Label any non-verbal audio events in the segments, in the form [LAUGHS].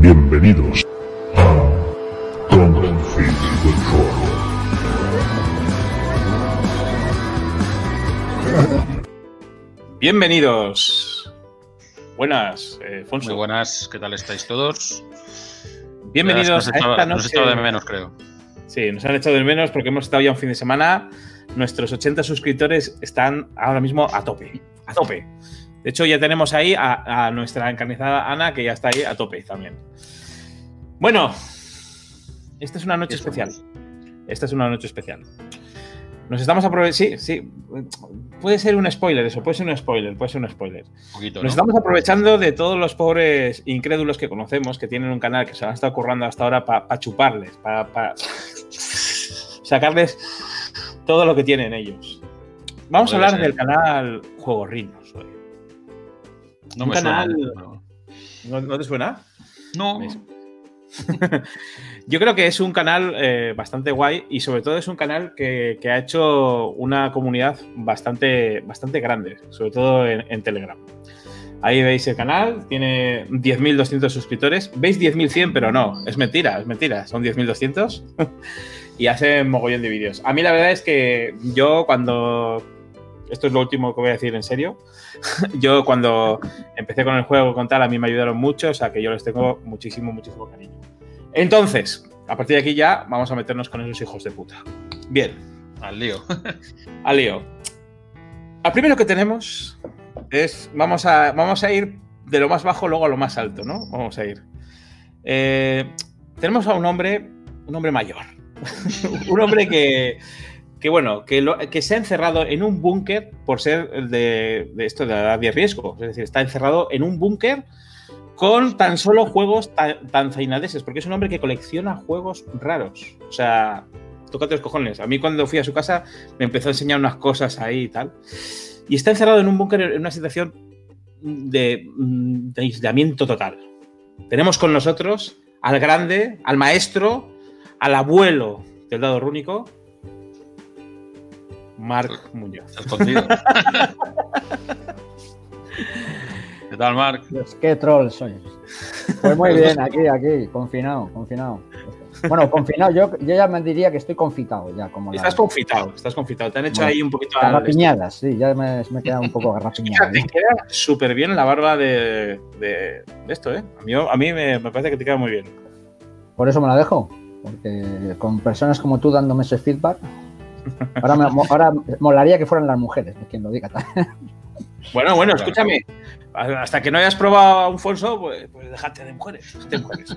Bienvenidos a Foro. Bienvenidos. Buenas, eh, Fonso. Muy buenas, ¿qué tal estáis todos? Bienvenidos Nos a esta nos noche. echaba de menos, creo. Sí, nos han echado de menos porque hemos estado ya un fin de semana. Nuestros 80 suscriptores están ahora mismo a tope. A tope. De hecho, ya tenemos ahí a, a nuestra encarnizada Ana, que ya está ahí a tope también. Bueno, esta es una noche ¿Qué especial. Esta es una noche especial. Nos estamos aprovechando. Sí, sí. Puede ser un spoiler, eso. Puede ser un spoiler. Puede ser un spoiler. Poquito, Nos ¿no? estamos aprovechando de todos los pobres incrédulos que conocemos, que tienen un canal que se han estado currando hasta ahora para chuparles, para sacarles todo lo que tienen ellos. Vamos a hablar ser. del canal Juegos Rinos hoy. No un me suena, canal- pero- ¿No, no te suena? No. [LAUGHS] Yo creo que es un canal eh, bastante guay y sobre todo es un canal que, que ha hecho una comunidad bastante, bastante grande, sobre todo en, en Telegram. Ahí veis el canal, tiene 10.200 suscriptores. Veis 10.100, pero no, es mentira, es mentira, son 10.200 [LAUGHS] y hace mogollón de vídeos. A mí la verdad es que yo cuando... Esto es lo último que voy a decir en serio. [LAUGHS] Yo cuando empecé con el juego con tal, a mí me ayudaron mucho, o sea que yo les tengo muchísimo, muchísimo cariño. Entonces, a partir de aquí ya vamos a meternos con esos hijos de puta. Bien, al lío. [LAUGHS] al lío. Al primero que tenemos es, vamos a, vamos a ir de lo más bajo luego a lo más alto, ¿no? Vamos a ir. Eh, tenemos a un hombre, un hombre mayor, [LAUGHS] un hombre que, que bueno, que, lo- que se ha encerrado en un búnker por ser de, de esto de la edad de riesgo. Es decir, está encerrado en un búnker con tan solo juegos tan, tan zainadeses, porque es un hombre que colecciona juegos raros. O sea, tócate los cojones. A mí cuando fui a su casa me empezó a enseñar unas cosas ahí y tal. Y está encerrado en un búnker en una situación de, mm, de aislamiento total. Tenemos con nosotros al grande, al maestro, al abuelo del dado rúnico, Marc Muñoz. Escondido. [LAUGHS] ¿Qué tal, Marc? Dios, qué troll sois. Pues muy bien, aquí, aquí, confinado, confinado. Bueno, confinado, yo, yo ya me diría que estoy confitado ya, como Estás la- confitado, estás confitado. Te han hecho Bueno, ahí un poquito garrapiñadas, sí, ya me, me he quedado un poco garrapiñado. Te queda súper bien la barba de, de- de esto, ¿eh? A mí, a mí me, me parece que te queda muy bien. Por eso me la dejo, porque con personas como tú dándome ese feedback, ahora, me, ahora molaría que fueran las mujeres, quien lo diga. Bueno, bueno, escúchame. Hasta que no hayas probado a un Fonso, pues, pues déjate de mujeres. déjate de mujeres.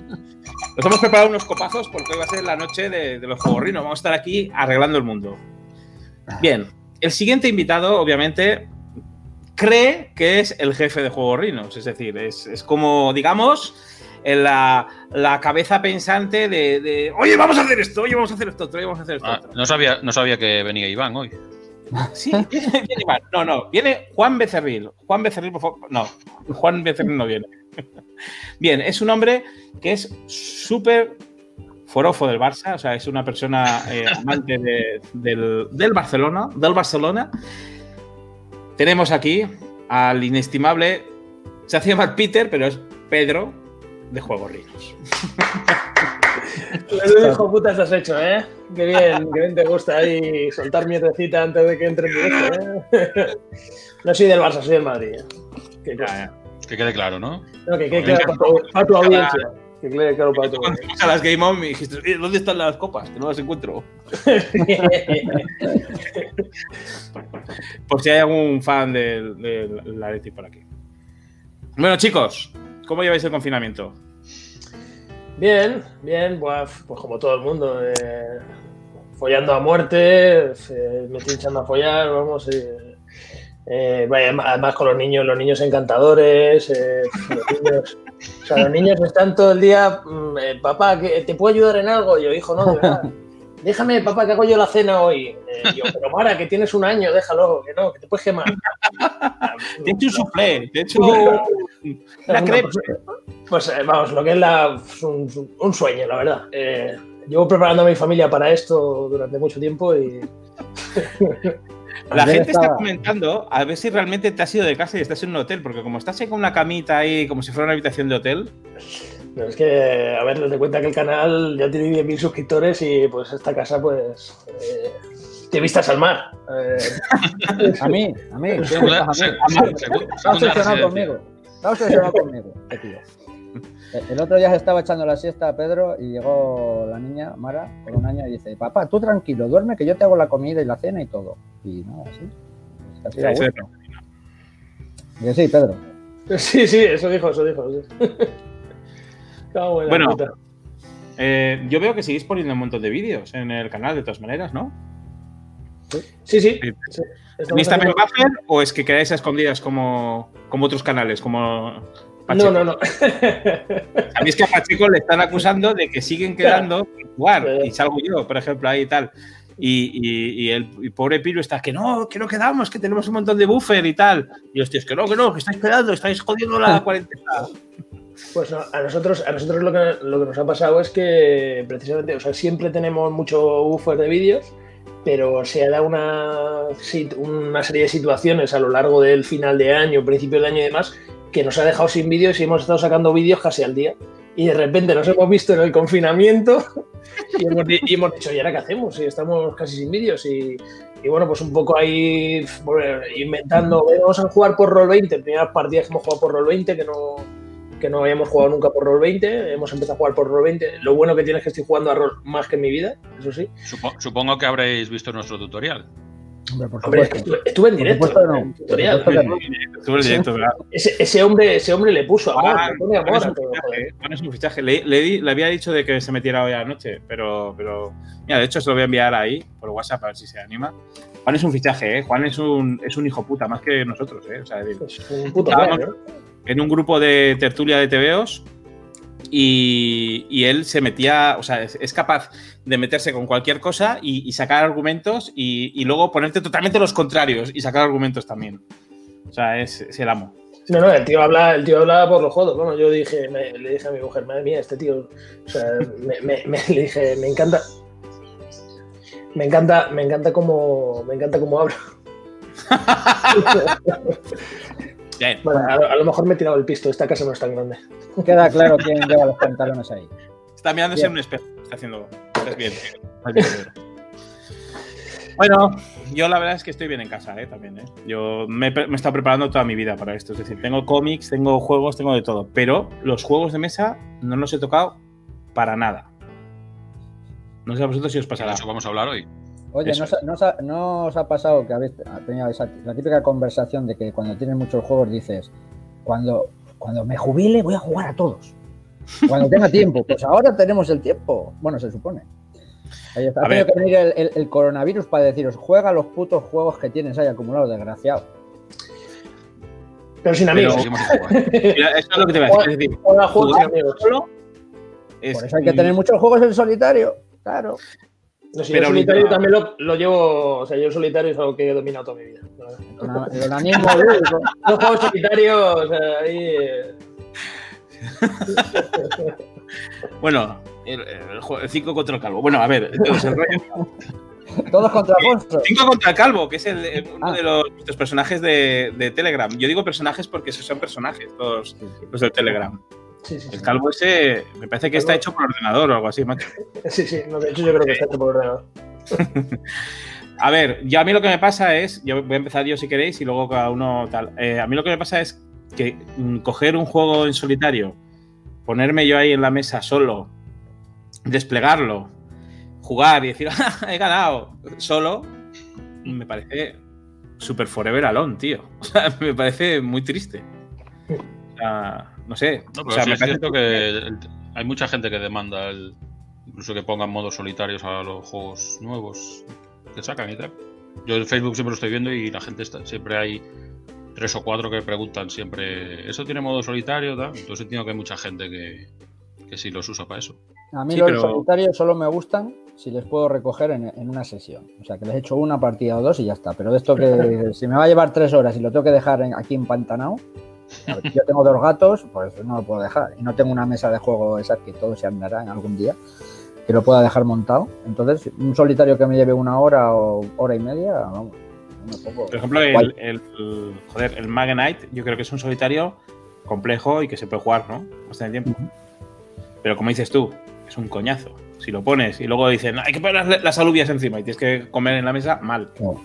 Nos hemos preparado unos copazos porque hoy va a ser la noche de, de los juegorrinos. Vamos a estar aquí arreglando el mundo. Bien, el siguiente invitado, obviamente, cree que es el jefe de juegorrinos. Es decir, es, es como, digamos, la, la cabeza pensante de, de, oye, vamos a hacer esto, oye, vamos a hacer esto, otro, oye, vamos a hacer esto. Ah, otro". no, sabía, no sabía que venía Iván hoy. Sí, viene, Iván. No, no, viene Juan Becerril. Juan Becerril, por favor. No, Juan Becerril no viene. Bien, es un hombre que es súper forofo del Barça, o sea, es una persona eh, amante de- del, del Barcelona, del Barcelona. Tenemos aquí al inestimable, se hace llamar Peter, pero es Pedro de Juegos Rinos. [LAUGHS] Lo hijo puta estás hecho, ¿eh? Qué bien, qué bien te gusta ahí soltar mierdecita antes de que entre en directo, ¿eh? [LAUGHS] No soy del Barça, soy del Madrid. ¿eh? Que, Ya, ya. Que quede claro, ¿no? No, que quede claro para tu, para tu audiencia. Que quede claro para tu Cuando fuimos a las Game On me dijiste, "Eh, ¿dónde están las copas? Que no las encuentro. [LAUGHS] Por si hay algún fan del de, la Athletic por aquí. Bueno, chicos, ¿cómo lleváis el confinamiento? Bien, bien, buah, pues como todo el mundo. eh, follando a muerte, eh, me estoy echando a follar, vamos. eh, eh, además con los niños, los niños encantadores, eh, los niños, o sea, los niños están todo el día, mm, eh, papá, ¿que- ¿te puedo ayudar en algo? Y yo, hijo, no, de verdad. Déjame, papá, que hago yo la cena hoy. Eh, yo, pero Mara, que tienes un año, déjalo, que no, que te puedes quemar. Te he hecho un soufflé, te he hecho Bueno, crepe. pues, pues, eh, vamos, lo que es la, un, un sueño, la verdad. Eh, llevo preparando a mi familia para esto durante mucho tiempo y [LAUGHS] La gente está comentando a ver si realmente te has ido de casa y estás en un hotel, porque como estás ahí con una camita ahí, como si fuera una habitación de hotel, No, es que, a ver, date cuenta que el canal ya tiene 10.000 suscriptores y pues esta casa, pues. eh, te vistas al mar. Eh, [LAUGHS] A mí, a mí. ¿qué me pasa a mí? segunda obsesionado conmigo. Este tío. El- El otro día se estaba echando la siesta a Pedro y llegó la niña, Mara, por un año, y dice, papá, tú tranquilo, duerme que yo te hago la comida y la cena y todo. Y nada, así. Así Sí. Y que sí, Pedro. sí, sí, eso dijo, eso dijo. sí. [LAUGHS] Bueno. Eh, yo veo que seguís poniendo un montón de vídeos en el canal, de todas maneras, ¿no? Sí, sí. Sí. Sí. Estamos ¿Tenéis también haciendo- buffer o es que quedáis a escondidas como, como otros canales, como No, no, no. Sabéis que a Pacheco le están acusando de que siguen quedando jugar Claro. y salgo yo, por ejemplo, ahí y tal. Y, y- y el y pobre Piro está que no, que no quedamos, que tenemos un montón de buffer y tal. Y los tíos, que no, que no, que estáis quedando, estáis jodiendo la [LAUGHS] cuarentena. Pues no, a nosotros, a nosotros lo, que, lo que nos ha pasado es que precisamente, o sea, siempre tenemos mucho buffer de vídeos, pero se ha dado una, una serie de situaciones a lo largo del final de año, principio de año y demás, que nos ha dejado sin vídeos y hemos estado sacando vídeos casi al día. Y de repente nos hemos visto en el confinamiento [LAUGHS] y hemos, y hemos dicho, ¿y ahora qué hacemos? Y estamos casi sin vídeos. Y, bueno, pues un poco ahí bueno, inventando, "Venga, vamos a jugar por Roll20, primeras partidas que hemos jugado por Roll20, que no, que no habíamos jugado nunca por Roll20, hemos empezado a jugar por Roll20. Lo bueno que tiene es que estoy jugando a Roll más que en mi vida, eso sí. Supo- supongo que habréis visto nuestro tutorial. Hombre, por Hombre, estuve, estuve en directo. Ese, ese hombre, ese hombre le puso amor, Juan, le pone Juan amor es a un fichaje, es un fichaje. Le, le había dicho de que se metiera hoy a la noche, pero, pero. Mira, de hecho, se lo voy a enviar ahí por WhatsApp a ver si se anima. Juan es un fichaje, ¿eh? Juan es un, es un hijo puta, más que nosotros, ¿eh? O sea, digo, Es un Estábamos- ¿eh? En un grupo de tertulia de TVOs y, y él se metía, o sea, es, es capaz de meterse con cualquier cosa y, y sacar argumentos y, y luego ponerte totalmente los contrarios y sacar argumentos también. O sea, es, es el amo. No, no, el tío habla, el tío habla por los jodos. Bueno, yo dije, me- le dije a mi mujer, madre mía, este tío, o sea, me, me- me- [LAUGHS] le dije, me encanta, me encanta, me encanta cómo, me encanta cómo habla. [LAUGHS] Bien. Bueno, a, a lo mejor me he tirado el pisto, esta casa no es tan grande. Queda claro quién lleva los pantalones ahí. Está mirándose Bien. en un espejo. Está haciendo. Estás bien. Estás bien, Pedro. Bueno, yo la verdad es que estoy bien en casa, ¿eh? También, ¿eh? Yo me, he me he estado preparando toda mi vida para esto. Es decir, tengo cómics, tengo juegos, tengo de todo. Pero los juegos de mesa no los he tocado para nada. No sé a vosotros si os De pasará. eso vamos a hablar hoy. Oye, ¿no, os ha- no os ha, no os ha pasado que habéis tenido esa, la típica conversación de que cuando tienes muchos juegos dices, cuando, cuando me jubile voy a jugar a todos? Cuando tenga [LAUGHS] tiempo, pues ahora tenemos el tiempo. Bueno, se supone. Ahí está. A Ha tenido que venir el, el- el coronavirus para deciros, juega los putos juegos que tienes ahí acumulados, desgraciado. Pero sin Pero- amigos. Jugar. [LAUGHS] Mira, Eso es lo que te voy a decir. Juega jugar amigos. solo es Por eso hay que tener muchos juegos en solitario. Claro. No, si Pero yo solitario ahorita- también lo, lo llevo, o sea, yo solitario es algo que he dominado toda mi vida. El El onanismo lúdico. Los juegos solitarios, o sea, ahí. eh, [LAUGHS] Bueno, el 5 contra el calvo. Bueno, a ver, entonces el rollo. Todos contra Alfonso. 5 contra el calvo, que es el, el- uno Ah. de los, los personajes de, de Telegram. Yo digo personajes porque esos son personajes, todos los del Telegram. Sí, sí, sí. El calvo ese me parece que está hecho por ordenador o algo así, macho. [LAUGHS] Sí, sí, no, de hecho yo creo que está hecho por ordenador. [LAUGHS] A ver, yo a mí lo que me pasa es, yo voy a empezar yo si queréis y luego cada uno tal. Eh, a mí lo que me pasa es que mm, coger un juego en solitario, ponerme yo ahí en la mesa solo, desplegarlo, jugar y decir, [LAUGHS] "Ah, he ganado solo, me parece super forever alone, tío. O sea, me parece muy triste. O sea, no sé. No, o sea, sí me es parece- cierto que el- hay mucha gente que demanda el, incluso que pongan modos solitarios a los juegos nuevos que sacan y tal. Yo en Facebook siempre lo estoy viendo y la gente está, siempre hay tres o cuatro que preguntan siempre, ¿eso tiene modo solitario? Tal? Entonces entiendo que hay mucha gente que, que sí los usa para eso. A mí Sí, los pero- solitarios solo me gustan si les puedo recoger en, en una sesión. O sea, que les echo una partida o dos y ya está. Pero de esto que [LAUGHS] si me va a llevar tres horas y lo tengo que dejar en- aquí empantanado, ver, yo tengo dos gatos, pues no lo puedo dejar. Y no tengo una mesa de juego esa que todo se andará en algún día, que lo pueda dejar montado. Entonces, un solitario que me lleve una hora o hora y media, vamos, pongo. Por ejemplo, el, el, el- joder, el Magnite, yo creo que es un solitario complejo y que se puede jugar, ¿no? Bastante tiempo. Pero como dices tú, es un coñazo. Si lo pones y luego dicen, hay que poner las, las alubias encima y tienes que comer en la mesa, mal. No.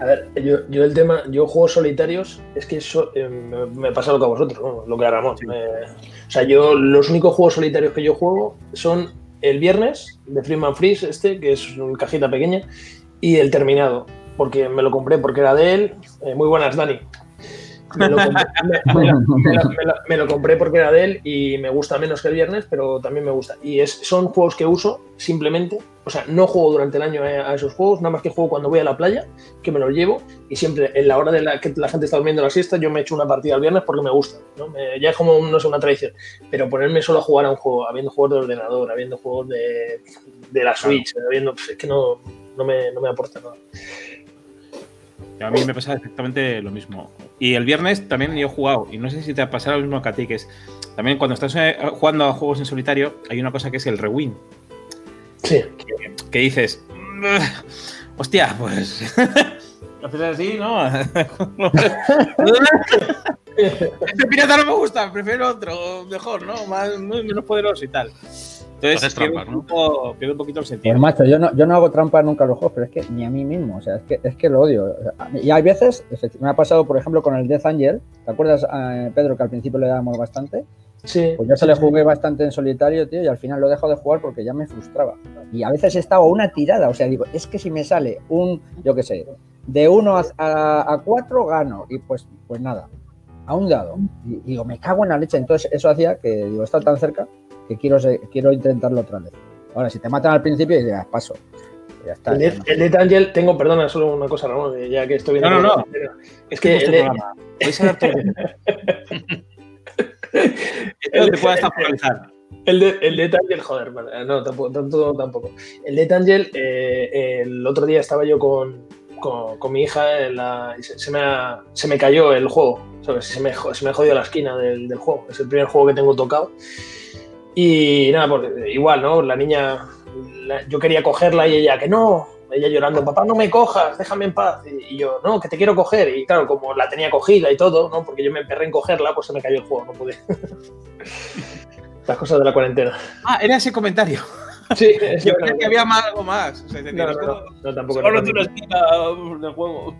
A ver, yo, yo el tema, yo juegos solitarios, es que eso eh, me, me pasa lo que a vosotros, ¿no? lo que a Ramón. Me- o sea, yo los únicos juegos solitarios que yo juego son el viernes de Freeman Freeze, este, que es una cajita pequeña, y el terminado, porque me lo compré porque era de él. Eh, muy buenas, Dani. Me lo, compré, [LAUGHS] me- me lo- me lo- me lo- me lo compré porque era de él y me gusta menos que el viernes, pero también me gusta. Y es, son juegos que uso simplemente, o sea, no juego durante el año a, a esos juegos, nada más que juego cuando voy a la playa, que me los llevo y siempre en la hora de la que la gente está durmiendo la siesta yo me echo una partida el viernes porque me gusta, ¿no? Ya es como, no sé, una tradición. Pero ponerme solo a jugar a un juego, habiendo juegos de ordenador, habiendo juegos de, de la Switch, habiendo, pues, es que no, no, me, no me aporta nada. A mí me pasa exactamente lo mismo. Y el viernes también yo he jugado, y no sé si te ha pasado lo mismo que a ti, que es también cuando estás eh, jugando a juegos en solitario, hay una cosa que es el rewind, Sí, que dices, "Mm, hostia, pues. [LAUGHS] Haces así, ¿no? [LAUGHS] este pirata no me gusta, prefiero otro, mejor, ¿no? Más, menos poderoso y tal. Entonces, Haces pierde, trampas, un pierde un poquito el Pues sentido. macho, yo no, yo no hago trampa nunca en los juegos, pero es que ni a mí mismo, o sea, es que, es que lo odio. O sea, y hay veces, me ha pasado, por ejemplo, con el Death Angel, ¿te acuerdas, eh, Pedro, que al principio le dábamos bastante? sí. Pues yo se le jugué bastante en solitario, tío, y al final lo he dejado de jugar porque ya me frustraba. Y a veces he estado a una tirada, o sea, digo, es que si me sale un, yo qué sé, de 1 a 4 gano, y pues, pues nada, a un dado. Y digo, me cago en la leche. Entonces eso hacía que, digo, está tan cerca que quiero, quiero intentarlo otra vez. Ahora, si te matan al principio, ya paso. Ya está. El ya Death, no. el Death Angel, tengo, perdona, solo una cosa, Ramón, que ya que estoy viendo. No, no, no. Es que Este el, de- programa, podéis hablar todo el tiempo. [LAUGHS] Esto te el, de- el Death Angel, joder, no, tampoco. tanto- tampoco. El Death Angel, eh, el otro día estaba yo con, con, con mi hija en la- y se, se me ha- se me cayó el juego, ¿sabes? Se me, se me ha jodido la esquina del, del juego. Es el primer juego que tengo tocado. Y nada, pues igual, ¿no? La niña, la- yo quería cogerla y ella que no, ella llorando, papá, no me cojas, déjame en paz. Y, y yo, no, que te quiero coger. Y claro, como la tenía cogida y todo, ¿no? Porque yo me emperré en cogerla, pues se me cayó el juego, no pude. [LAUGHS] Las cosas de la cuarentena. Ah, era ese comentario. Sí, [LAUGHS] Yo creía que había más, algo más. O sea, te No, no, no, como- no, tampoco. Solo no, tú esquina del juego.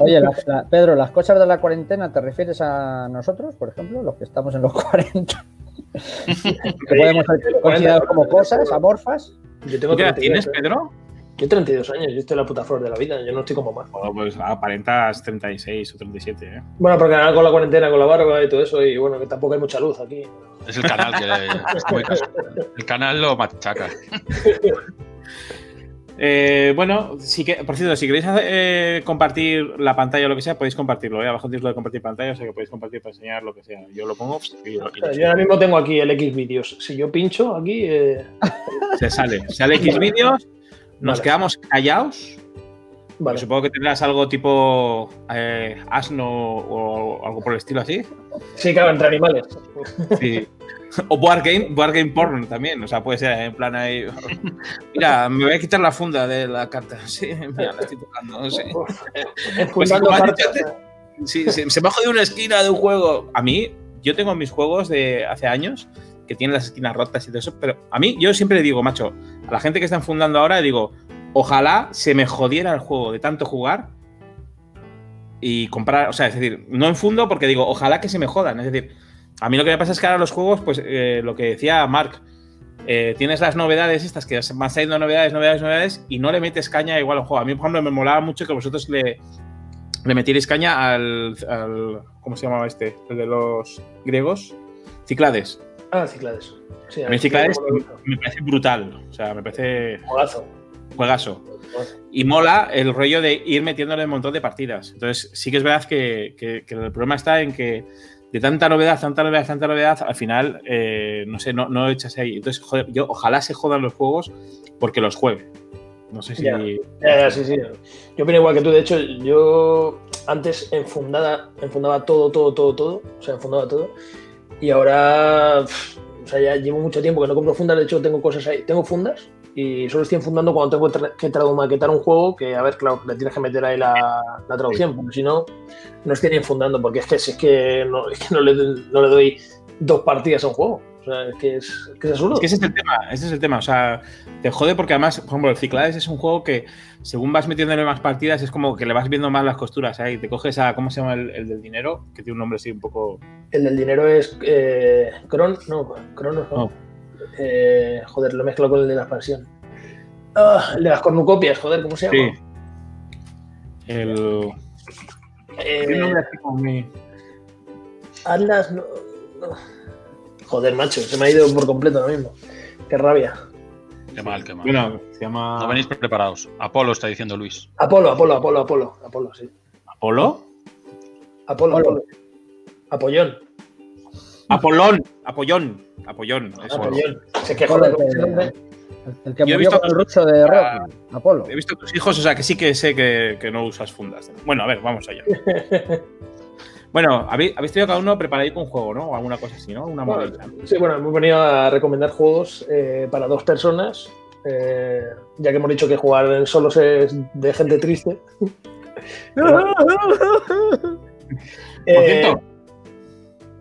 Oye, la- la- Pedro, las cosas de la cuarentena, ¿te refieres a nosotros, por ejemplo, los que estamos en los [LAUGHS] 40? Que podemos ser considerados como cosas amorfas. Yo tengo ¿Tú qué edad 32, tienes. Pedro? Yo 32 años, yo estoy la puta flor de la vida, yo no estoy como más. Oh, pues aparentas 36 o 37, ¿eh? Bueno, porque ahora con la cuarentena, con la barba y todo eso, y bueno, que tampoco hay mucha luz aquí. Es el canal que. [LAUGHS] El canal lo machaca. [LAUGHS] Eh, bueno, que, por cierto, si queréis eh, compartir la pantalla o lo que sea, podéis compartirlo. ¿eh? Abajo tienes lo de compartir pantalla, o sea que podéis compartir para enseñar lo que sea. Yo lo pongo y, lo- y lo- yo ahora mismo tengo aquí el X vídeos. Si yo pincho aquí, eh, se sale. Sale X vídeos, nos Vale. quedamos callados. vale. Supongo que tendrás algo tipo asno o algo por el estilo así. Sí, claro, entre animales. Sí. [LAUGHS] O board game, board game porn también. O sea, puede ser en plan ahí. [LAUGHS] Mira, me voy a quitar la funda de la carta. [LAUGHS] Sí, mira, la estoy tocando. Pues sí, has cartas. dicho Sí, se, me ha jodido una esquina de un juego. A mí, yo tengo mis juegos de hace años que tienen las esquinas rotas y todo eso, pero a mí, yo siempre le digo, macho, a la gente que están fundando ahora, digo, ojalá se me jodiera el juego de tanto jugar y comprar, o sea, es decir, no enfundo porque digo, ojalá que se me jodan. Es decir, a mí lo que me pasa es que ahora los juegos, pues eh, lo que decía Mark, eh, tienes las novedades estas que van saliendo novedades, novedades, novedades y no le metes caña igual al juego. A mí, por ejemplo, me molaba mucho que vosotros le, le metierais caña al, al- ¿Cómo se llamaba este? El de los griegos. Ciclades. Ah, Ciclades. Sí, A mí Ciclades me parece brutal. O sea, me parece Juegazo. juegazo. Y mola el rollo de ir metiéndole un montón de partidas. Entonces, sí que es verdad que, que- que el problema está en que de tanta novedad, tanta novedad, tanta novedad, al final, eh, no sé, no, no echas ahí. Entonces, joder, yo ojalá se jodan los juegos porque los juegue. No sé si. Yo opino igual que tú. De hecho, yo antes enfundada, enfundaba todo, todo, todo, todo. O sea, enfundaba todo. Y ahora, o sea, ya llevo mucho tiempo que no compro fundas. De hecho, tengo cosas ahí. Tengo fundas y solo estoy enfundando cuando tengo tra- que maquetar un juego que, a ver, claro, le tienes que meter ahí la, la traducción. Porque si no, no estoy ni enfundando. Porque es que, si es que, no, es que no, le, no le doy dos partidas a un juego. O sea, es que es, que es absurdo. Es que ese es el tema, ese es el tema. O sea, te jode porque además, por ejemplo, el Ciclades es un juego que según vas metiéndole más partidas es como que le vas viendo más las costuras ahí. Te coges a, ¿cómo se llama el, el del dinero? Que tiene un nombre así un poco... El del dinero es eh, Cron, no, Cronos no. No. Eh, joder, lo mezclo con el de la expansión. Ah, el de las cornucopias, joder, ¿cómo se llama? Sí. El... Eh, un nombre muy- Atlas, no, no. Joder, macho, se me ha ido por completo ahora mismo. Qué rabia. Qué mal, qué mal. Bueno, se llama... No venís preparados. Apolo está diciendo Luis. Apolo, Apolo, Apolo, Apolo, Apolo, sí. ¿Apolo? Apolo, Apolo. Apollón. Apolón, Apollón, Apollón. eso. Apollón. Se que Apolo, joder, con el que- Yo he visto con el tus- ruso de Ah. Rocky, Apolo. He visto a tus hijos, o sea que sí que sé que, que no usas fundas. Bueno, a ver, vamos allá. [LAUGHS] Bueno, habéis, habéis tenido cada uno preparadito un juego, ¿no? O alguna cosa así, ¿no? Una Bueno, sí, bueno, hemos venido a recomendar juegos eh, para dos personas. eh, ya que hemos dicho que jugar en solos es de gente triste. [LAUGHS] Por Eh, cierto,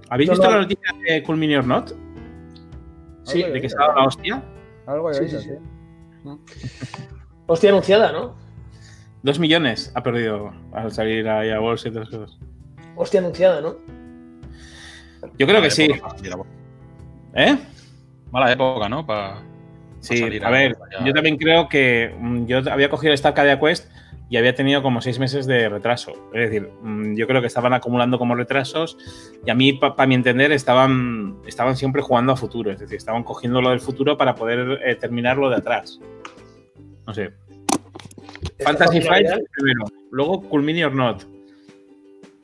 ¿habéis no, visto no. la noticia de Cool Mini or Not? sí, De que se ha dado la hostia. Algo he Sí, oído, sí, sí. [LAUGHS] hostia anunciada, ¿no? Dos millones ha perdido al salir ahí a bolsa y todas esas cosas. Hostia anunciada, ¿no? Yo creo que sí. para ¿Eh? Mala época, ¿no? Pa- Sí, salir a a- ver, yo también creo que mm, yo había cogido el Stadia Quest y había tenido como seis meses de retraso. Es decir, mm, yo creo que estaban acumulando como retrasos y a mí, para mi entender, estaban, estaban siempre jugando a futuro. Es decir, estaban cogiendo lo del futuro para poder eh, terminar lo de atrás. No sé. Fantasy Fight primero, luego Cool Mini or Not.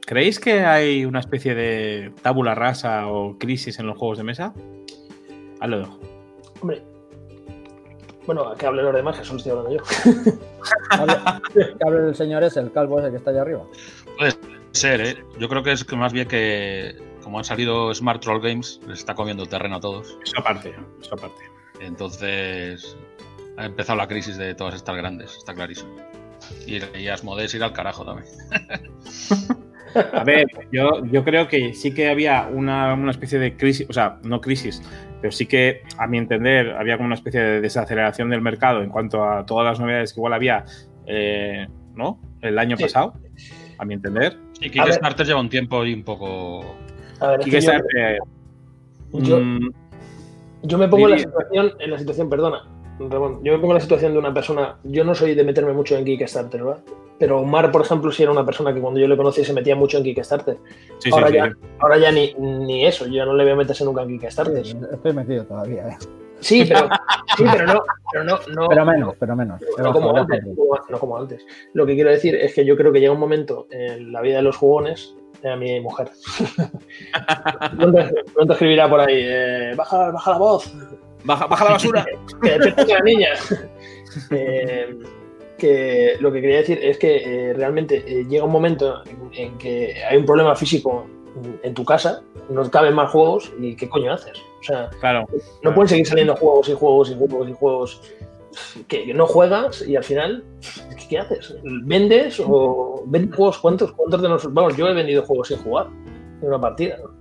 ¿Creéis que hay una especie de tabula rasa o crisis en los juegos de mesa? Ahí lo dejo. Hombre. Bueno, que hablen los demás, que solo estoy hablando yo. [LAUGHS] Que hable el señor ese, el calvo ese que está allá arriba. Puede ser, ¿eh? Yo creo que es que más bien que, como han salido Smart Troll Games, les está comiendo terreno a todos. Eso aparte, eso aparte. Entonces, ha empezado la crisis de todas estas grandes, está clarísimo. Y, y Asmodees ir al carajo también. [LAUGHS] A ver, yo, yo creo que sí que había una, una especie de crisis, o sea, no crisis, pero sí que, a mi entender, había como una especie de desaceleración del mercado en cuanto a todas las novedades que igual había, eh, ¿no? El año Sí. pasado, a mi entender. Y Kickstarter lleva un tiempo y un poco. A ver, es que yo, eh, mm, yo me pongo en la situación, en la situación, perdona, Ramón, yo me pongo en la situación de una persona, yo no soy de meterme mucho en Kickstarter, ¿verdad? Pero Omar, por ejemplo, sí era una persona que cuando yo le conocí se metía mucho en Kickstarter. sí, ahora, sí. ya, ahora ya ni, ni eso, yo ya no le voy a meterse nunca en Kickstarter. Sí, estoy metido todavía, ¿eh? Sí, pero, sí, pero no, pero no, no, Pero menos, pero menos. No como antes, no- no como antes. Lo que quiero decir es que yo creo que llega un momento en la vida de los jugones, eh, a mi mujer. [LAUGHS] pronto, pronto escribirá por ahí, eh, baja, baja la voz, Baja, baja la basura. [LAUGHS] que despierta la niña. [LAUGHS] Eh, que lo que quería decir es que eh, realmente eh, llega un momento en, en que hay un problema físico en tu casa, no caben más juegos y ¿qué coño haces? O sea, claro. no pueden seguir saliendo juegos y juegos y juegos y juegos que, no juegas y al final, ¿qué, qué haces? ¿Vendes o vendes juegos? ¿Cuántos, ¿Cuántos de nosotros? Vamos, yo he vendido juegos sin jugar en una partida. ¿no?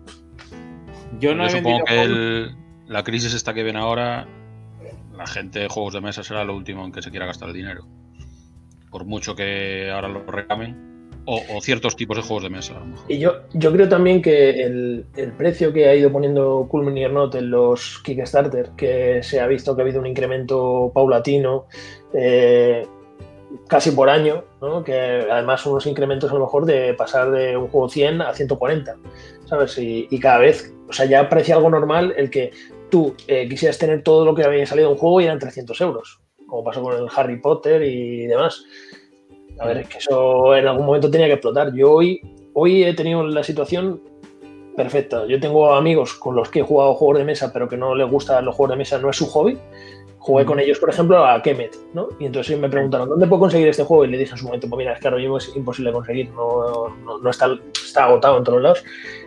Yo no Yo he supongo vendido que juegos- el- la crisis esta que viene ahora, la gente de juegos de mesa será lo último en que se quiera gastar el dinero. Por mucho que ahora lo reclamen. O, o ciertos tipos de juegos de mesa, a lo mejor. Y yo, yo creo también que el, el precio que ha ido poniendo Cool Mini or Not en los Kickstarter, que se ha visto que ha habido un incremento paulatino eh, casi por año, ¿no? que además unos incrementos a lo mejor de pasar de un juego 100 a 140, ¿sabes? Y, y cada vez, o sea, ya parece algo normal el que tú eh, quisieras tener todo lo que había salido de un juego y eran 300 euros, como pasó con el Harry Potter y demás. A ver, es que eso en algún momento tenía que explotar. Yo hoy, hoy he tenido la situación perfecta. Yo tengo amigos con los que he jugado juegos de mesa, pero que no les gustan los juegos de mesa, no es su hobby. Jugué con ellos, por ejemplo, a Kemet, ¿no? Y entonces me preguntaron, ¿dónde puedo conseguir este juego? Y le dije en su momento, pues mira, es que ahora mismo es imposible conseguir, no, no, no está, está agotado en todos lados.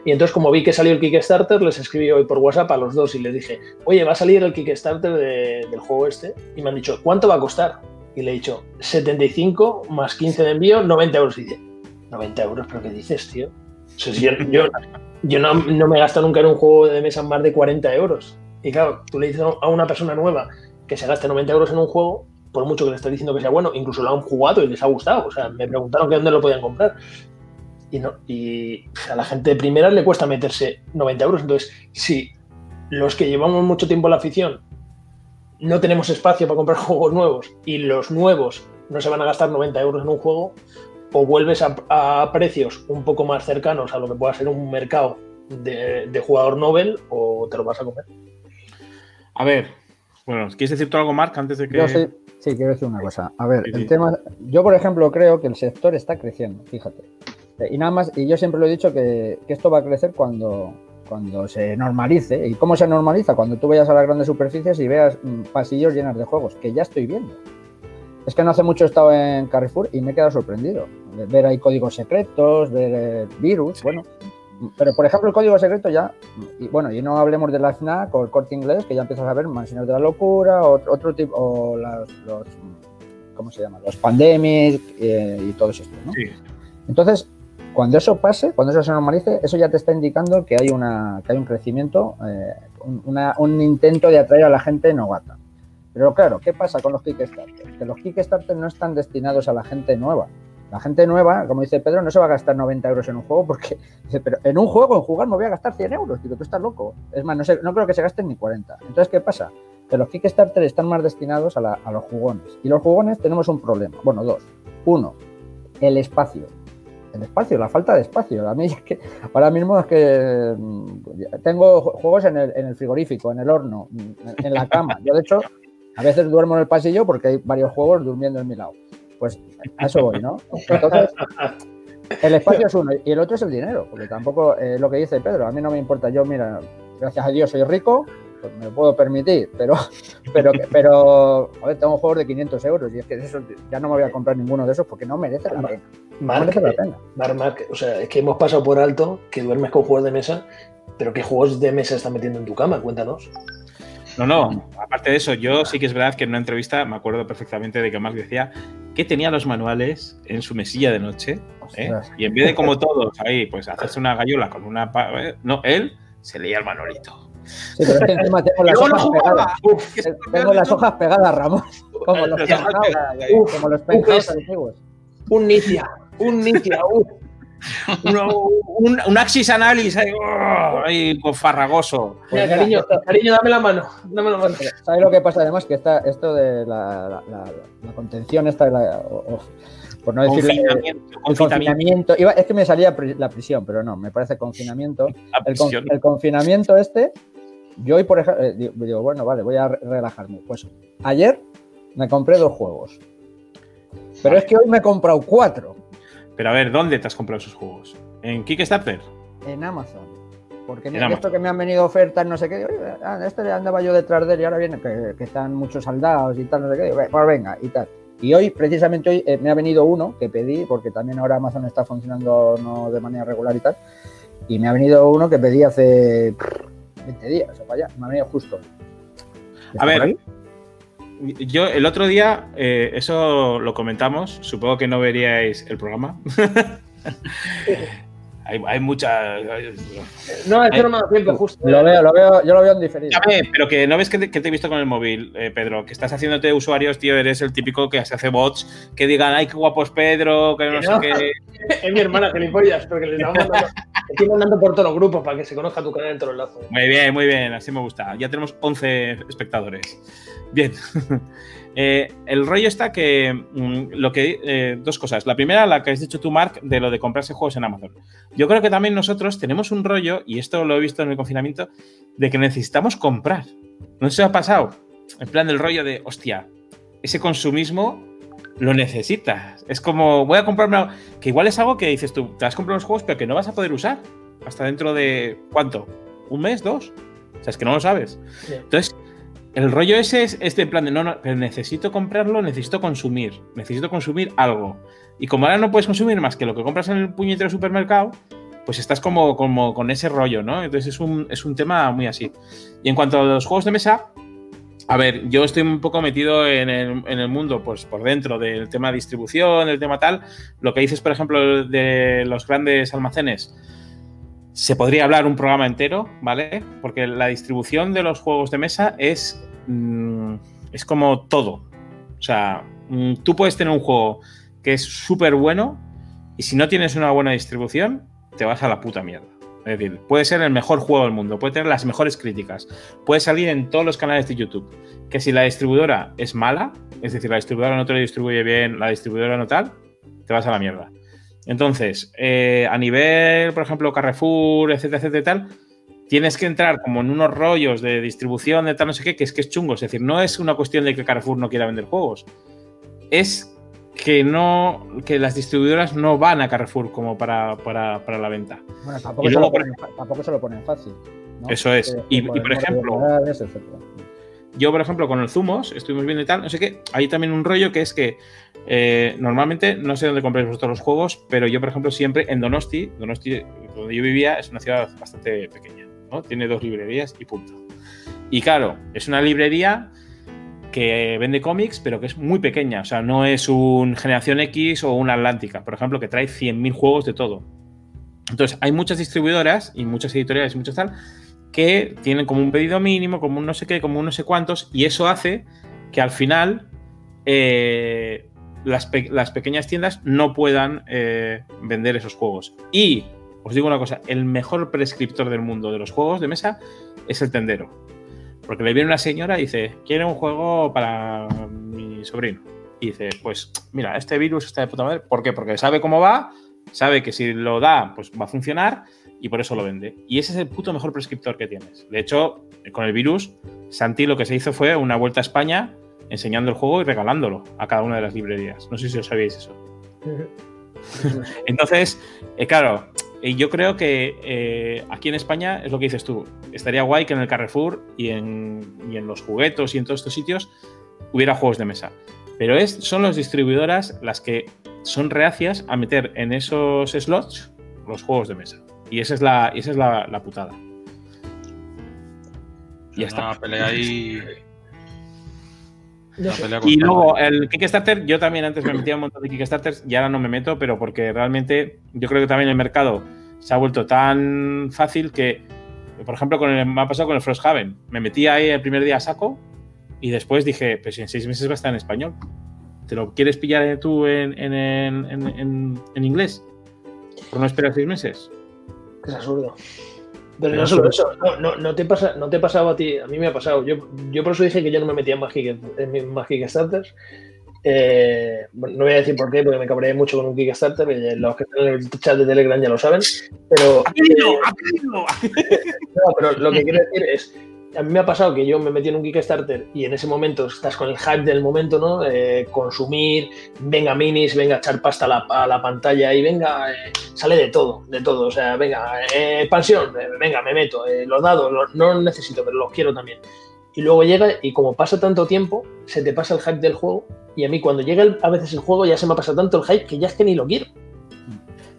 Y entonces, como vi que salió el Kickstarter, les escribí hoy por WhatsApp a los dos y les dije, oye, va a salir el Kickstarter de- del juego este. Y me han dicho, ¿cuánto va a costar? Y le he dicho, 75 más 15 de envío, 90 euros. Y dice, 90 euros, ¿pero qué dices, tío? Yo, yo no, no me gasto nunca en un juego de mesa más de 40 euros. Y claro, tú le dices a una persona nueva que se gaste 90 euros en un juego, por mucho que le estés diciendo que sea bueno, incluso lo han jugado y les ha gustado. O sea, me preguntaron que dónde lo podían comprar. Y, no, y a la gente de primera le cuesta meterse 90 euros. Entonces, si los que llevamos mucho tiempo en la afición no tenemos espacio para comprar [LAUGHS] juegos nuevos y los nuevos no se van a gastar 90 euros en un juego, o vuelves a, precios un poco más cercanos a lo que pueda ser un mercado de, jugador Nobel o te lo vas a comer. A ver, bueno, ¿quieres decir tú algo, Marc, antes de que...? Yo sí, sí, quiero decir una cosa. A ver, el tema... Yo, por ejemplo, creo que el sector está creciendo, fíjate. Y nada más, y yo siempre lo he dicho que, que esto va a crecer cuando, cuando se normalice. ¿Y cómo se normaliza? Cuando tú vayas a las grandes superficies y veas mm, pasillos llenos de juegos, que ya estoy viendo. Es que no hace mucho he estado en Carrefour y me he quedado sorprendido. Ver ahí códigos secretos, ver eh, virus, bueno. Pero, por ejemplo, el código secreto ya, y bueno, y no hablemos de la FNAC o el corte inglés, que ya empiezas a ver Mansiones de la Locura, o otro tipo, o los, ¿cómo se llama? Los pandemics eh, y todo esto, ¿no? Sí. Entonces, cuando eso pase, cuando eso se normalice, eso ya te está indicando que hay, una, que hay un crecimiento, eh, un intento de atraer a la gente novata. Pero claro, ¿qué pasa con los Kickstarter? Que los Kickstarter no están destinados a la gente nueva. La gente nueva, como dice Pedro, no se va a gastar 90 euros en un juego porque [LAUGHS] dice, pero en un juego, en jugar, me voy a gastar 100 euros. Digo, tú estás loco. Es más, no, sé, no creo que se gasten ni 40. Entonces, ¿qué pasa? Que los Kickstarter están más destinados a, a los jugones. Y los jugones tenemos un problema. Bueno, dos. Uno, el espacio espacio, la falta de espacio. A mí es que ahora mismo es que mm, tengo juegos en el, en el frigorífico, en el horno, mm, en la cama. Yo, de hecho, a veces duermo en el pasillo porque hay varios juegos durmiendo en mi lado. Pues a eso voy, ¿no? Entonces, el espacio es uno y el otro es el dinero, porque tampoco es lo que dice Pedro, a mí no me importa. Yo, mira, gracias a Dios soy rico, pues me lo puedo permitir, pero, [LAUGHS] pero, pero a ver, tengo juegos de 500 euros y es que eso, ya no me voy a comprar ninguno de esos porque no merece la pena. no merece la pena. o sea, es que hemos pasado por alto que duermes con juegos de mesa, pero ¿qué juegos de mesa están metiendo en tu cama? Cuéntanos. No, no, aparte de eso, yo sí que es verdad que en una entrevista me acuerdo perfectamente de que Mark decía que tenía los manuales en su mesilla de noche ¿eh? y en vez de como todos ahí, pues hacerse una gallola con una... ¿eh? No, él se leía el manualito. Sí, pero es que encima tengo las hojas pegadas. tengo las hojas pegadas, Ramón. [LAUGHS] Como los, pegados, como los antiguos. Un Nicia, un Nicia, [LAUGHS] un, un, axis analysis ahí, oh, ahí farragoso. Mira, cariño, cariño, dame la mano. Dame la mano. ¿Sabes lo que pasa además? Que está esto de la, la, la, contención, esta, la, por no decir confinamiento, confinamiento. Iba, es que me salía la prisión, pero no, me parece confinamiento. El, el, confinamiento este yo hoy, por ejemplo, eh, digo, bueno, vale, voy a relajarme. Pues ayer me compré dos juegos. Pero es que hoy me he comprado cuatro. Pero a ver, ¿dónde te has comprado esos juegos? ¿En Kickstarter? En Amazon. Porque en esto que me han venido ofertas, no sé qué, oye, ah, este andaba yo detrás de él y ahora viene que, están muchos saldados y tal, no sé qué, pues venga, y tal. Y hoy, precisamente hoy, eh, me ha venido uno que pedí, porque también ahora Amazon está funcionando no de manera regular y tal, y me ha venido uno que pedí hace 20 días o vaya, me ha venido justo. A ver, yo el otro día, eh, eso lo comentamos, supongo que no veríais el programa. [LAUGHS] hay, hay muchas. No, es que no me da tiempo, justo. Lo veo, lo veo, yo lo veo en diferido. pero que no ves que te, he visto con el móvil, eh, Pedro, que estás haciéndote usuarios, tío, eres el típico que se hace bots que digan, ay, qué guapo es Pedro, que no, sé qué. [LAUGHS] es mi hermana, gilipollas, porque le estamos mandando, estoy mandando por todos los grupos para que se conozca tu canal en todos los lazos. Muy bien, muy bien, así me gusta. Ya tenemos 11 espectadores. Bien. Eh, el rollo está que mm, lo que eh, dos cosas. La primera, la que has dicho tú, Mark, de lo de comprarse juegos en Amazon. Yo creo que también nosotros tenemos un rollo, y esto lo he visto en el confinamiento, de que necesitamos comprar. ¿No se ha pasado? En plan del rollo de, hostia, ese consumismo lo necesitas. Es como, voy a comprarme. Que igual es algo que dices tú, te has comprado los juegos, pero que no vas a poder usar hasta dentro de. ¿Cuánto? ¿Un mes? ¿Dos? O sea, es que no lo sabes. Entonces, el rollo ese es este plan de no, no, pero necesito comprarlo, necesito consumir, necesito consumir algo. Y como ahora no puedes consumir más que lo que compras en el puñetero supermercado, pues estás como, como con ese rollo, ¿no? Entonces es un, es un tema muy así. Y en cuanto a los juegos de mesa, a ver, yo estoy un poco metido en el, en el, mundo, pues por dentro del tema distribución, el tema tal. Lo que dices, por ejemplo, de los grandes almacenes se podría hablar un programa entero, ¿vale? Porque la distribución de los juegos de mesa es, mm, es como todo. O sea, mm, tú puedes tener un juego que es súper bueno y si no tienes una buena distribución, te vas a la puta mierda. Es decir, puede ser el mejor juego del mundo, puede tener las mejores críticas, puede salir en todos los canales de YouTube. Que si la distribuidora es mala, es decir, la distribuidora no te lo distribuye bien, la distribuidora no tal, te vas a la mierda. Entonces, eh, a nivel, por ejemplo, Carrefour, etcétera, etcétera, tal, tienes que entrar como en unos rollos de distribución de tal, no sé qué, que es que es chungo. Es decir, no es una cuestión de que Carrefour no quiera vender juegos. Es que no que las distribuidoras no van a Carrefour como para, para, para la venta. Bueno, tampoco, Y se, lo ponen, tampoco se lo ponen fácil. ¿no? Eso es. Eh, Y- por y, ejemplo. Yo, por ejemplo, con el Zumos, estuvimos viendo y tal, no sé qué, hay también un rollo que es que eh, normalmente, no sé dónde compráis vosotros los juegos, pero yo, por ejemplo, siempre en Donosti, Donosti, donde yo vivía, es una ciudad bastante pequeña, ¿no? Tiene dos librerías y punto. Y claro, es una librería que vende cómics, pero que es muy pequeña, o sea, no es un Generación X o una Atlántica, por ejemplo, que trae 100.000 juegos de todo. Entonces, hay muchas distribuidoras y muchas editoriales y muchas tal que tienen como un pedido mínimo, como un no sé qué, como un no sé cuántos, y eso hace que al final eh, las pequeñas tiendas no puedan eh, vender esos juegos. Y os digo una cosa, el mejor prescriptor del mundo de los juegos de mesa es el tendero. Porque le viene una señora y dice, quiere un juego para mi sobrino. Y dice, pues mira, este virus está de puta madre. ¿Por qué? Porque sabe cómo va, sabe que si lo da, pues va a funcionar y por eso lo vende. Y ese es el puto mejor prescriptor que tienes. De hecho, con el virus, Santi lo que se hizo fue una vuelta a España enseñando el juego y regalándolo a cada una de las librerías. No sé si os sabíais eso. [LAUGHS] Entonces, eh, claro, eh, yo creo que eh, aquí en España es lo que dices tú. Estaría guay que en el Carrefour y en, y en los juguetos y en todos estos sitios hubiera juegos de mesa. Pero es, son las distribuidoras las que son reacias a meter en esos slots los juegos de mesa. Y esa es la, y esa es la, la putada. Y ya Una está. pelea ahí. [LAUGHS] Y luego el Kickstarter, yo también antes me metía un montón de Kickstarters y ahora no me meto, pero porque realmente yo creo que también el mercado se ha vuelto tan fácil que, por ejemplo, con el, me ha pasado con el Frosthaven. Me metí ahí el primer día a saco y después dije, pues en seis meses va a estar en español. ¿Te lo quieres pillar tú en, en, en- en- inglés? ¿Por no esperar seis meses? Es absurdo. Pero no solo eso- no, no, no te pasa, no te ha pasado a ti, a mí me ha pasado. Yo, yo por eso dije que yo no me metía en más, Kick- en mis- más Kickstarters. Eh, no voy a decir por qué, porque me cabreé mucho con un Kickstarter, los que están en el chat de Telegram ya lo saben. Pero, eh, [LAUGHS] no, pero lo que quiero decir es, a mí me ha pasado que yo me metí en un Kickstarter y en ese momento estás con el hype del momento, ¿no? Eh, consumir, venga minis, venga echar pasta a la, a la pantalla y venga, eh, sale de todo, de todo. O sea, venga, eh, expansión, eh, venga, me meto, eh, los dados, no los necesito, pero los quiero también. Y luego llega y como pasa tanto tiempo, se te pasa el hype del juego y a mí cuando llega a veces el juego ya se me ha pasado tanto el hype que ya es que ni lo quiero.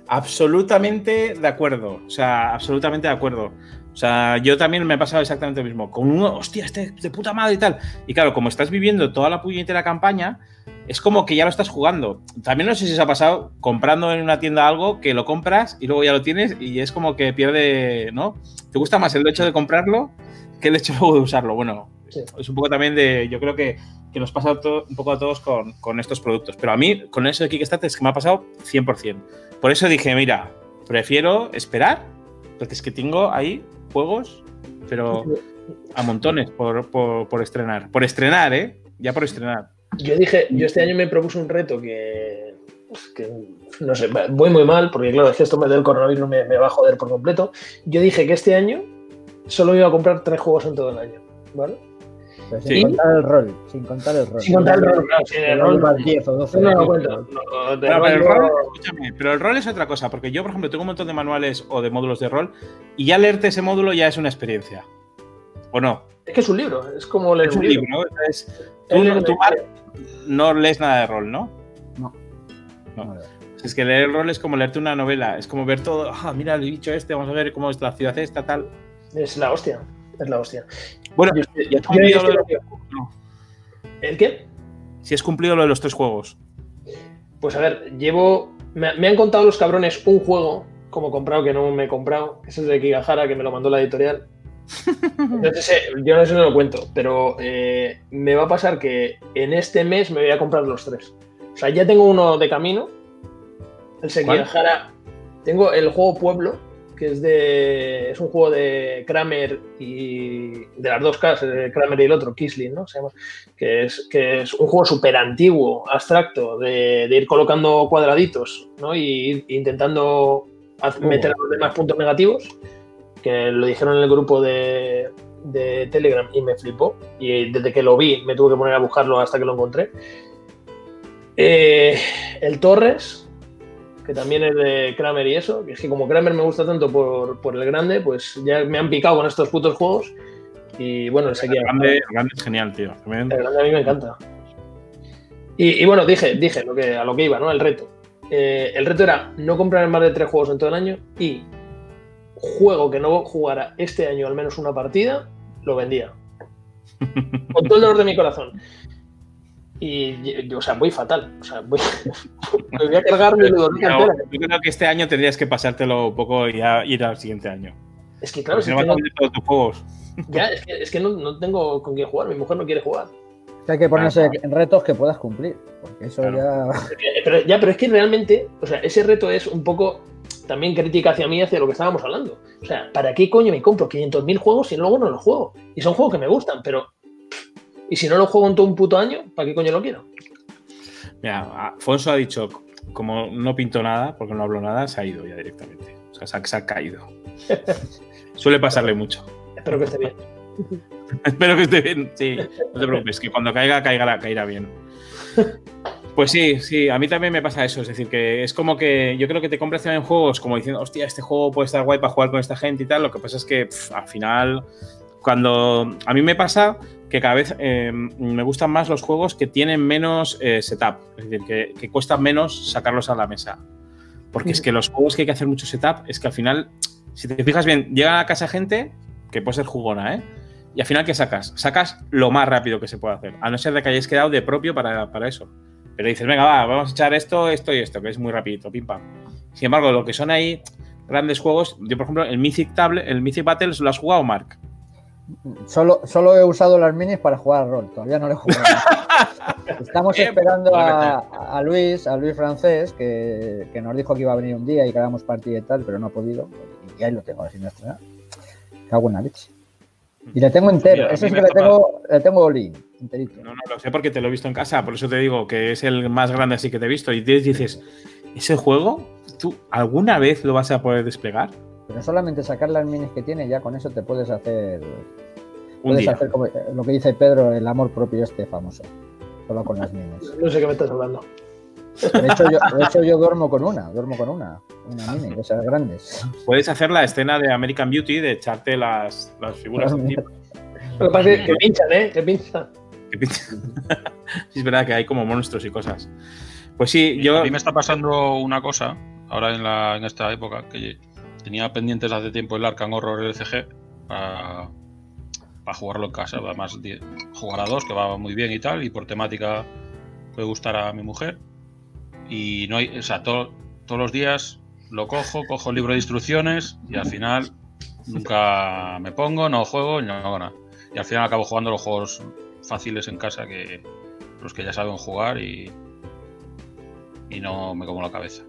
Absolutamente de acuerdo. O sea, absolutamente de acuerdo. O sea, yo también me ha pasado exactamente lo mismo. Con uno, hostia, este de puta madre y tal. Y claro, como estás viviendo toda la puñetera campaña, es como que ya lo estás jugando. También no sé si os ha pasado comprando en una tienda algo que lo compras y luego ya lo tienes y es como que pierde, ¿no? ¿Te gusta más el hecho de comprarlo que el hecho [LAUGHS] luego de usarlo? Bueno, Sí. es un poco también de. Yo creo que, que nos pasa un poco a todos con, con estos productos. Pero a mí, con eso de Kickstarter, es que me ha pasado 100%. Por eso dije, mira, prefiero esperar, porque es que tengo ahí juegos, pero a montones por, por- por estrenar. Por estrenar, ¿eh? Ya por estrenar. Yo dije, yo este año me propuse un reto que, pues, que, no sé, voy muy mal, porque claro, es que esto me del coronavirus me, me va a joder por completo. Yo dije que este año solo iba a comprar tres juegos en todo el año, ¿vale? Pero Sí. sin contar el rol. Sin contar el rol. Sin contar el rol, claro, el rol. llevas 10 o 12. No, no. No, pero, el rol escúchame, pero el rol es otra cosa, porque yo, por ejemplo, tengo un montón de manuales o de módulos de rol y ya leerte ese módulo ya es una experiencia. ¿O no? Es que es un libro, es como leer Es un libro, ¿no? Entonces, tú, Es no- tú, libro. no lees nada de rol, ¿no? No. No. No, Es que leer el rol es como leerte una novela, es como ver todo, ah, mira el bicho este, vamos a ver cómo es la ciudad esta, tal. Es la hostia, es la hostia. Bueno, Yo ya yo lo de no. ¿El qué? Si has cumplido lo de los tres juegos. Pues a ver, llevo. Me, me han contado los cabrones un juego como comprado que no me he comprado, que es el de Kigahara, que me lo mandó la editorial. Entonces, eh, yo no sé si lo cuento, pero eh, me va a pasar que en este mes me voy a comprar los tres. O sea, ya tengo uno de camino. El Sekigahara. Tengo el juego Pueblo, que es de. Es un juego de Kramer y. de las dos casas, de Kramer y el otro, Kisling, ¿no? Se llama, que, es, que es un juego súper antiguo, abstracto, de, de ir colocando cuadraditos, ¿no? Y ir intentando haz- meter a los demás puntos negativos que lo dijeron en el grupo de, de Telegram y me flipó. Y desde que lo vi me tuve que poner a buscarlo hasta que lo encontré. Eh, el Torres, que también es de Kramer y eso, que es que como Kramer me gusta tanto por, por el grande, pues ya me han picado con estos putos juegos. Y bueno, el El grande, el grande es genial, tío. También- El grande a mí me encanta. Y, y bueno, dije, dije lo que, a lo que iba, ¿no? El reto. Eh, el reto era no comprar más de tres juegos en todo el año y juego que no jugara este año al menos una partida, lo vendía. [LAUGHS] Con todo el dolor de mi corazón. Y, yo, o sea, voy fatal. O sea, voy, [LAUGHS] me voy a cargar mi entera. yo creo que este año tendrías que pasártelo un poco y ya ir al siguiente año. Es que claro, si no vender todos tus juegos. ya, es que, es que no, no tengo con quién jugar. Mi mujer no quiere jugar. Que hay que ponerse Claro. en retos que puedas cumplir. Porque eso Claro. ya. Pero, ya, pero es que realmente, o sea, ese reto es un poco también crítica hacia mí, hacia lo que estábamos hablando. O sea, ¿para qué coño me compro 500.000 juegos si luego no los juego? Y son juegos que me gustan, pero. Y si no los juego en todo un puto año, ¿para qué coño lo quiero? Mira, Afonso ha dicho, como no pinto nada, porque no hablo nada, se ha ido ya directamente. O sea, se ha, se ha caído. [LAUGHS] Suele pasarle mucho. Espero que esté bien. [LAUGHS] Espero que esté bien. Sí, no te preocupes, que cuando caiga, caiga, caerá bien. Pues sí, sí, a mí también me pasa eso. Es decir, que es como que yo creo que te compras también juegos como diciendo, hostia, este juego puede estar guay para jugar con esta gente y tal. Lo que pasa es que al final, cuando. A mí me pasa que cada vez eh, me gustan más los juegos que tienen menos eh, setup. Es decir, que, que cuesta menos sacarlos a la mesa. Porque es que los juegos que hay que hacer mucho setup es que al final, si te fijas bien, llega a casa gente que puede ser jugona, ¿eh? Y al final, ¿qué sacas? Sacas lo más rápido que se puede hacer, a no ser de que hayáis quedado de propio para, para eso. Pero dices, venga, va, vamos a echar esto, esto y esto, que es muy rapidito, pim pam. Sin embargo, lo que son ahí grandes juegos, yo por ejemplo, el Mythic Table, el Mythic Battles, ¿lo has jugado, Mark? Solo, solo he usado las minis para jugar al rol, todavía no lo he jugado. [LAUGHS] Estamos Bien, esperando pues, a, a Luis, a Luis Francés, que, que nos dijo que iba a venir un día y que hagamos partida y tal, pero no ha podido. Y ahí lo tengo, así no estrenar. Cago en la leche. Y le tengo entero, Mira, ese es que le tengo, le tengo enterito. No, no lo sé porque te lo he visto en casa, por eso te digo que es el más grande así que te he visto. Y dices, ¿ese juego tú alguna vez lo vas a poder desplegar? Pero solamente sacar las minis que tiene, ya con eso te puedes hacer. Un Puedes día. hacer como, lo que dice Pedro, el amor propio este famoso. Solo con las minis. No sé qué me estás hablando. De hecho, yo, de hecho, yo duermo con una, duermo con una, una mini, de esas grandes. Puedes hacer la escena de American Beauty de echarte las, las figuras encima. Lo que pasa es que pinchan, ¿eh? Que pinchan. Que pinta- [LAUGHS] es verdad que hay como monstruos y cosas. Pues sí, yo. A mí me está pasando una cosa ahora en, la, en esta época que tenía pendientes hace tiempo el Arkham Horror LCG para, para jugarlo en casa. Además, jugar a dos, que va muy bien y tal, y por temática puede gustar a mi mujer. Y no hay, o sea, to- todos los días lo cojo, cojo el libro de instrucciones y al final nunca me pongo, no juego y no hago nada. Y al final acabo jugando los juegos fáciles en casa que los que ya saben jugar y, y no me como la cabeza.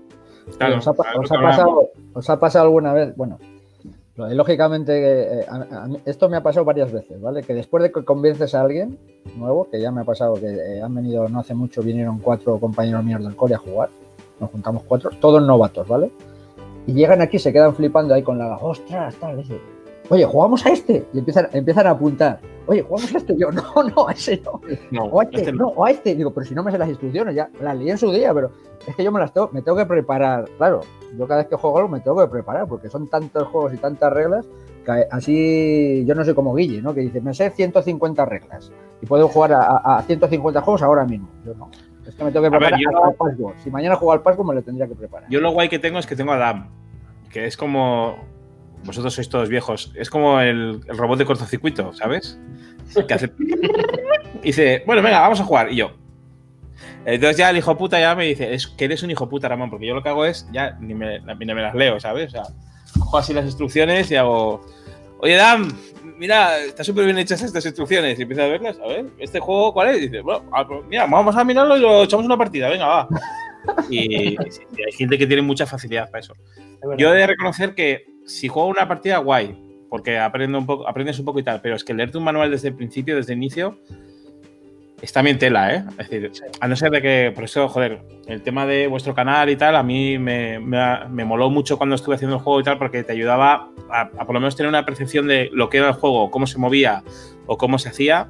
Claro, ¿Os, ha, os pasado, os ha pasado alguna vez? Bueno, lo- lógicamente, eh, a- a mí- esto me ha pasado varias veces, ¿vale? Que después de que convences a alguien nuevo, que ya me ha pasado que eh, han venido no hace mucho, vinieron cuatro compañeros míos del core a jugar, nos juntamos cuatro, todos novatos, ¿vale? Y llegan aquí, se quedan flipando ahí con la, ostras, tal, dice, oye, jugamos a este, y empiezan, empiezan a apuntar, oye, jugamos a este, yo, no, [LAUGHS] no, a ese no, No, o a este, este no. no, o a este. Digo, pero si no me sé las instrucciones, ya las leí en su día, pero es que yo me las tengo, me tengo que preparar. Claro, yo cada vez que juego algo me tengo que preparar, porque son tantos juegos y tantas reglas que así yo no soy como Guille, ¿no? Que dice, me sé 150 reglas y puedo jugar a, a- a 150 juegos ahora mismo. Yo no. Es que me tengo que ver, preparar hasta no-. Si mañana juego al password me lo tendría que preparar. Yo lo guay que tengo es que tengo a Adam, que es como. Vosotros sois todos viejos. Es como el, el robot de cortocircuito, ¿sabes? Que hace. [LAUGHS] Dice, bueno, venga, vamos a jugar. Y yo. Entonces ya el hijo puta ya me dice, es que eres un hijo puta, Ramón, porque yo lo que hago es, ya ni me, ni me las leo, ¿sabes? O sea, cojo así las instrucciones y hago, oye Dan, mira, está súper bien hechas estas instrucciones. Y empiezo a verlas, a ver, ¿este juego cuál es? Y dice, bueno, ah, pues mira, vamos a mirarlo y lo echamos una partida, venga, va. Y, sí, hay gente que tiene mucha facilidad para eso. Es. Yo he de reconocer que si juego una partida, guay, porque aprendo un poco, aprendes un poco y tal, pero es que leerte un manual desde el principio, desde el inicio, es también tela, ¿eh? Es decir, a no ser de que, por eso, joder, el tema de vuestro canal y tal, a mí me, me, me moló mucho cuando estuve haciendo el juego y tal, porque te ayudaba a, a por lo menos tener una percepción de lo que era el juego, cómo se movía o cómo se hacía,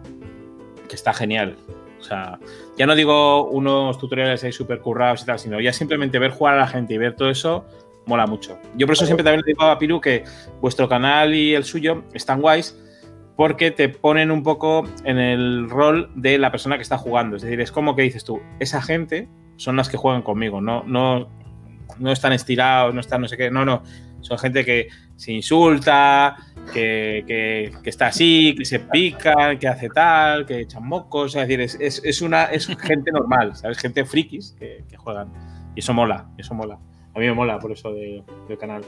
que está genial. O sea, ya no digo unos tutoriales ahí súper currados y tal, sino ya simplemente ver jugar a la gente y ver todo eso, mola mucho. Yo por eso siempre también le digo a Piru que vuestro canal y el suyo están guays porque te ponen un poco en el rol de la persona que está jugando. Es decir, es como que dices tú, esa gente son las que juegan conmigo, no, no, no están estirados, no están no sé qué, no, no. Son gente que se insulta, que, que- está así, que se pica, que hace tal, que echan mocos. Es decir, es, es- una, es gente normal, ¿sabes? Gente frikis que, que juegan. Y eso mola, eso mola. A mí me mola por eso de- del canal.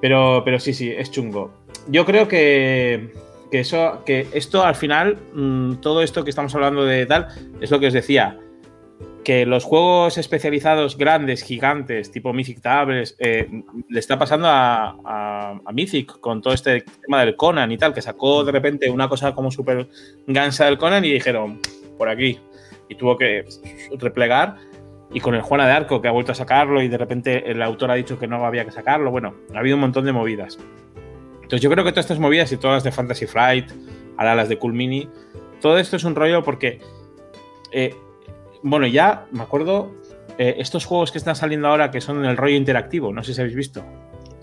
Pero, pero sí, sí, es chungo. Yo creo que, que eso, que esto al final, mm, todo esto que estamos hablando de tal, es lo que os decía. Que los juegos especializados grandes, gigantes, tipo Mythic Tables, eh, le está pasando a, a- a Mythic con todo este tema del Conan y tal, que sacó de repente una cosa como súper gansa del Conan y dijeron, por aquí. Y tuvo que replegar. Y con el Juana de Arco, que ha vuelto a sacarlo y de repente el autor ha dicho que no había que sacarlo. Bueno, ha habido un montón de movidas. Entonces yo creo que todas estas movidas y todas las de Fantasy Flight, ahora las de Cool Mini, todo esto es un rollo porque, eh, bueno, ya me acuerdo, eh, estos juegos que están saliendo ahora que son en el rollo interactivo, no sé si habéis visto,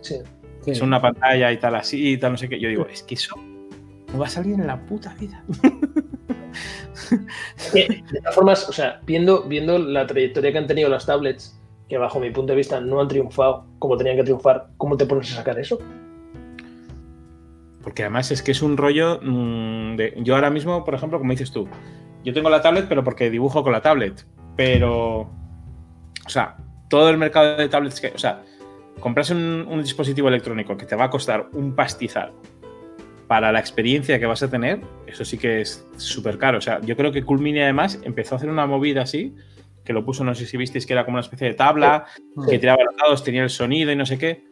Sí. Sí. es una pantalla y tal así y tal, no sé qué, yo digo, es que eso no va a salir en la puta vida. [LAUGHS] De todas formas, o sea, viendo, viendo la trayectoria que han tenido las tablets, que bajo mi punto de vista no han triunfado como tenían que triunfar, ¿cómo te pones a sacar eso? Porque además es que es un rollo mm, de... Yo ahora mismo, por ejemplo, como dices tú, yo tengo la tablet, pero porque dibujo con la tablet. Pero... O sea, todo el mercado de tablets que... O sea, comprarse un, un dispositivo electrónico que te va a costar un pastizal para la experiencia que vas a tener, eso sí que es súper caro. O sea, yo creo que Cool Mini además empezó a hacer una movida así, que lo puso, no sé si visteis, que era como una especie de tabla, que tiraba los dados, tenía el sonido y no sé qué.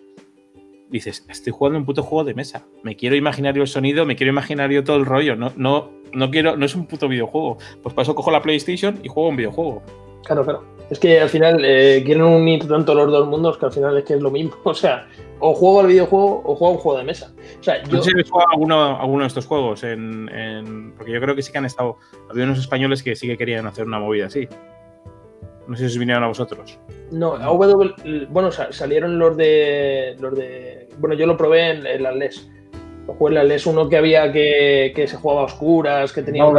Dices, estoy jugando un puto juego de mesa. Me quiero imaginar yo el sonido, me quiero imaginar yo todo el rollo. No, no, no quiero, no es un puto videojuego. Pues para eso cojo la PlayStation y juego un videojuego. Claro, claro. Es que al final eh, quieren unir tanto los dos mundos que al final es que es lo mismo. [LAUGHS] O sea, o juego al videojuego o juego a un juego de mesa. O sea, yo. No sé si jugado alguno, alguno de estos juegos, en, en- porque yo creo que sí que han estado. Había unos españoles que sí que querían hacer una movida así. No sé si os vinieron a vosotros. No, AW, bueno, sa- salieron los de. los de. Bueno, yo lo probé en, en las LES. Lo jugué en las LES, uno que había que, que se jugaba a oscuras, que tenía No.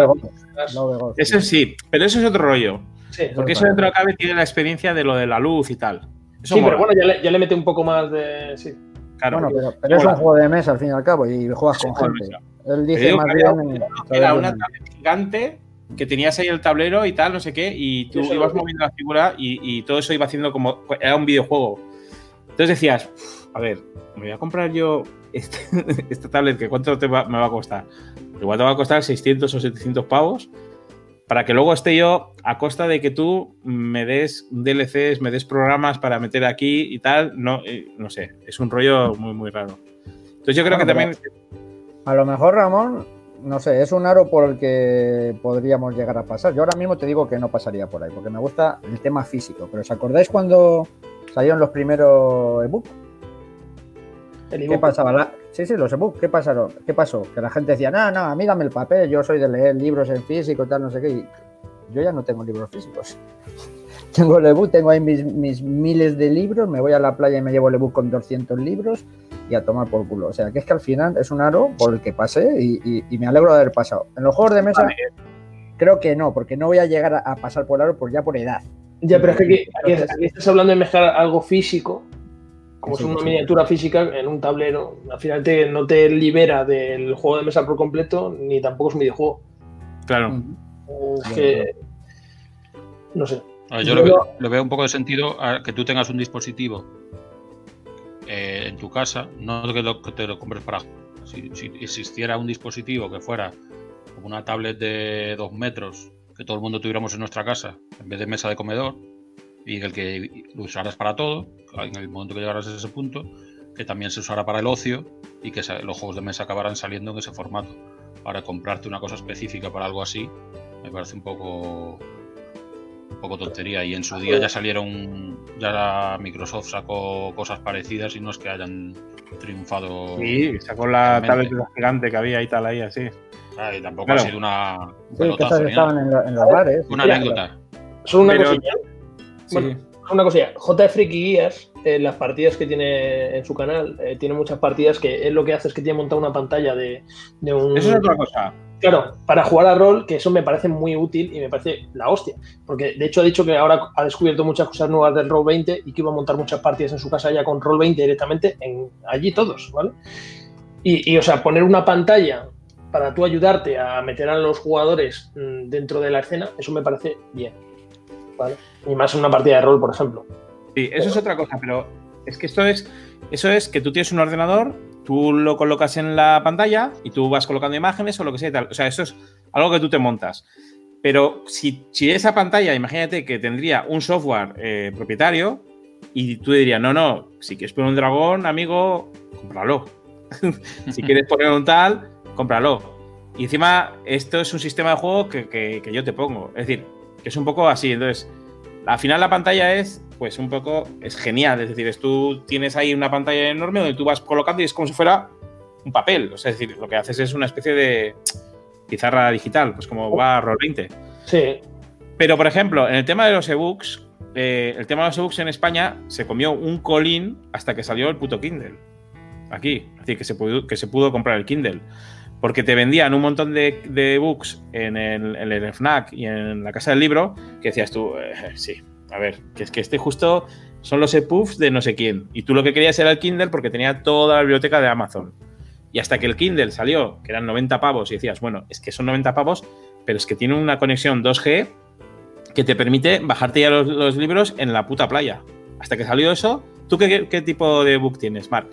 No, Eso sí, pero eso es otro rollo. Sí, Porque eso dentro de cabe tiene la experiencia de lo de la luz y tal. Eso sí mola, pero bueno, ya le, ya le mete un poco más de. Sí. claro. Bueno, pero, pero es un juego de mesa al fin y al cabo y juegas con gente. Él dice más bien. un- Era una tablet gigante que tenías ahí el tablero y tal, no sé qué, y tú Eso ibas vi. moviendo la figura y, y todo eso iba haciendo como. Era un videojuego. Entonces decías, "Uf, a ver, me voy a comprar yo este, [LAUGHS] esta tablet, que ¿cuánto te va- me va a costar? Igual te va a costar 600 o 700 pavos para que luego esté yo a costa de que tú me des DLCs, me des programas para meter aquí y tal. No, eh, no sé, es un rollo muy, muy raro. Entonces yo creo Bueno, que también. A lo mejor, Ramón, no sé, es un aro por el que podríamos llegar a pasar. Yo ahora mismo te digo que no pasaría por ahí, porque me gusta el tema físico. Pero ¿os acordáis cuando salieron los primeros ebook? El ¿Qué pasaba? La- Sí, sí, los ebook, ¿qué pasaron? ¿Qué pasó? Que la gente decía, no, no, a mí dame el papel, yo soy de leer libros en físico, tal, no sé qué. Y yo ya no tengo libros físicos. [LAUGHS] tengo el ebook, tengo ahí mis, mis miles de libros, me voy a la playa y me llevo el ebook con 200 libros y a tomar por culo. O sea, que es que al final es un aro por el que pasé y, y- y me alegro de haber pasado. En los juegos de mesa, creo que no, porque no voy a llegar a, a pasar por el aro por ya por edad. Ya, pero es que aquí, aquí- aquí estás hablando de mezclar algo físico, como Sí, es una sí. miniatura física en un tablero. Al final te, no te libera del juego de mesa por completo, ni tampoco es un videojuego. Claro. Es Ya, que no sé. A ver, yo le veo, le veo un poco de sentido a que tú tengas un dispositivo eh, en tu casa, no que, lo- que te lo compres para. Si, si existiera un dispositivo que fuera como una tablet de dos metros, que todo el mundo tuviéramos en nuestra casa, en vez de mesa de comedor, y el que lo usaras para todo, en el momento que llegaras a ese punto, que también se usara para el ocio y que los juegos de mesa acabaran saliendo en ese formato. Para comprarte una cosa específica para algo así, me parece un poco un poco tontería. Y en su día ya salieron, ya la Microsoft sacó cosas parecidas y no es que hayan triunfado. Sí, sacó la Totalmente. tablet gigante que había y tal ahí así. Ah, y tampoco Claro. ha sido una un Sí, que ni estaban en, lo- en los bares. Una anécdota. Solo una Pero- cosilla. Sí. Bueno, Una cosilla, J Freaky Gears, eh, las partidas que tiene en su canal, eh, tiene muchas partidas que él lo que hace es que tiene montado una pantalla de, de un. Eso es otra cosa. Claro, para jugar a rol, que eso me parece muy útil y me parece la hostia. Porque de hecho ha dicho que ahora ha descubierto muchas cosas nuevas del Roll 20 y que iba a montar muchas partidas en su casa ya con Roll 20 directamente en, allí todos, ¿vale? Y, y, o sea, poner una pantalla para tú ayudarte a meter a los jugadores mm, dentro de la escena, eso me parece bien. ¿vale? Y más en una partida de rol, por ejemplo. Sí, eso es otra cosa, pero es que esto es. Eso es que tú tienes un ordenador, tú lo colocas en la pantalla y tú vas colocando imágenes o lo que sea y tal. O sea, eso es algo que tú te montas. Pero si, si esa pantalla, imagínate que tendría un software eh, propietario y tú dirías, no, no, si quieres poner un dragón, amigo, cómpralo. [LAUGHS] si quieres poner un tal, cómpralo. Y encima, esto es un sistema de juego que, que- que yo te pongo. Es decir, que es un poco así. Entonces, al final la pantalla es, pues un poco, es genial. Es decir, es tú tienes ahí una pantalla enorme donde tú vas colocando y es como si fuera un papel. O sea, es decir, lo que haces es una especie de pizarra digital, pues como va Roll20. Sí, Pero, por ejemplo, en el tema de los ebooks, eh, el tema de los ebooks en España se comió un colín hasta que salió el puto Kindle. Aquí. Es decir, que se pudo, que se pudo comprar el Kindle. Porque te vendían un montón de, de ebooks en el, FNAC y en la casa del libro que decías tú, eh, sí, a ver, que es que este justo son los EPUBs de no sé quién. Y tú lo que querías era el Kindle porque tenía toda la biblioteca de Amazon. Y hasta que el Kindle salió, que eran 90 pavos, y decías, bueno, es que son 90 pavos, pero es que tiene una conexión 2G que te permite bajarte ya los, libros en la puta playa. Hasta que salió eso, ¿tú qué, qué tipo de book tienes, Mark?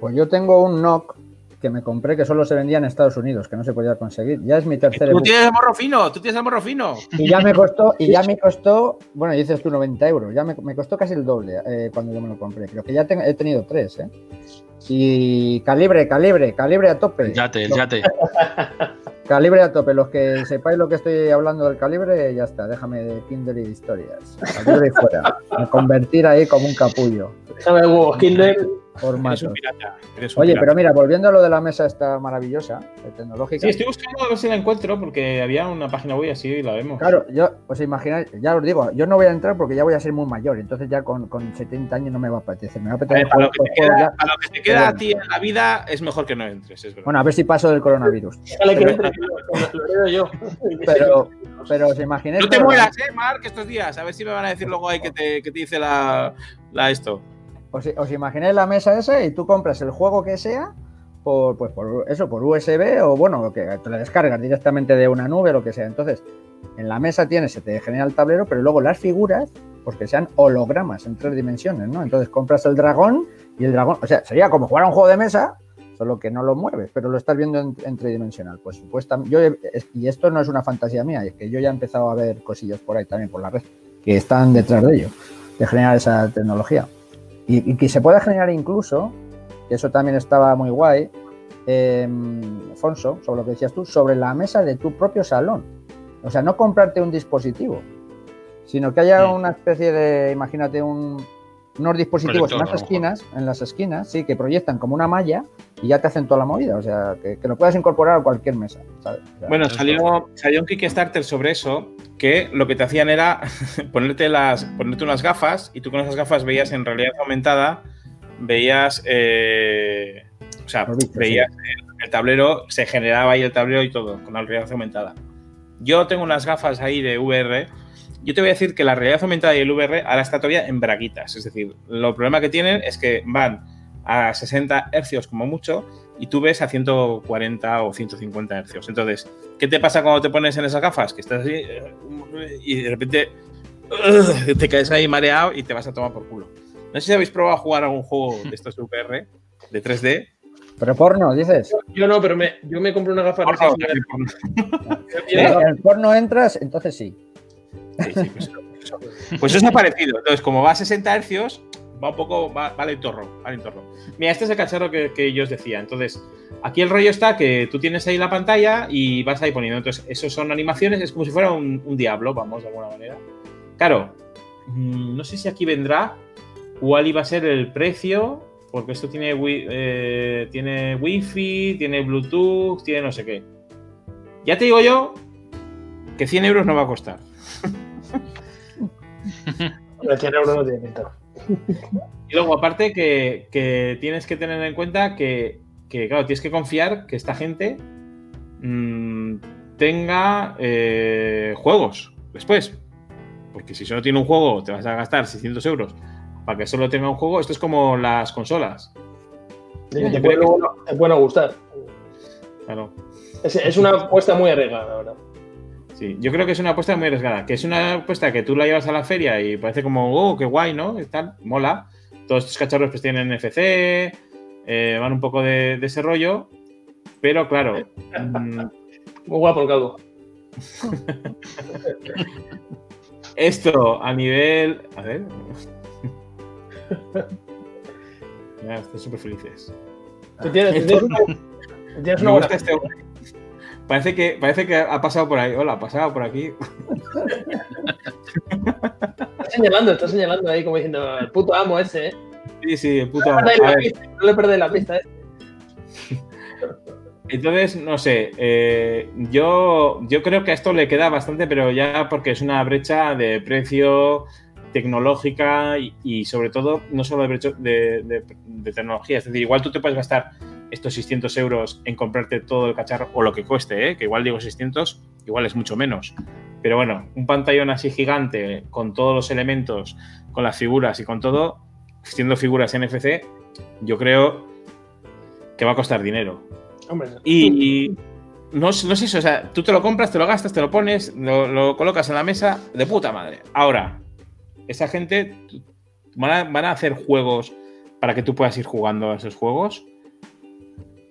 Pues yo tengo un NOC que me compré que solo se vendía en Estados Unidos, que no se podía conseguir. Ya es mi tercer Tú tienes el morro fino, tú tienes el morro fino. Y ya me costó, y ya [LAUGHS] me costó, bueno, dices tú 90 euros, ya me, me costó casi el doble eh, cuando yo me lo compré. Creo que ya he tenido tres, ¿eh? Y calibre, calibre, calibre a tope. El yate, el yate. [LAUGHS] Calibre a tope. Los que sepáis lo que estoy hablando del calibre, ya está. Déjame de Kindle y de historias. Calibre y fuera. Me convertir ahí como un capullo. déjame huevos, Kindle. Eres Formatos. un pirata. eres un Oye, pirata. pero mira, volviendo a lo de la mesa esta maravillosa, tecnológica. Sí, estoy buscando a ver si la encuentro porque había una página web así y la vemos. Claro, yo os imagináis, ya os digo, yo no voy a entrar porque ya voy a ser muy mayor, entonces ya con, con 70 años no me va a apetecer. Me va a A ver, apetecer para, lo que te queda, ya. para lo que te queda a ti en la vida es mejor que no entres, es verdad. Bueno, a ver si paso del coronavirus. [LAUGHS] Déjale que entre, lo, lo leo yo. Pero, pero os imagináis. no te mueras, eh, Mark, estos días. A ver si me van a decir luego ahí que te, que te dice la, la esto. Os, os imagináis la mesa esa y tú compras el juego que sea por, pues por eso, por USB o bueno, que te la descargas directamente de una nube, lo que sea. Entonces, en la mesa tienes, se te genera el tablero, pero luego las figuras, pues que sean hologramas en tres dimensiones, ¿no? Entonces compras el dragón y el dragón, o sea, sería como jugar a un juego de mesa, solo que no lo mueves, pero lo estás viendo en, en tridimensional. Pues supuestamente, yo y esto no es una fantasía mía, es que yo ya he empezado a ver cosillas por ahí también por la red que están detrás de ello, de generar esa tecnología. Y, y que se pueda generar incluso, que eso también estaba muy guay, eh, Fonso, sobre lo que decías tú, sobre la mesa de tu propio salón. O sea, no comprarte un dispositivo, sino que haya una especie de, imagínate, un, unos dispositivos en las esquinas, en las esquinas, sí, que proyectan como una malla y ya te hacen toda la movida. O sea, que, que lo puedas incorporar a cualquier mesa, ¿sabes? O sea, Bueno, salió, salió un Kickstarter sobre eso, que lo que te hacían era [LAUGHS] ponerte, las, ponerte unas gafas y tú con esas gafas veías en realidad aumentada, veías, eh, o sea, veías el, el tablero, se generaba ahí el tablero y todo, con la realidad aumentada. Yo tengo unas gafas ahí de VR. Yo te voy a decir que la realidad aumentada y el VR ahora está todavía en braguitas. Es decir, lo problema que tienen es que van a 60 hercios como mucho y tú ves a 140 o 150 hercios. Entonces, ¿qué te pasa cuando te pones en esas gafas? Que estás así eh, y de repente te caes ahí mareado y te vas a tomar por culo. No sé si habéis probado a jugar algún juego de estos de VR, de 3D. Pero porno, dices. Yo no, pero me, yo me compré una gafa Por favor, Si en el porno entras, entonces sí. Pues, eso. Pues parecido. Entonces, como va a 60 hercios, va un poco, va, va lentorro, va lentorro. Mira, este es el cacharro que, que yo os decía. Entonces, aquí el rollo está que tú tienes ahí la pantalla y vas ahí poniendo. Entonces, eso son animaciones, es como si fuera un, un diablo, vamos, de alguna manera. Claro, mm, no sé si aquí vendrá cuál iba a ser el precio, porque esto tiene, wi- eh, tiene wifi, tiene bluetooth, tiene no sé qué. Ya te digo yo que 100 euros no va a costar. Hombre, 100 euros no tiene pinta. Y luego, aparte, que, que tienes que tener en cuenta que, que, claro, tienes que confiar que esta gente mm, tenga eh, juegos después. Porque si solo tiene un juego, te vas a gastar 600 euros para que solo tenga un juego. Esto es como las consolas. Te, yo te puede, que- luego- te puede no gustar. Claro. Es, es una apuesta muy arriesgada, la verdad. Sí, yo creo que es una apuesta muy arriesgada. Que es una apuesta que tú la llevas a la feria y parece como, oh, qué guay, ¿no? Y tal, mola. Todos estos cacharros pues tienen NFC, eh, van un poco de, de ese rollo. Pero claro, mm, Muy guapo el calvo. [LAUGHS] esto a nivel. A ver. Ya, [LAUGHS] estoy súper felices. Tú tienes, tú tienes una, tienes [LAUGHS] Me una buena- gusta este hombre. Parece que, parece que ha pasado por ahí. Hola, ha pasado por aquí. Está señalando, está señalando ahí como diciendo, el puto amo ese, ¿eh? Sí, sí, el puto No amo. le pista, no le perdéis la pista, ¿eh? [LAUGHS] Entonces, no sé, eh, yo, yo creo que a esto le queda bastante, pero ya porque es una brecha de precio tecnológica y, y sobre todo no solo de, de- de tecnología. Es decir, igual tú te puedes gastar estos 600 euros en comprarte todo el cacharro o lo que cueste, ¿eh? que igual digo 600, igual es mucho menos. Pero bueno, un pantallón así gigante con todos los elementos, con las figuras y con todo, siendo figuras NFC, yo creo que va a costar dinero. Hombre, Y, y no, no es eso, o sea, tú te lo compras, te lo gastas, te lo pones, lo, lo colocas en la mesa de puta madre. Ahora, esa gente van a, van a hacer juegos para que tú puedas ir jugando a esos juegos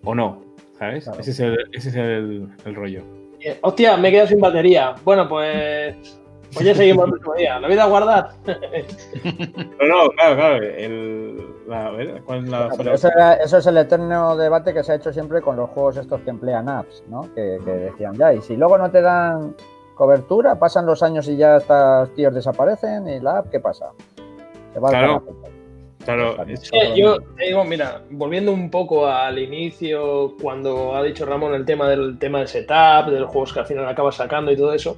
o no, ¿sabes? Claro. Ese es el, ese es el, el rollo. eh, hostia, me he quedado sin batería. Bueno, pues. Pues ya seguimos el próximo día. ¿La vida a guardar? No, no, claro, claro. El, la, a ver, ¿cuál es la- Bueno, eso, era- eso es el eterno debate que se ha hecho siempre con los juegos estos que emplean apps, ¿no? Que, que decían, ya, y si luego no te dan cobertura, pasan los años y ya estos tíos desaparecen, y la app, ¿qué pasa? Se va Claro. carajo. Claro, yo te digo, mira, volviendo un poco al inicio, cuando ha dicho Ramón el tema del tema del setup, de los juegos que al final acabas sacando y todo eso,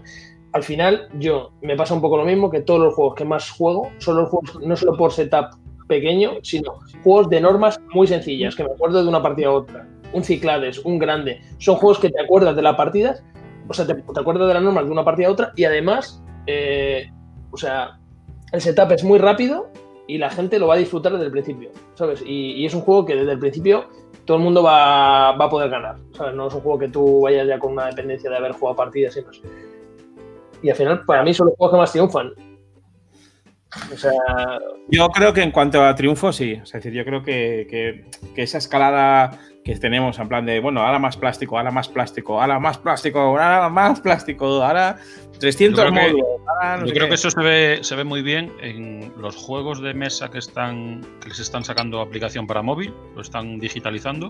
al final yo me pasa un poco lo mismo que todos los juegos que más juego son los juegos no solo por setup pequeño, sino juegos de normas muy sencillas, que me acuerdo de una partida a otra. Un Ciclades, un grande. Son juegos que te acuerdas de las partidas, o sea, te, te acuerdas de las normas de una partida a otra y además, eh, o sea, el setup es muy rápido y la gente lo va a disfrutar desde el principio, ¿sabes? Y, es un juego que desde el principio todo el mundo va, a poder ganar, ¿sabes? No es un juego que tú vayas ya con una dependencia de haber jugado partidas y más. Y al final, para mí, son los juegos que más triunfan. O sea, Yo creo que en cuanto a triunfo, sí. Es decir, yo creo que- que esa escalada que tenemos en plan de, bueno, ahora más plástico, ahora más plástico, ahora más plástico, ahora más plástico, ahora 300 Yo que- módulos, no Yo creo qué. que eso se ve, se ve muy bien en los juegos de mesa que están que les están sacando aplicación para móvil, lo están digitalizando.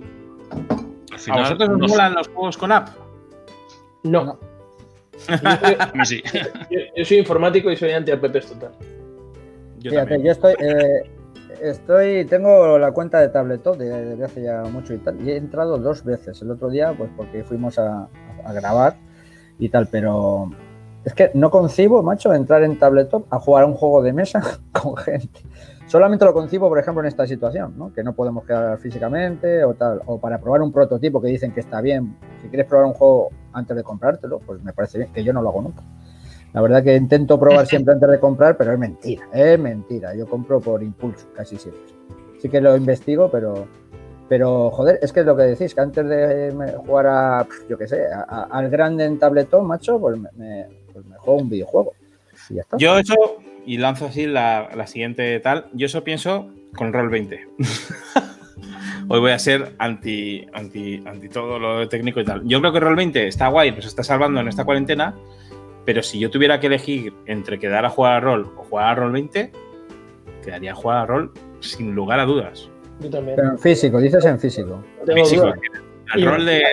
Al ¿A final, vosotros os no molan los juegos con app? no. No. Yo, [LAUGHS] soy, a mí sí. yo- yo soy informático y soy anti-apps total. Yo Fíjate, también. yo estoy, eh, estoy, tengo la cuenta de Tabletop de- desde hace ya mucho y tal, y he entrado dos veces. El otro día, pues porque fuimos a, a grabar y tal, pero es que no concibo, macho, entrar en Tabletop a jugar a un juego de mesa [LAUGHS] con gente. Solamente lo concibo, por ejemplo, en esta situación, ¿no? Que no podemos quedar físicamente o tal, o para probar un prototipo que dicen que está bien. Si quieres probar un juego antes de comprártelo, pues me parece bien, que yo no lo hago nunca. La verdad que intento probar [LAUGHS] siempre antes de comprar, pero es mentira, es mentira. Yo compro por impulso, casi siempre. sí que lo investigo, pero, pero joder, es que es lo que decís, que antes de jugar a, yo qué sé, a- a- al grande en tabletón, macho, pues me, me- pues me juego un videojuego. Y ya está. Yo eso, y lanzo así la, la siguiente tal, yo eso pienso con Roll 20. [LAUGHS] Hoy voy a ser anti, anti, anti todo lo técnico y tal. Yo creo que Roll 20 está guay, nos está salvando en esta cuarentena, pero si yo tuviera que elegir entre quedar a jugar a Roll o jugar a Roll 20, quedaría a jugar a Roll sin lugar a dudas. Yo también. Pero en físico, dices en físico. No Físico, Y- rol de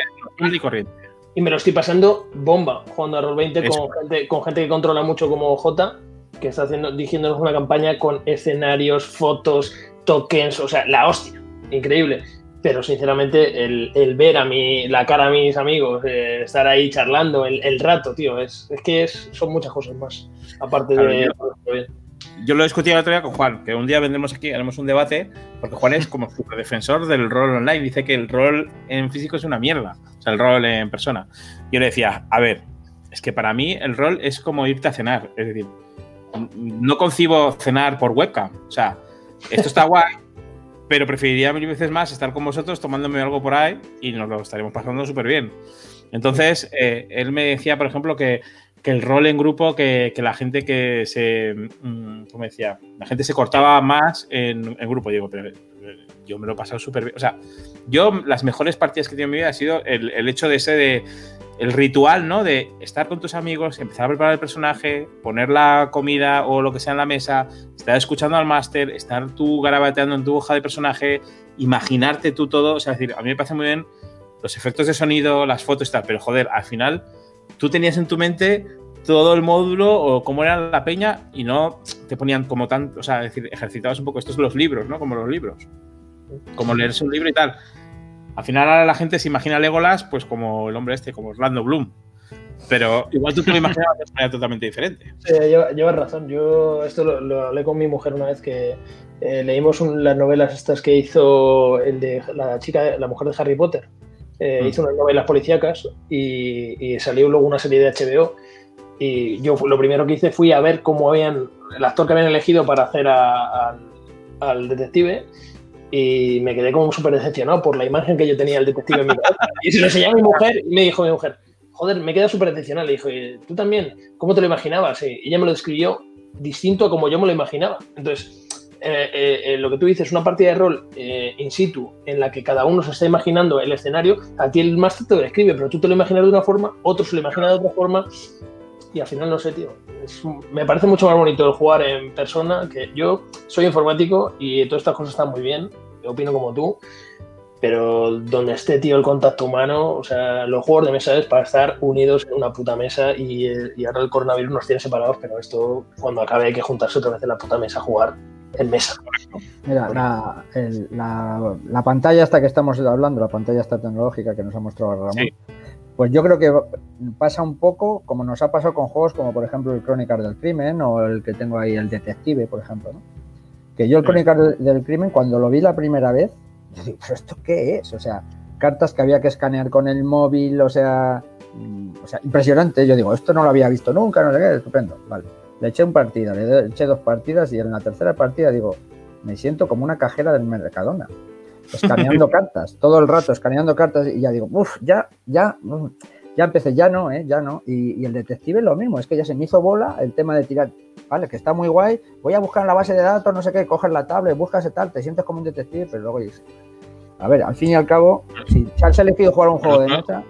y corriente. Y me lo estoy pasando bomba jugando a Roll20 Eso. con gente, con gente que controla mucho como J, que está haciendo, dirigiéndonos una campaña con escenarios, fotos, tokens, o sea, la hostia, increíble. Pero sinceramente, el, el ver a mi, la cara a mis amigos, eh, estar ahí charlando el, el rato, tío, es, es que es, son muchas cosas más. Aparte de. Yo lo discutí el otro día con Juan, que un día vendremos aquí, haremos un debate, porque Juan es como super defensor del rol online. Dice que el rol en físico es una mierda, o sea, el rol en persona. Yo le decía, a ver, es que para mí el rol es como irte a cenar. Es decir, no concibo cenar por webcam. O sea, esto está guay, pero preferiría mil veces más estar con vosotros tomándome algo por ahí y nos lo estaremos pasando súper bien. Entonces, eh, él me decía, por ejemplo, que, que el rol en grupo, que, que la gente que se. mm, ¿Cómo decía? La gente se cortaba más en, en grupo. Digo, pero yo me lo he pasado súper bien. O sea, yo las mejores partidas que he tenido en mi vida ha sido el, el hecho de ese de. El ritual, ¿no? De estar con tus amigos, empezar a preparar el personaje, poner la comida o lo que sea en la mesa, estar escuchando al máster, estar tú garabateando en tu hoja de personaje, imaginarte tú todo. O sea, es decir, a mí me parece muy bien los efectos de sonido, las fotos y tal, pero joder, al final tú tenías en tu mente todo el módulo o cómo era la peña y no te ponían como tan, o sea, decir, ejercitabas un poco estos los libros, ¿no? Como los libros. Como leerse un libro y tal. Al final ahora la gente se imagina Legolas pues como el hombre este, como Orlando Bloom. Pero igual tú te lo imaginabas de manera totalmente diferente. Sí, lleva- llevas razón. Yo esto lo, lo hablé con mi mujer una vez que eh, leímos un- las novelas estas que hizo el de la chica, la mujer de Harry Potter. Eh, Mm. Hizo unas novelas policíacas y, y salió luego una serie de HBO. Y yo lo primero que hice fui a ver cómo habían el actor que habían elegido para hacer a- al- al detective y me quedé como súper decepcionado por la imagen que yo tenía del detective en mi cabeza. Y se lo enseñé a mi mujer y me dijo mi mujer, joder, me queda súper decepcionado. Le dijo, "¿Y ¿tú también? ¿Cómo te lo imaginabas? Y ella me lo describió distinto a como yo me lo imaginaba. Entonces, eh, eh, eh, lo que tú dices, una partida de rol eh, in situ en la que cada uno se está imaginando el escenario, a ti el máster te lo describe, pero tú te lo imaginas de una forma, otro se lo imagina de otra forma, y al final no sé, tío. Es me parece mucho más bonito el jugar en persona, que yo soy informático y todas estas cosas están muy bien, opino como tú, pero donde esté, tío, el contacto humano, o sea, los juegos de mesa es para estar unidos en una puta mesa y, eh, y ahora el coronavirus nos tiene separados, pero esto, cuando acabe, hay que juntarse otra vez en la puta mesa a jugar en mesa. Mira, la, el- la- la pantalla esta que estamos hablando, la pantalla esta tecnológica que nos ha mostrado Ramón, Sí. pues yo creo que pasa un poco como nos ha pasado con juegos como por ejemplo el Crónicas del Crimen o el que tengo ahí, el Detective, por ejemplo, ¿no? Que yo el Sí. Crónicas del, del Crimen, cuando lo vi la primera vez, yo digo, ¿pero esto qué es? O sea, cartas que había que escanear con el móvil, o sea, mm, o sea, impresionante. Yo digo, esto no lo había visto nunca, no sé qué, estupendo, vale. Le eché un partido, le eché dos partidas y en la tercera partida digo, me siento como una cajera del Mercadona, escaneando [LAUGHS] cartas, todo el rato escaneando cartas y ya digo, uff, ya, ya, ya empecé, ya no, ¿eh? ya no. Y, y el detective lo mismo, es que ya se me hizo bola el tema de tirar, vale, que está muy guay, voy a buscar en la base de datos, no sé qué, coges la tablet, buscas ese tal, te sientes como un detective, pero luego dices, a ver, al fin y al cabo, si se has elegido jugar un juego de mesa,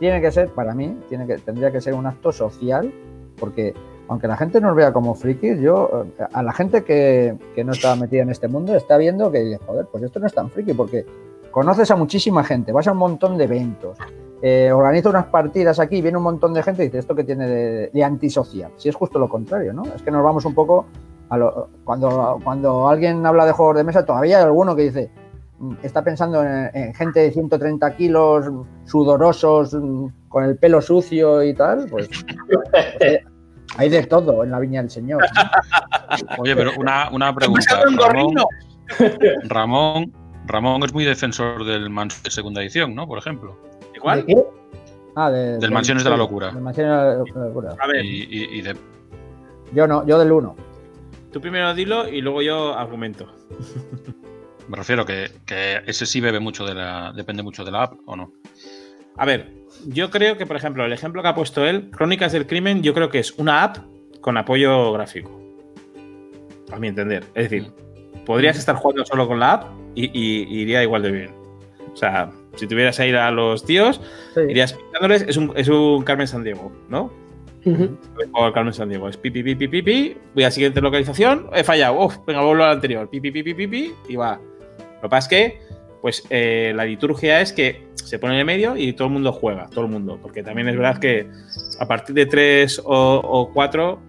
tiene que ser, para mí, tiene que, tendría que ser un acto social, porque aunque la gente nos vea como frikis, yo, eh, a la gente que, que no está metida en este mundo, está viendo que, joder, pues esto no es tan friki, porque conoces a muchísima gente, vas a un montón de eventos, eh, organiza unas partidas aquí, viene un montón de gente y dice, ¿esto que tiene de, antisocial? Si es justo lo contrario, ¿no? Es que nos vamos un poco a lo, cuando, cuando alguien habla de juegos de mesa, todavía hay alguno que dice, mm, está pensando en, en gente de 130 kilos, sudorosos, mm, con el pelo sucio y tal, pues, [LAUGHS] hay de todo en la viña del Señor. ¿no? [LAUGHS] Oye, pero una, una pregunta. Ramón? Ramón, Ramón es muy defensor del Mansion de segunda edición, ¿no? Por ejemplo. Igual. ¿De qué? Ah, de, Del Mansiones de la Locura. del Mansiones de la Locura. A ver, Y, y- y de. Yo no, yo del 1. tú primero dilo y luego yo argumento. Me refiero que, que ese sí bebe mucho de la. depende mucho de la app, ¿o no? A ver, yo creo que, por ejemplo, el ejemplo que ha puesto él, Crónicas del Crimen, yo creo que es una app con apoyo gráfico. A mi entender. Es decir, podrías estar jugando solo con la app y, y- y iría igual de bien. O sea, si tuvieras a ir a los tíos, Sí. irías picándoles, es un, es un Carmen San Diego, ¿no? O el Carmen San Diego. Es pipi, pipi, pipi, voy a la siguiente localización, he fallado, uf, venga, vuelvo al anterior, pipi, pipi, pipi, y va. Lo que pasa es que, pues, eh, la liturgia es que se pone en el medio y todo el mundo juega, todo el mundo. Porque también es verdad que a partir de 3 o, o 4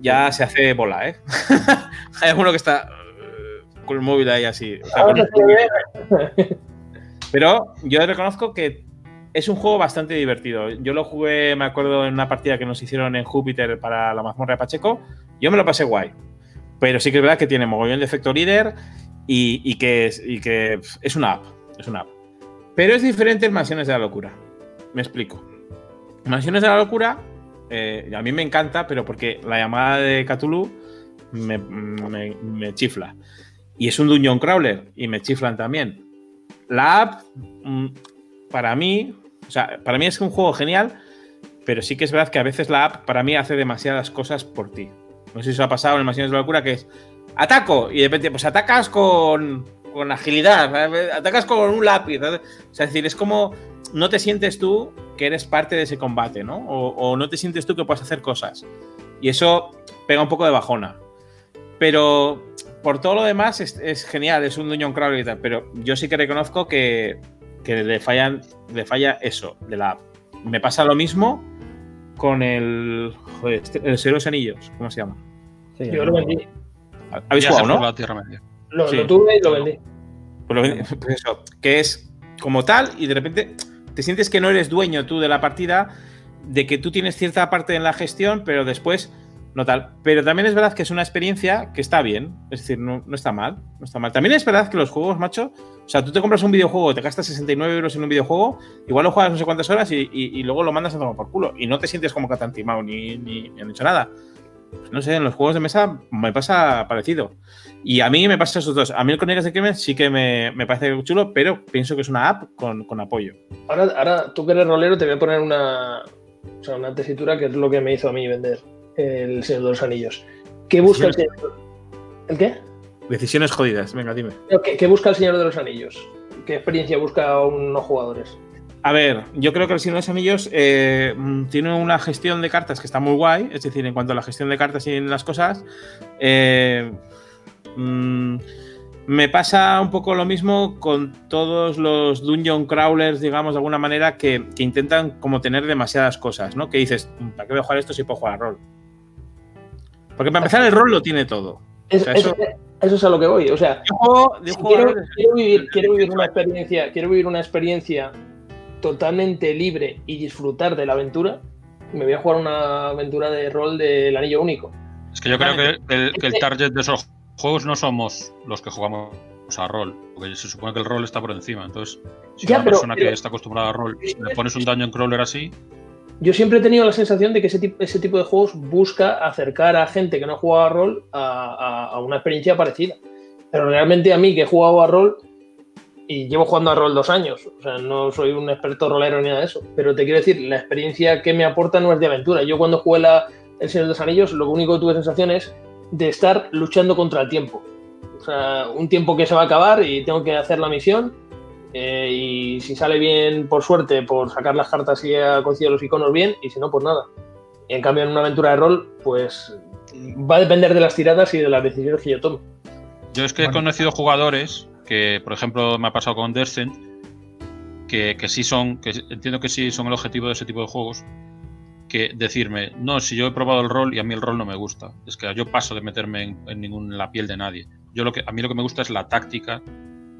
ya se hace bola, ¿eh? [LAUGHS] Hay alguno que está eh, con el móvil ahí así. pero yo reconozco que es un juego bastante divertido. Yo lo jugué, me acuerdo, en una partida que nos hicieron en Júpiter para la mazmorra de Pacheco. Yo me lo pasé guay. Pero sí que es verdad que tiene mogollón de efecto líder y, que, es, una app. Es una app. Pero es diferente en Mansiones de la Locura. Me explico. Mansiones de la Locura, eh, a mí me encanta, pero porque la llamada de Cthulhu me, me- me chifla. Y es un dungeon crawler y me chiflan también. La app, mm, para mí, o sea, para mí es un juego genial, pero sí que es verdad que a veces la app para mí hace demasiadas cosas por ti. No sé si os ha pasado en Mansiones de la Locura que es ataco y de repente pues atacas con, con agilidad, atacas con un lápiz. O sea, es decir, es como no te sientes tú que eres parte de ese combate, ¿no? O, o no te sientes tú que puedes hacer cosas. Y eso pega un poco de bajona. Pero por todo lo demás es, es genial, es un Dungeon Crawler y tal. Pero yo sí que reconozco que, que le, fallan, le falla eso de la app. Me pasa lo mismo con el. Joder, este- el Señor de los Anillos, ¿cómo se llama? Sí, Yo lo vendí. ¿Habéis jugado, no? la Tierra Media. Lo, Sí. lo tuve y lo vendí. Pues lo- pues eso, que es como tal y de repente te sientes que no eres dueño tú de la partida, de que tú tienes cierta parte en la gestión, pero después no tal. Pero también es verdad que es una experiencia que está bien, es decir, no, no está mal, no está mal. También es verdad que los juegos, macho, o sea, tú te compras un videojuego, te gastas 69 euros en un videojuego, igual lo juegas no sé cuántas horas y, y- y luego lo mandas a tomar por culo y no te sientes como que te han timado ni, ni, ni han hecho nada. Pues no sé, en los juegos de mesa me pasa parecido. Y a mí me pasa esos dos. A mí el Crónicas de Crimen sí que me, me parece chulo, pero pienso que es una app con, con apoyo. Ahora, ahora, tú que eres rolero, te voy a poner una, o sea, una tesitura que es lo que me hizo a mí vender el Señor de los Anillos. ¿Qué busca el Señor? ¿El qué? Decisiones jodidas, venga, dime. ¿Qué, qué busca el Señor de los Anillos? ¿Qué experiencia busca a unos jugadores? A ver, yo creo que el Señor de los Anillos eh, mm, tiene una gestión de cartas que está muy guay, es decir, en cuanto a la gestión de cartas y en las cosas, eh, mm, me pasa un poco lo mismo con todos los dungeon crawlers, digamos, de alguna manera, que, que intentan como tener demasiadas cosas, ¿no? Que dices, "Mm, ¿para qué voy a jugar esto si puedo jugar a rol? Porque para empezar el rol lo tiene todo. Es- O sea, eso, eso es a lo que voy. O sea, Yo juego, yo si juego a quiero, roles- quiero vivir, quiero vivir una experiencia, quiero vivir una experiencia totalmente libre y disfrutar de la aventura, me voy a jugar una aventura de rol del anillo único. Es que yo creo que el, que el target de esos juegos no somos los que jugamos a rol, porque se supone que el rol está por encima. Entonces, si Ya, una pero- persona pero- que está acostumbrada a rol le pones un dungeon crawler así, Yo siempre he tenido la sensación de que ese tipo, ese tipo de juegos busca acercar a gente que no juega a rol a, a- a una experiencia parecida. Pero realmente a mí que he jugado a rol y llevo jugando a rol dos años, o sea, no soy un experto rolero ni nada de eso, pero te quiero decir, la experiencia que me aporta no es de aventura. Yo cuando jugué la, El Señor de los Anillos, lo único que tuve sensación es de estar luchando contra el tiempo. O sea, un tiempo que se va a acabar y tengo que hacer la misión eh, y si sale bien, por suerte, por sacar las cartas y ha coincidido los iconos bien, y si no, pues nada. Y en cambio, en una aventura de rol, pues va a depender de las tiradas y de las decisiones que yo tome. Yo es que he conocido jugadores que, por ejemplo, me ha pasado con Descent, que, que sí son, que entiendo que sí son el objetivo de ese tipo de juegos, que decirme, no, si yo he probado el rol y a mí el rol no me gusta, es que yo paso de meterme en, en ningún, en la piel de nadie. Yo lo que, a mí lo que me gusta es la táctica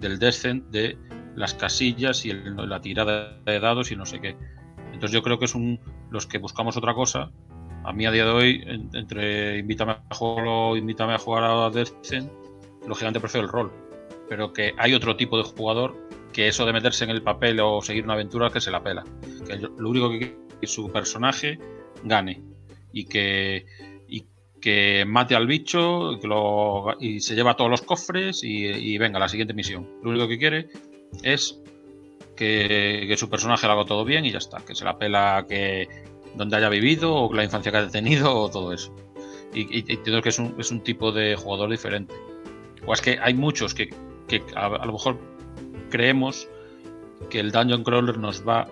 del Descent, de las casillas y el- la tirada de dados y no sé qué. Entonces yo creo que es un, los que buscamos otra cosa. A mí a día de hoy, en- entre invítame a jugar o invítame a jugar a Descent, lógicamente prefiero el rol. Pero que hay otro tipo de jugador que eso de meterse en el papel o seguir una aventura que se la pela. Que lo único que quiere es que su personaje gane. Y que, y que mate al bicho que lo- y se lleva todos los cofres y, y venga, la siguiente misión. Lo único que quiere es que, que su personaje lo haga todo bien y ya está. Que se la pela que donde haya vivido o la infancia que haya tenido o todo eso. Y, y- entiendo que es un, es un tipo de jugador diferente. O es que hay muchos que, que a, a lo mejor creemos que el Dungeon Crawler nos va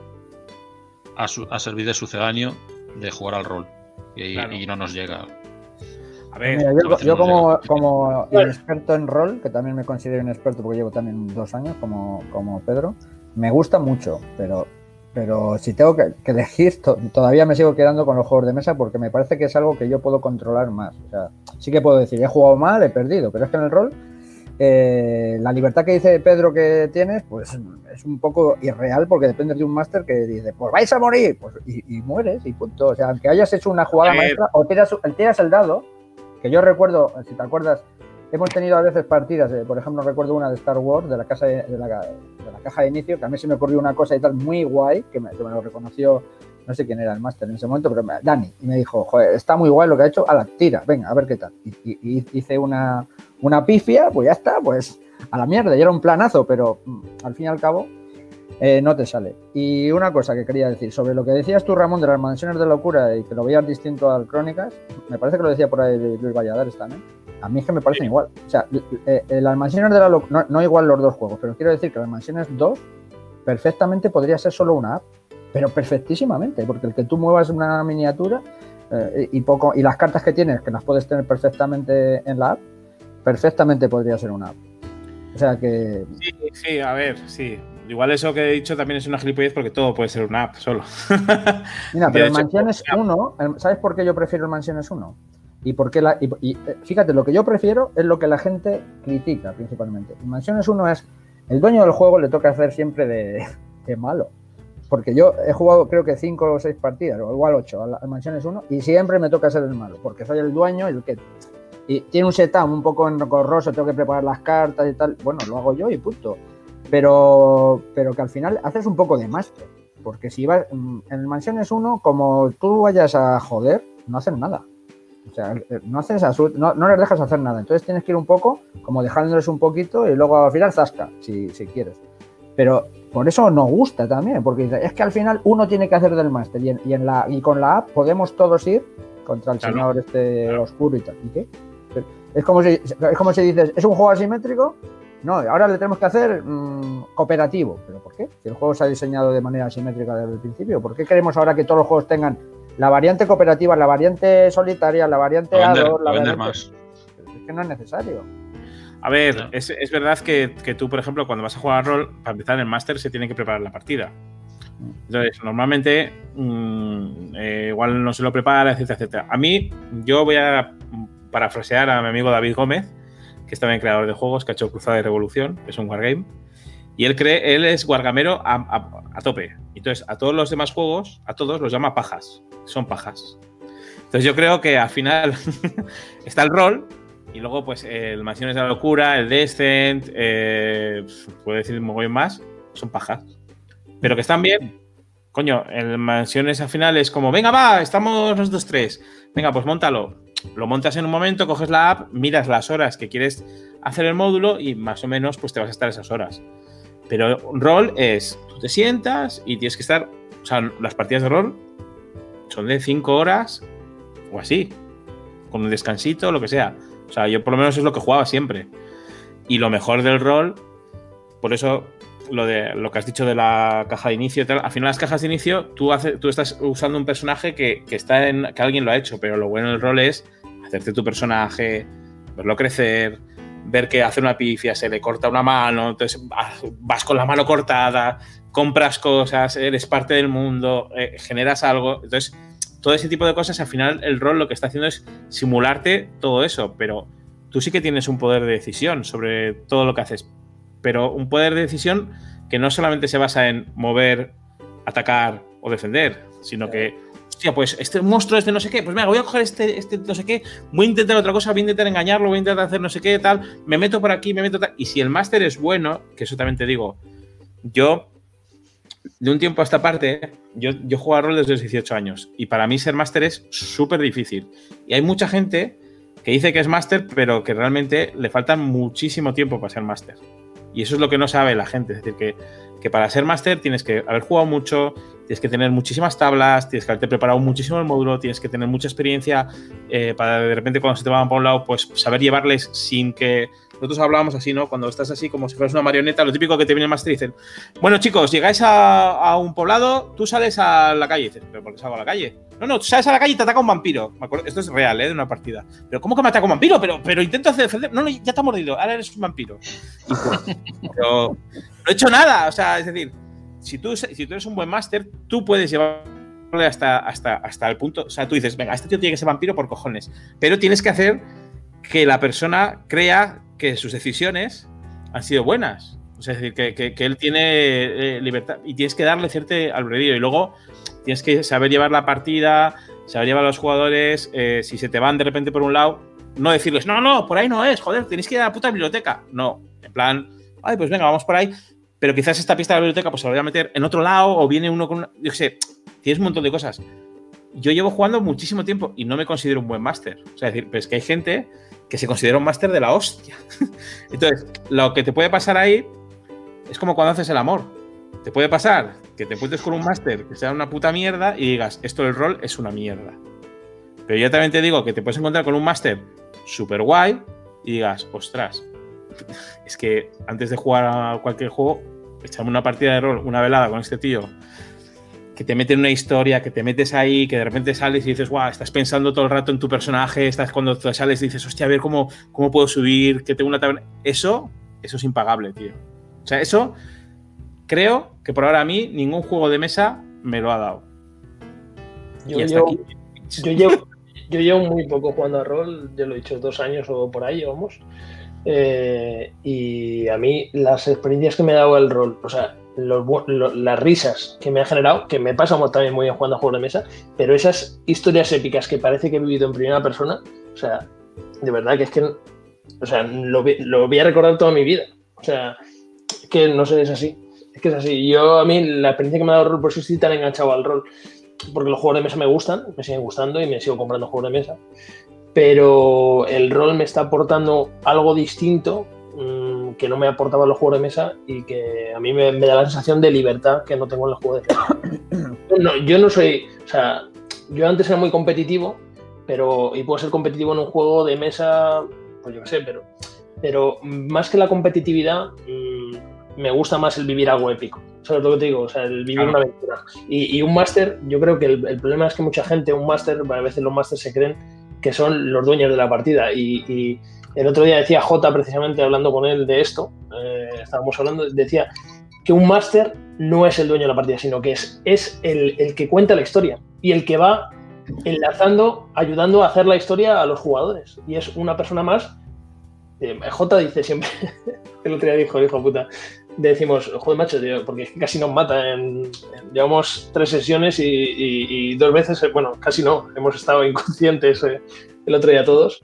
a, su- a servir de sucedáneo de jugar al rol. Y, Claro. y no nos llega. A ver, Mira, yo, como, como inexperto en rol, que también me considero inexperto porque llevo también dos años como, como Pedro, me gusta mucho, pero, pero si tengo que, que elegir, to- todavía me sigo quedando con los juegos de mesa porque me parece que es algo que yo puedo controlar más. O sea, sí que puedo decir, he jugado mal, he perdido, pero es que en el rol eh, la libertad que dice Pedro que tienes, pues es un poco irreal porque dependes de un máster que dice, pues vais a morir, pues, y, y mueres y punto. O sea, aunque hayas hecho una jugada ver. maestra o tiras, tiras el dado, que yo recuerdo, si te acuerdas, hemos tenido a veces partidas, eh, por ejemplo, recuerdo una de Star Wars, de la, casa de, de la, de la caja de inicio, que a mí se me ocurrió una cosa y tal muy guay, que me, que me lo reconoció, no sé quién era el máster en ese momento, pero me- Dani, y me dijo, joder, está muy guay lo que ha hecho, a la tira, venga, a ver qué tal. Y, y- y hice una, una pifia, pues ya está, pues a la mierda, y era un planazo, pero mm, al fin y al cabo eh, no te sale. Y una cosa que quería decir, sobre lo que decías tú, Ramón, de las mansiones de locura y que lo veías distinto al Crónicas, me parece que lo decía por ahí Luis Valladares también. A mí es que me parecen igual. O sea, eh, eh, las mansiones de la locura, no, no igual los dos juegos, pero quiero decir que las mansiones 2 perfectamente podría ser solo una app, pero perfectísimamente, porque el que tú muevas una miniatura eh, y, poco, y las cartas que tienes, que las puedes tener perfectamente en la app, perfectamente podría ser una app. O sea que Sí, sí, a ver, sí. Igual eso que he dicho también es una gilipollez porque todo puede ser una app solo. [LAUGHS] Mira, pero el Mansiones 1, el- ¿sabes por qué yo prefiero el Mansiones 1? Y por qué la, y, y, eh, fíjate, lo que yo prefiero es lo que la gente critica principalmente. El Mansiones 1 es el dueño del juego le toca hacer siempre de, [LAUGHS] de malo. Porque yo he jugado creo que 5 o 6 partidas, o igual 8 al, al Mansiones 1, y siempre me toca ser el malo, porque soy el dueño y el que. Y tiene un setup un poco engorroso, tengo que preparar las cartas y tal. Bueno, lo hago yo y punto. Pero, pero que al final haces un poco de máster. Porque si vas mm, en el Mansiones 1, como tú vayas a joder, no hacen nada. O sea, eh, no, haces no, no les dejas hacer nada. Entonces tienes que ir un poco, como dejándoles un poquito y luego al final zasca, si, si quieres. Pero por eso no gusta también, porque es que al final uno tiene que hacer del máster y, en, y, en la, y con la app podemos todos ir contra el Claro, señor este claro. oscuro y tal. ¿Y qué? Es como, si, es como si dices, ¿es un juego asimétrico? No, ahora le tenemos que hacer mm, cooperativo. ¿Pero por qué? Si el juego se ha diseñado de manera asimétrica desde el principio, ¿por qué queremos ahora que todos los juegos tengan la variante cooperativa, la variante solitaria, la variante Para vender, A2, la variante... más. Es que no es necesario. A ver, es, es verdad que, que tú, por ejemplo, cuando vas a jugar rol, para empezar en el máster se tiene que preparar la partida. Entonces, normalmente, mm, eh, igual no se lo prepara, etcétera, etcétera. A mí, yo voy a parafrasear a mi amigo David Gómez, que es también creador de juegos, que ha hecho Cruzada de Revolución, que es un wargame. Y él cree, él es wargamero a, a- a tope. Entonces, a todos los demás juegos, a todos los llama pajas. Son pajas. Entonces, yo creo que al final [LAUGHS] está el rol, y luego, pues, el Mansiones de la Locura, el Descent, eh, puedo decir un mogollón más, son pajas. Pero que están bien. Coño, el Mansiones al final es como, venga, va, estamos nosotros tres. Venga, pues montalo. Lo montas en un momento, coges la app, miras las horas que quieres hacer el módulo y más o menos, pues te vas a estar esas horas. Pero rol es, tú te sientas y tienes que estar, o sea, las partidas de rol son de 5 horas o así, con un descansito, lo que sea. O sea, yo por lo menos es lo que jugaba siempre. Y lo mejor del rol, por eso lo de lo que has dicho de la caja de inicio tal, al final las cajas de inicio tú, hace- tú estás usando un personaje que, que está en que alguien lo ha hecho, pero lo bueno del rol es hacerte tu personaje, verlo crecer, ver que hace una pifia, se le corta una mano, entonces vas- vas con la mano cortada, compras cosas, eres parte del mundo, eh, generas algo, entonces todo ese tipo de cosas al final el rol lo que está haciendo es simularte todo eso, pero tú sí que tienes un poder de decisión sobre todo lo que haces, pero un poder de decisión que no solamente se basa en mover, atacar o defender, sino que, hostia, pues este monstruo es de no sé qué, pues venga, voy a coger este, este no sé qué, voy a intentar otra cosa, voy a intentar engañarlo, voy a intentar hacer no sé qué, tal, me meto por aquí, me meto tal. Y si el máster es bueno, que eso también te digo, yo de un tiempo a esta parte, yo, yo juego a rol desde los 18 años y para mí ser máster es súper difícil. Y hay mucha gente que dice que es máster, pero que realmente le falta muchísimo tiempo para ser máster. Y eso es lo que no sabe la gente. Es decir, que, que para ser máster tienes que haber jugado mucho, tienes que tener muchísimas tablas, tienes que haberte preparado muchísimo el módulo, tienes que tener mucha experiencia eh, para de repente cuando se te van para un lado, pues saber llevarles sin que nosotros hablábamos así, ¿no? Cuando estás así como si fueras una marioneta, lo típico que te viene el máster dicen, bueno chicos, llegáis a, un poblado, tú sales a la calle. Y dices, ¿pero por qué salgo a la calle? No, no, tú sales a la calle y te ataca un vampiro. Esto es real, ¿eh? De una partida. Pero ¿cómo que me ataca un vampiro? Pero, pero intento hacer defender. No, no, ya te ha mordido, ahora eres un vampiro. [LAUGHS] Pero no he hecho nada, o sea, es decir, si tú, si tú eres un buen máster, tú puedes llevarle hasta, hasta, hasta el punto. O sea, tú dices, venga, este tío tiene que ser vampiro por cojones. Pero tienes que hacer que la persona crea que sus decisiones han sido buenas. O sea, es decir, que, él tiene eh, libertad y tienes que darle cierto albedrío. Y luego tienes que saber llevar la partida, saber llevar a los jugadores. Eh, si se te van de repente por un lado, no decirles, no, no, por ahí no es, joder, tenéis que ir a la puta biblioteca. No, en plan, ay, pues venga, vamos por ahí. Pero quizás esta pista de la biblioteca pues se la voy a meter en otro lado o viene uno con yo sé, tienes un montón de cosas. Yo llevo jugando muchísimo tiempo y no me considero un buen máster. O sea, es decir, pues que hay gente que se considera un máster de la hostia. [LAUGHS] Entonces, lo que te puede pasar ahí es como cuando haces el amor. Te puede pasar que te encuentres con un máster que sea una puta mierda y digas, esto del rol es una mierda. Pero yo también te digo que te puedes encontrar con un máster súper guay y digas, ostras, [LAUGHS] es que antes de jugar a cualquier juego, echarme una partida de rol, una velada con este tío, que te mete en una historia, que te metes ahí, que de repente sales y dices, guau, estás pensando todo el rato en tu personaje, estás cuando te sales y dices, hostia, a ver cómo, cómo puedo subir, que tengo una taberna. Eso, eso es impagable, tío. O sea, eso creo que por ahora a mí ningún juego de mesa me lo ha dado. Yo, llevo, yo, llevo, yo llevo muy poco jugando a rol, ya lo he dicho, dos años o por ahí, vamos. Eh, y a mí las experiencias que me ha dado el rol, o sea, las risas que me ha generado, que me pasa también muy bien jugando a juegos de mesa, pero esas historias épicas que parece que he vivido en primera persona, o sea, de verdad que es que, o sea, lo, lo voy a recordar toda mi vida. O sea, es que no sé, es así. Es que es así. Yo, a mí, la experiencia que me ha dado el rol, por eso estoy tan enganchado al rol, porque los juegos de mesa me gustan, me siguen gustando y me sigo comprando juegos de mesa. Pero el rol me está aportando algo distinto mmm, que no me aportaba los juegos de mesa y que a mí me, me, da la sensación de libertad que no tengo en los juegos de mesa. [COUGHS] No, yo no soy, o sea, yo antes era muy competitivo, pero y puedo ser competitivo en un juego de mesa, pues yo qué sé, pero, pero más que la competitividad, mmm, me gusta más el vivir algo épico. ¿Sabes lo que te digo? O sea, el vivir claro. una aventura. Y, y, un máster, yo creo que el, el, problema es que mucha gente, un máster, a veces los másters se creen que son los dueños de la partida. Y, y el otro día decía J, precisamente hablando con él de esto, eh, estábamos hablando, decía que un máster no es el dueño de la partida, sino que es, es el, el, que cuenta la historia y el que va enlazando, ayudando a hacer la historia a los jugadores. Y es una persona más. Eh, J dice siempre, [LAUGHS] el otro día dijo, hijo puta, decimos, joder, macho, tío, porque casi nos mata. En, llevamos tres sesiones y, y, y, dos veces, bueno, casi no, hemos estado inconscientes eh, el otro día todos.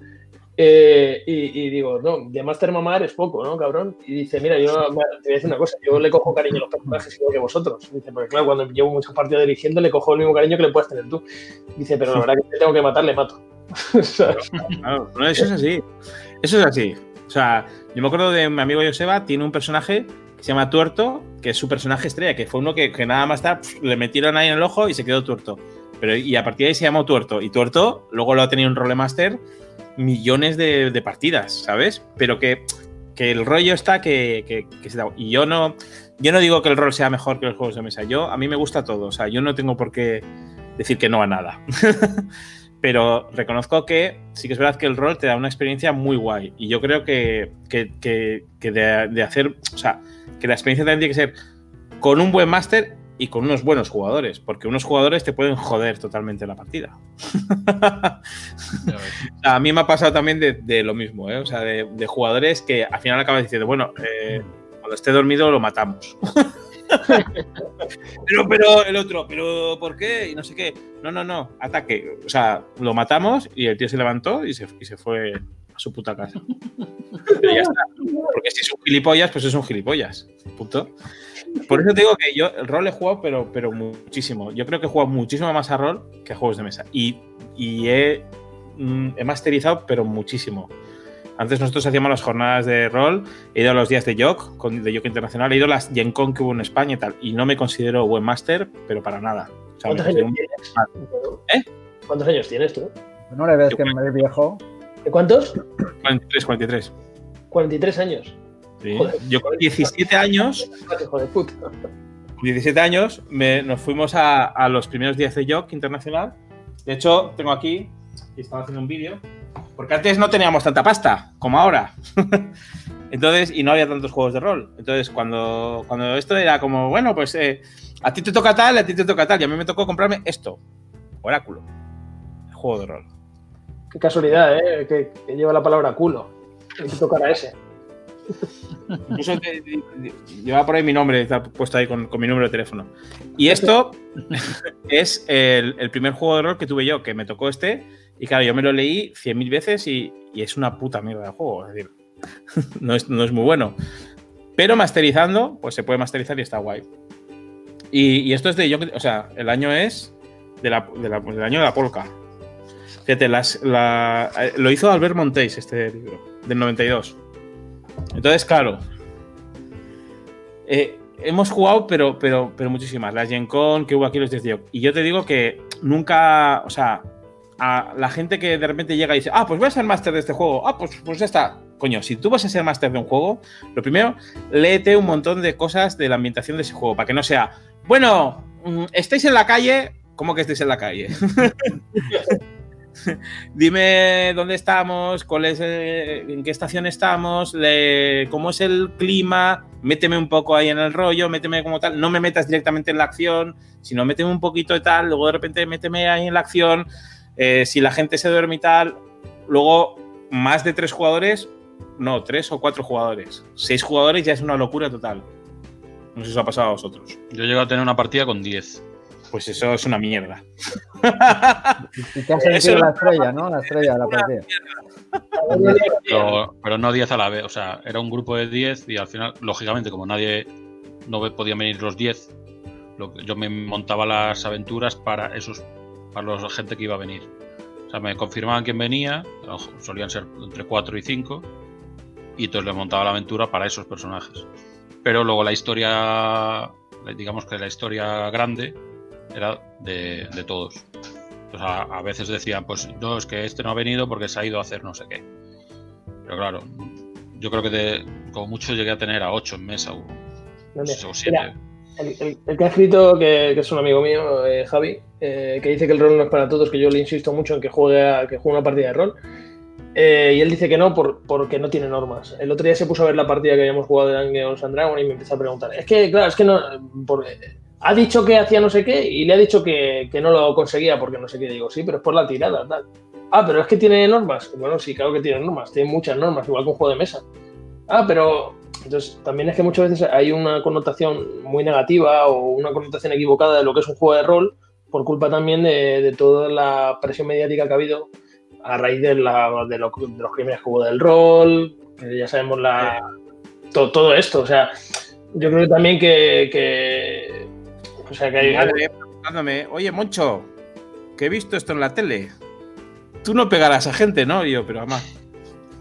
Eh, y, y, digo, no, de Master Mamar es poco, ¿no, cabrón? Y dice, mira, yo te voy a decir una cosa, yo le cojo cariño a los personajes igual que vosotros. Dice, porque claro, cuando llevo muchas partidas dirigiendo, le cojo el mismo cariño que le puedes tener tú. Dice, pero la verdad que te tengo que matar, le mato. [LAUGHS] claro, no, eso es así. Eso es así. O sea, yo me acuerdo de mi amigo Joseba, tiene un personaje que se llama Tuerto, que es su personaje estrella, que fue uno que, que nada más está, le metieron ahí en el ojo y se quedó tuerto. Pero, y a partir de ahí se llamó Tuerto. Y Tuerto luego lo ha tenido un rolemaster millones de, partidas, ¿sabes? Pero que, que el rollo está que, que, se da. Y yo no, yo no digo que el rol sea mejor que los juegos de mesa. Yo, a mí me gusta todo. O sea, yo no tengo por qué decir que no a nada. [LAUGHS] Pero reconozco que sí que es verdad que el rol te da una experiencia muy guay. Y yo creo que, que, que de, hacer. O sea, que la experiencia también tiene que ser con un buen máster y con unos buenos jugadores, porque unos jugadores te pueden joder totalmente la partida. [LAUGHS] a mí me ha pasado también de, de lo mismo, ¿eh? o sea, de, de, jugadores que al final acaban diciendo, bueno, eh, cuando esté dormido lo matamos. [LAUGHS] pero, pero el otro, pero ¿por qué? Y no sé qué. No, no, no, ataque. O sea, lo matamos y el tío se levantó y se, y se fue a su puta casa. [LAUGHS] Pero ya está. Porque si es un gilipollas, pues es un gilipollas. Punto. Por eso te digo que yo el rol he jugado, pero, pero muchísimo. Yo creo que he jugado muchísimo más a rol que a juegos de mesa. Y, y he, mm, he masterizado, pero muchísimo. Antes nosotros hacíamos las jornadas de rol, he ido a los días de con- de Yoc Internacional, he ido a las Gen Con que hubo en España y tal. Y no me considero buen máster, pero para nada. O sea, me ¿Cuántos considero años un- tienes? ¿Eh? ¿Cuántos años tienes tú? No le ves que me viejo. ¿De cuántos? 43, 43. 43 años. Sí. Yo con 17 años Hijo de puta. con 17 años me- nos fuimos a, a los primeros días de Jock Internacional. De hecho, tengo aquí, y estaba haciendo un vídeo, porque antes no teníamos tanta pasta como ahora. [LAUGHS] Entonces, y no había tantos juegos de rol. Entonces, cuando, cuando esto era como, bueno, pues eh, a ti te toca tal, a ti te toca tal, y a mí me tocó comprarme esto, Oráculo, el juego de rol. Qué casualidad, ¿eh? Que, que lleva la palabra culo. Y te tocará ese. Incluso te- te- te- llevaba por ahí mi nombre, está puesto ahí con, con mi número de teléfono. Y esto es el, el primer juego de rol que tuve yo, que me tocó este. Y claro, yo me lo leí 100.000 veces y, y es una puta mierda de juego. Es decir, [LAUGHS] no es, no es muy bueno. Pero masterizando, pues se puede masterizar y está guay. Y, y esto es de yo, o sea, el año es de la- de la- del año de la polka. Fíjate, las- la- eh, lo hizo Albert Montéis, este libro, del 92. Entonces, claro, eh, hemos jugado, pero, pero, pero muchísimas. La Gen Con que hubo aquí los 10 días. Y yo te digo que nunca, o sea, a la gente que de repente llega y dice, ah, pues voy a ser máster de este juego, ah, pues, pues ya está. Coño, si tú vas a ser máster de un juego, lo primero, léete un montón de cosas de la ambientación de ese juego, para que no sea, bueno, mm, estáis en la calle, ¿cómo que estáis en la calle? [LAUGHS] [LAUGHS] Dime dónde estamos, cuál es, eh, en qué estación estamos, le- cómo es el clima, méteme un poco ahí en el rollo, méteme como tal, no me metas directamente en la acción, sino méteme un poquito de tal, luego de repente méteme ahí en la acción, eh, si la gente se duerme y tal, luego más de tres jugadores, no, tres o cuatro jugadores, seis jugadores ya es una locura total. No sé si os ha pasado a vosotros. Yo llego a tener una partida con 10. Pues eso es una mierda. Y te has sentido la estrella, ¿no? La estrella de la partida. Pero, pero no 10 a la vez. O sea, era un grupo de 10 y al final, lógicamente, como nadie no podían venir los 10, lo que- yo me montaba las aventuras para esos, para la gente que iba a venir. O sea, me confirmaban quién venía, solían ser entre 4 y 5, y entonces le montaba la aventura para esos personajes. Pero luego la historia, digamos que la historia grande, era de, de todos. Entonces a, a veces decían, pues no, es que este no ha venido porque se ha ido a hacer no sé qué. Pero claro, yo creo que de, como mucho llegué a tener a 8 en mesa o, Mira, o 7. El, el- el que ha escrito, que, que es un amigo mío, eh, Javi, eh, que dice que el rol no es para todos, que yo le insisto mucho en que juegue, a- que juegue una partida de rol. Eh, y él dice que no por, porque no tiene normas. El otro día se puso a ver la partida que habíamos jugado de Dungeons and Dragons y me empezó a preguntar. Es que, claro, es que no. por- ha dicho que hacía no sé qué y le ha dicho que, que no lo conseguía porque no sé qué. Digo, sí, pero es por la tirada, tal. Ah, pero es que tiene normas. Bueno, sí, claro que tiene normas. Tiene muchas normas, igual que un juego de mesa. Ah, pero entonces, también es que muchas veces hay una connotación muy negativa o una connotación equivocada de lo que es un juego de rol por culpa también de, de toda la presión mediática que ha habido a raíz de, la- de, lo- de los crímenes que hubo del rol, que ya sabemos la, to- todo esto. O sea, yo creo también que- o sea, que hay, Mi madre preguntándome, oye, Moncho, que he visto esto en la tele. Tú no pegarás a gente, ¿no? Y yo, pero mamá.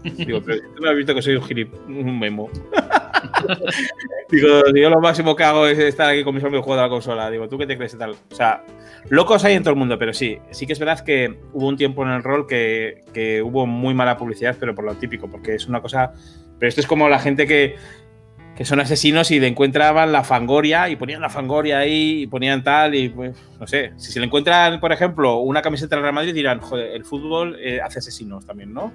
Digo, pero tú no has visto que soy un gilip, un memo. [LAUGHS] Digo, yo lo máximo que hago es estar aquí con mis amigos jugando a la consola. Digo, ¿tú qué te crees y tal? O sea, locos hay en todo el mundo, pero sí, sí que es verdad que hubo un tiempo en el rol que, que hubo muy mala publicidad, pero por lo típico, porque es una cosa. Pero esto es como la gente que, que son asesinos y le encontraban la fangoria y ponían la fangoria ahí y ponían tal y pues no sé, si se le encuentran, por ejemplo, una camiseta del Real Madrid dirán, joder, el fútbol eh, hace asesinos también, ¿no?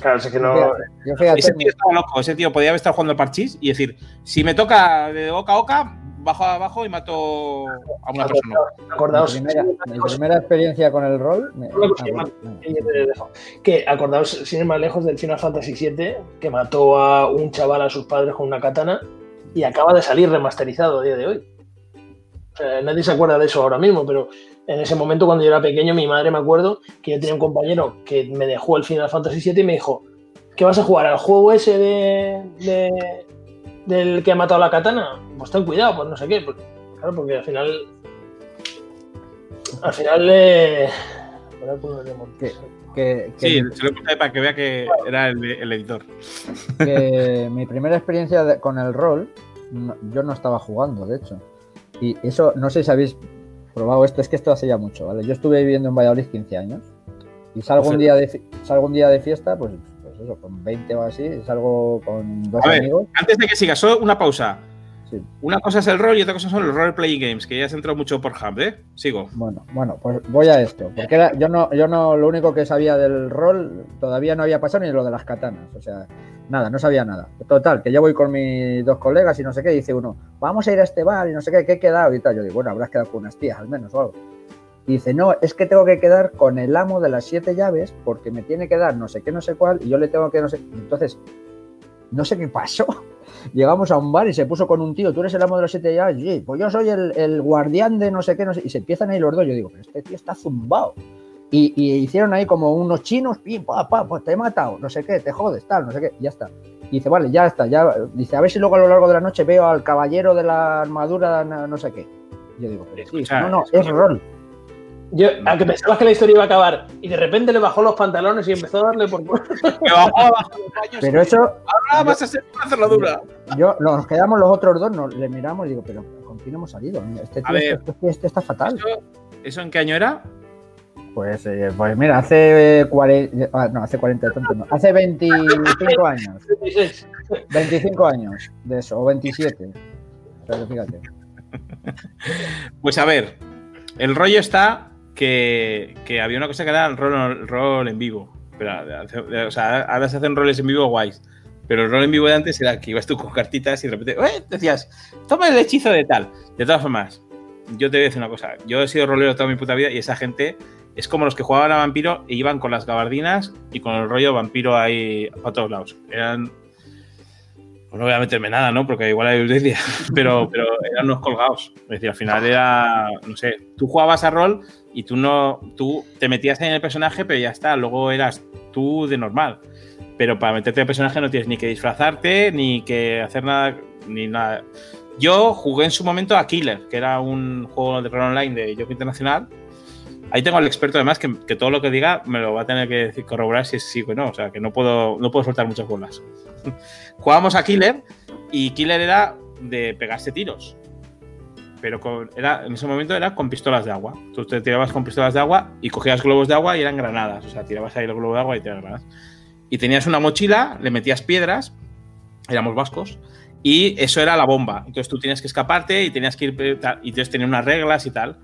claro, es que no, Yo fíjate, Ese tío estaba loco, ese tío podía estar jugando al parchís y decir, si me toca de boca a boca, bajo a abajo y mato a una persona. mi acordaos. primera, mi primera experiencia con el rol. me- que acordaos, sin ir más lejos, del Final Fantasy VII, que mató a un chaval a sus padres con una katana y acaba de salir remasterizado a día de hoy. O sea, nadie se acuerda de eso ahora mismo, pero en ese momento, cuando yo era pequeño, mi madre me acuerdo que yo tenía un compañero que me dejó el Final Fantasy VII y me dijo: ¿Qué vas a jugar? ¿Al juego ese de, de, del que ha matado a la katana? Pues ten cuidado, pues no sé qué. porque- claro, porque al final. Al final le. Que, que Sí, se lo puse para que vea que era el, el editor. que [LAUGHS] mi primera experiencia de- con el rol, no- yo no estaba jugando, de hecho. Y eso, no sé si habéis probado esto, es que esto hace ya mucho, ¿vale? Yo estuve viviendo en Valladolid 15 años y salgo un día de, salgo un día de fiesta, pues eso, con 20 o así, salgo con dos A ver. amigos. Antes de que sigas, solo una pausa. Sí. Una cosa es el rol y otra cosa son los role playing games, que ya has entrado mucho por Hub, ¿eh? Sigo. Bueno, bueno, pues voy a esto, porque era- yo no, yo no, lo único que sabía del rol todavía no había pasado ni lo de las katanas, o sea, nada, no sabía nada. Total, que yo voy con mis dos colegas y no sé qué, y dice uno, vamos a ir a este bar y no sé qué, ¿qué he quedado? Y tal, yo digo, bueno, habrás quedado con unas tías al menos o algo. Y dice, no, es que tengo que quedar con el amo de las siete llaves porque me tiene que dar no sé qué, no sé cuál, y yo le tengo que no sé. Entonces, no sé qué pasó. [LAUGHS] Llegamos a un bar y se puso con un tío, tú eres el amo de las siete llaves, sí, pues yo soy el, el guardián de no sé qué, no sé, y se empiezan ahí los dos, yo digo, pero este tío está zumbado. Y, y hicieron ahí como unos chinos, pim, pa, pa, pues te he matado, no sé qué, te jodes, tal, no sé qué, y ya está. Y dice, vale, ya está, ya, dice, a ver si luego a lo largo de la noche veo al caballero de la armadura, no, no sé qué. Yo digo, pero sí, no, no, es rol. Yo, a que pensabas que la historia iba a acabar y de repente le bajó los pantalones y empezó a darle por. Me [LAUGHS] bajó los. Pero eso, Ahora vas a ser una cerradura. yo, nos quedamos los otros dos, nos le miramos y digo, pero ¿con quién hemos salido? Este A tío, ver. este, este está fatal. ¿Eso, eso en qué año era? Pues, eh, pues mira, hace 40, no, hace 40 tonto, no, hace 25 años, [LAUGHS] 36. 25 años de eso, o 27. O sea, que fíjate. Pues a ver, el rollo está que, había una cosa que era el rol, rol en vivo. Pero, o sea, ahora se hacen roles en vivo guays. Pero el rol en vivo de antes era que ibas tú con cartitas y de repente "Eh", decías, toma el hechizo de tal. De todas formas, yo te voy a decir una cosa. Yo he sido rolero toda mi puta vida y esa gente es como los que jugaban a vampiro e iban con las gabardinas y con el rollo vampiro ahí para todos lados. Eran. Pues no voy a meterme nada, ¿no? Porque igual hay audiencia. [LAUGHS] Pero, pero eran unos colgados. Es decir, al final era. No sé. Tú jugabas a rol y tú no. Tú te metías en el personaje, pero ya está. Luego eras tú de normal. Pero para meterte en el personaje no tienes ni que disfrazarte, ni que hacer nada, ni nada. Yo jugué en su momento a Killer, que era un juego de rol online de Joke Internacional. Ahí tengo al experto, además, que, que todo lo que diga me lo va a tener que corroborar si es sí o no. O sea, que no puedo, no puedo soltar muchas bolas. [LAUGHS] Jugábamos a Killer y Killer era de pegarse tiros. Pero con- era, en ese momento era con pistolas de agua. Tú te tirabas con pistolas de agua y cogías globos de agua y eran granadas. O sea, tirabas ahí el globo de agua y tirabas granadas. Y tenías una mochila, le metías piedras, éramos vascos, y eso era la bomba. Entonces tú tenías que escaparte y tenías que ir. eh, Y entonces tenía unas reglas y tal.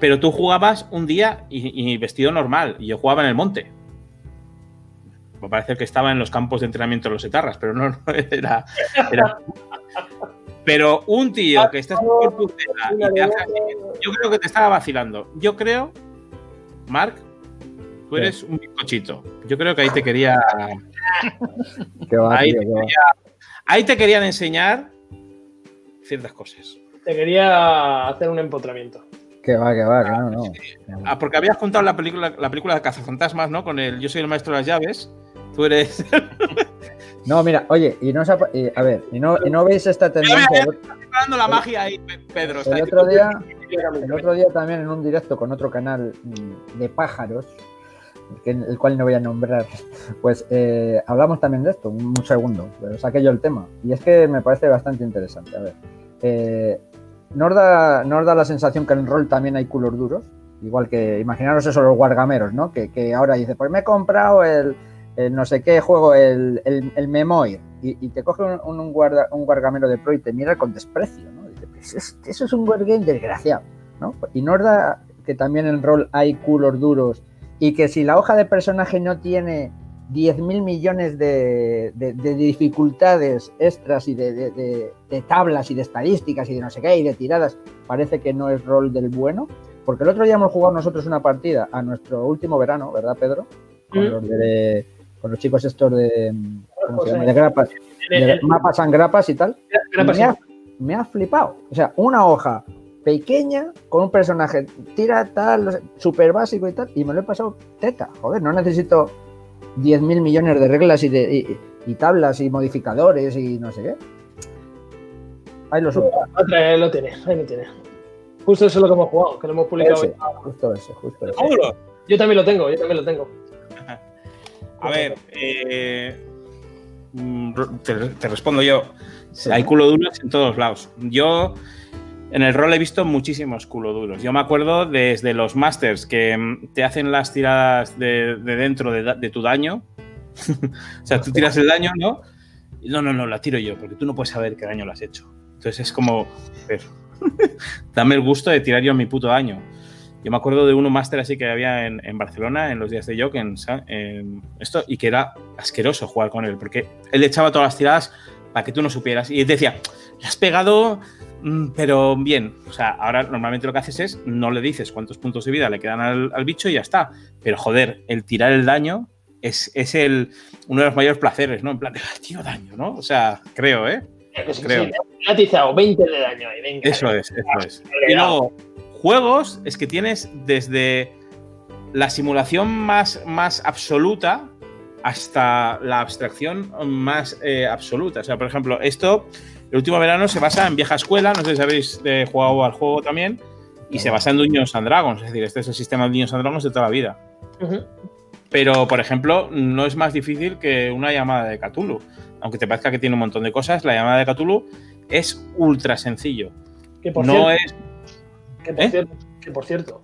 Pero tú jugabas un día y, y vestido normal, y yo jugaba en el monte. Me parece que estaba en los campos de entrenamiento de los etarras, pero no, no [LAUGHS] era. era- Pero un tío que está súper putera y te hace así, yo creo que te estaba vacilando. Yo creo, Mark, tú eres un bizcochito. Yo creo que ahí te quería. Qué va, Ahí tío, te, qué va. quería- ahí te querían enseñar ciertas cosas. Te quería hacer un empotramiento. Que va, que va, que no, no. Ah, porque habías contado la película, la película de Cazafantasmas, ¿no? Con el Yo soy el maestro de las llaves. Tú eres. [LAUGHS] No, mira, oye, y no y, a ver, y no, y no veis esta tendencia. El, preparando la magia ahí, Pe- Pedro. está el otro día, El el otro día también en un directo con otro canal mm, de pájaros, el cual no voy a nombrar, [LAUGHS] pues eh, hablamos también de esto, un, un segundo, pero saqué yo el tema. Y es que me parece bastante interesante. A ver, eh, ¿no, os da, no os da la sensación que en rol también hay culos duros? Igual que, imaginaros eso, los guargameros, ¿no? Que, que ahora dice, pues me he comprado el, el no sé qué juego, el, el, el Memoir, y, y te coge un, un, guarda- un guargamero de pro y te mira con desprecio, ¿no? Dice, "Pues es- eso es un wargame desgraciado, ¿no? Y no os da que también en rol hay culos duros y que si la hoja de personaje no tiene 10.000 millones de, de- de dificultades extras y de, de- de- de tablas y de estadísticas y de no sé qué y de tiradas, parece que no es rol del bueno. Porque el otro día hemos jugado nosotros una partida a nuestro último verano, ¿verdad, Pedro? Con, Mm. los, de- con los chicos estos de, ¿cómo se llama? De grapas, de mapas and grapas y tal. Y me, ha, pasión. me ha flipado. O sea, una hoja pequeña con un personaje tira tal, súper básico y tal, y me lo he pasado teta. Joder, no necesito 10.000 millones de reglas y, de, y, y tablas y modificadores y no sé qué. Ahí lo subo. Otra, ahí lo tiene, ahí lo tiene. Justo eso es lo que hemos jugado, que lo hemos publicado. Ese, hoy. justo ese, justo ese. Yo también lo tengo, yo también lo tengo. A ver, eh, mm, te, te respondo yo. Hay culo duros en todos lados. Yo en el rol he visto muchísimos culo duros. Yo me acuerdo desde los masters que mm, te hacen las tiradas de, de dentro de, de tu daño. [LAUGHS] o sea, tú tiras el daño, ¿no? No, no, no, la tiro yo, porque tú no puedes saber qué daño lo has hecho. Entonces es como, [LAUGHS] dame el gusto de tirar yo mi puto daño. Yo me acuerdo de uno máster así que había en, en Barcelona en los días de Jock, en, esto, y que era asqueroso jugar con él, porque él echaba todas las tiradas para que tú no supieras. Y él decía, le has pegado, mm, pero bien. O sea, ahora normalmente lo que haces es no le dices cuántos puntos de vida le quedan al, al bicho y ya está. Pero joder, el tirar el daño es, es el, uno de los mayores placeres, ¿no? En plan, de, "Ah, tiro daño, ¿no? O sea, creo, ¿eh? Sí, Creo. sí, atizado 20 de daño ahí, venga. Eso es, eso es. Y luego, juegos es que tienes desde la simulación más, más absoluta hasta la abstracción más eh, absoluta. O sea, por ejemplo, esto, el último verano se basa en vieja escuela, no sé si habéis eh, jugado al juego también, y se basa en Dungeons and Dragons, es decir, este es el sistema de Dungeons and Dragons de toda la vida. Pero, por ejemplo, no es más difícil que una llamada de Cthulhu. Aunque te parezca que tiene un montón de cosas, la llamada de Cthulhu es ultra sencillo. Que por No cierto, es que por ¿Eh? cierto, que por cierto,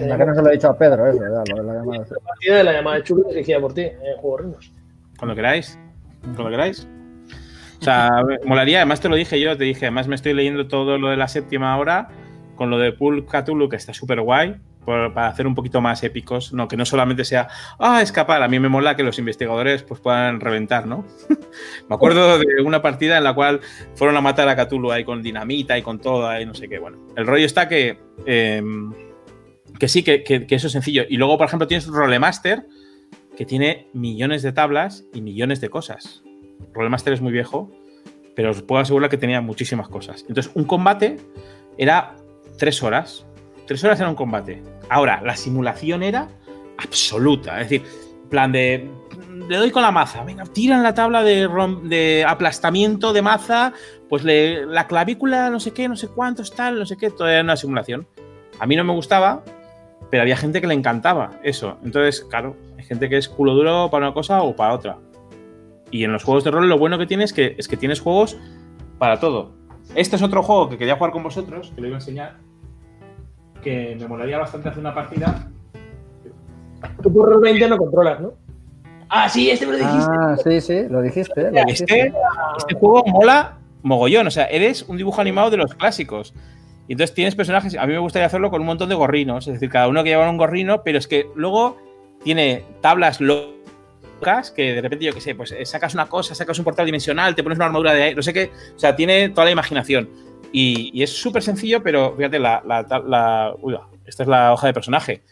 Anda que no se lo he dicho a Pedro, eso, ya, lo de la llamada. la partida de la llamada de Chulo dirigida por ti, en Juego Reinos. Cuando queráis. Cuando queráis. O sea, molaría, además te lo dije yo, te dije, además me estoy leyendo todo lo de la séptima hora con lo de Pool Cthulhu, que está súper guay, para hacer un poquito más épicos, no que no solamente sea, ah, escapar, a mí me mola que los investigadores pues puedan reventar, ¿no? [LAUGHS] me acuerdo de una partida en la cual fueron a matar a Cthulhu ahí con dinamita y con todo, ahí no sé qué, bueno. El rollo está que, eh, que sí, que, que- que eso es sencillo. Y luego, por ejemplo, tienes Rolemaster, que tiene millones de tablas y millones de cosas. Rolemaster es muy viejo, pero os puedo asegurar que tenía muchísimas cosas. Entonces, un combate era tres horas. Tres horas era un combate. Ahora, la simulación era absoluta. Es decir, plan de. Le doy con la maza. Venga, tiran la tabla de, aplastamiento de maza. Pues la clavícula, no sé qué, no sé cuántos, tal, no sé qué. Todo era una simulación. A mí no me gustaba, pero había gente que le encantaba eso. Entonces, claro, hay gente que es culo duro para una cosa o para otra. Y en los juegos de rol lo bueno que tienes es que, es que tienes juegos para todo. Este es otro juego que quería jugar con vosotros, que lo iba a enseñar, que me molaría bastante hacer una partida. Tú por Roll 20 no controlas, ¿no? Ah, sí, este me lo dijiste. Ah, sí, sí, lo dijiste. Lo dijiste. Este, este juego mola mogollón, o sea, eres un dibujo animado de los clásicos. Y entonces tienes personajes, a mí me gustaría hacerlo con un montón de gorrinos, es decir, cada uno que lleva un gorrino, pero es que luego tiene tablas locas que de repente, yo qué sé, pues eh, sacas una cosa, sacas un portal dimensional, te pones una armadura de aire, no sé qué, o sea, tiene toda la imaginación. Y, y es súper sencillo, pero fíjate, la, la, uy, esta es la hoja de personaje.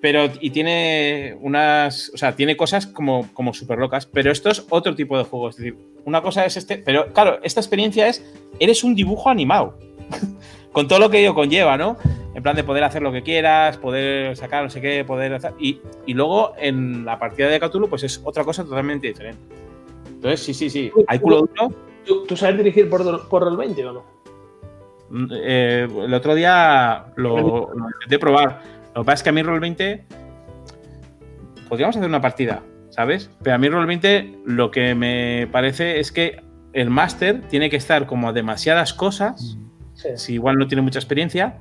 Pero, y tiene unas, o sea, tiene cosas como, como súper locas, pero esto es otro tipo de juego. Es decir, una cosa es este, pero claro, esta experiencia es, eres un dibujo animado, [LAUGHS] con todo lo que ello conlleva, ¿no? En plan de poder hacer lo que quieras, poder sacar no sé qué, poder hacer... Y, y luego en la partida de Cthulhu, pues es otra cosa totalmente diferente. Entonces, sí, sí, sí, hay culo duro. ¿Tú, tú sabes dirigir por, por Roll 20 o no? Mm, eh, el otro día lo, lo intenté probar. Lo que pasa es que a mí Roll20 podríamos hacer una partida, ¿sabes? Pero a mí Roll20 lo que me parece es que el máster tiene que estar como a demasiadas cosas, Sí. si igual no tiene mucha experiencia,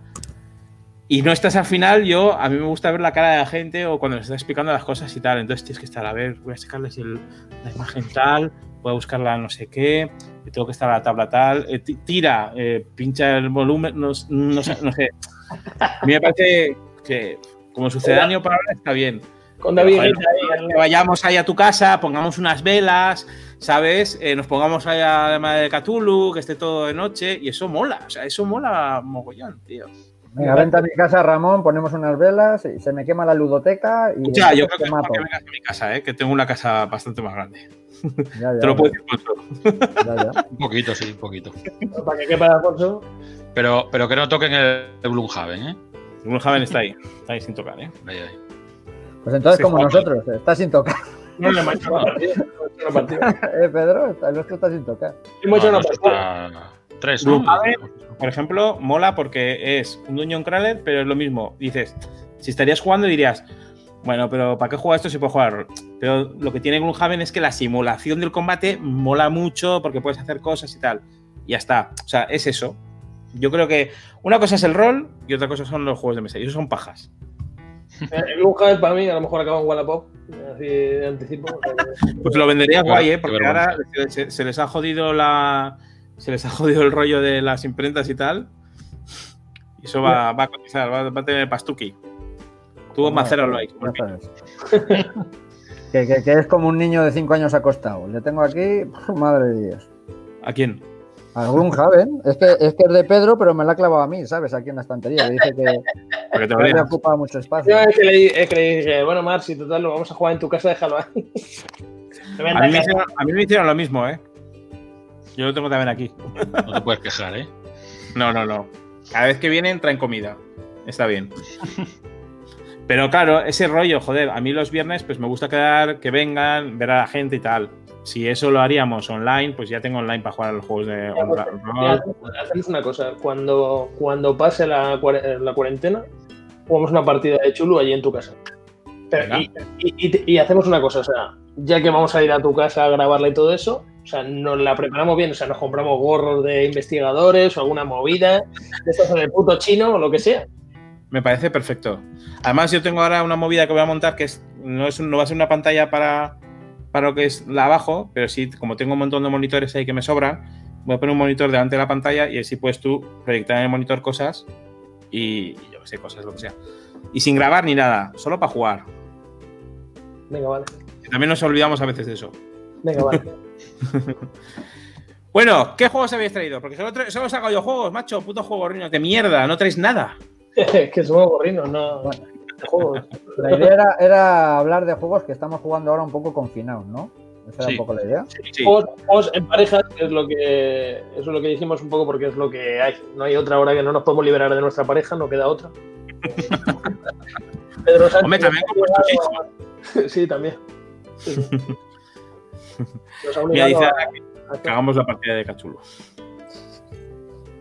y no estás al final, yo, a mí me gusta ver la cara de la gente o cuando les está explicando las cosas y tal, entonces tienes que estar, a ver, voy a sacarles el- la imagen tal, voy a buscarla no sé qué, tengo que estar a la tabla tal, eh, ti- tira, eh, pincha el volumen, no, no sé, no sé. A mí me parece que como sucedáneo para ahora está bien. Con David Pero, joder, que vayamos ahí a tu casa, pongamos unas velas, ¿sabes? Eh, nos pongamos ahí a la madre de Cthulhu, que esté todo de noche, y eso mola, o sea, eso mola mogollón, tío. Venga, vente a mi casa, Ramón, ponemos unas velas, y se me quema la ludoteca y sea, yo creo que es que vengas a mi casa, ¿eh? que tengo una casa bastante más grande. Ya, ya, Te lo puedo decir. Un poquito, sí, un poquito. para que quepa Alfonso. Pero, pero que no toquen el, el Gloomhaven, ¿eh? Gloomhaven está ahí, está ahí sin tocar, ¿eh? Ahí, ahí. Pues entonces, Sí, como Juan. nosotros, está sin tocar. No le hemos hecho partida. [LAUGHS] ¿Eh, Pedro? El nuestro está sin tocar. Hemos hecho No, una partida. 3, ¿no? Por ejemplo, mola porque es un Dungeon Crawler, pero es lo mismo. Dices, si estarías jugando dirías, bueno, pero ¿para qué juega esto si puedo jugar? Pero lo que tiene Gloomhaven es que la simulación del combate mola mucho porque puedes hacer cosas y tal. Y ya está. O sea, es eso. Yo creo que una cosa es el rol y otra cosa son los juegos de mesa. Y eso son pajas. [LAUGHS] El Gloomhaven para mí a lo mejor acaba en Wallapop, así de anticipo. [LAUGHS] Pues lo vendería guay, ¿eh? Porque ahora se les ha jodido la. Se les ha jodido el rollo de las imprentas y tal. Y eso va, va a cotizar, va, va a tener pastuki. Tuvo Bueno, macero lo que, que- que es como un niño de 5 años acostado. Le tengo aquí, madre de Dios. ¿A quién? Al Gloomhaven. Es que, es que es de Pedro, pero me la ha clavado a mí, ¿sabes? Aquí en la estantería. que Dice que, Porque te que le veas. ocupa mucho espacio. Yo es que, le, es que le dije, bueno, Mar, si total lo vamos a jugar en tu casa, déjalo ahí. [LAUGHS] A mí, me hicieron, a mí me hicieron lo mismo, ¿eh? Yo lo tengo también aquí. No te puedes quejar, ¿eh? No, no, no. Cada vez que vienen traen comida. Está bien. [LAUGHS] Pero claro, ese rollo, joder, a mí los viernes pues me gusta quedar, que vengan, ver a la gente y tal. Si eso lo haríamos online, pues ya tengo online para jugar a los juegos de pues, hacemos una cosa, cuando, cuando pase la, la cuarentena, jugamos una partida de Chulu allí en tu casa. Pero- y, y- y- y hacemos una cosa, o sea, ya que vamos a ir a tu casa a grabarla y todo eso, o sea, nos la preparamos bien, o sea, nos compramos gorros de investigadores o alguna movida, de estos en el puto chino o lo que sea. Me parece perfecto. Además, yo tengo ahora una movida que voy a montar que es, no, es no va a ser una pantalla para, para lo que es la abajo, pero sí, como tengo un montón de monitores ahí que me sobran, voy a poner un monitor delante de la pantalla y así puedes tú proyectar en el monitor cosas y, yo qué sé, cosas, lo que sea. Y sin grabar ni nada, solo para jugar. Venga, vale. También nos olvidamos a veces de eso. Venga, vale. [LAUGHS] Bueno, ¿qué juegos habéis traído? Porque solo, solo saco yo juegos, macho, puto juego riños de mierda, no traéis nada. [LAUGHS] que somos gorrinos, no. Bueno. de juegos. La idea era, era hablar de juegos que estamos jugando ahora un poco confinados, ¿no? Esa era Sí. un poco la idea. Sí. Juegos, juegos en parejas, que es lo que eso es lo que dijimos un poco porque es lo que hay. No hay otra hora que no nos podemos liberar de nuestra pareja, no queda otra. [LAUGHS] Pedro Sánchez- Hombre, también con vuestros hijos. Sí, también. Sí, [LAUGHS] sí. Nos ha Mira, dice a- que hagamos la partida de Cachulo.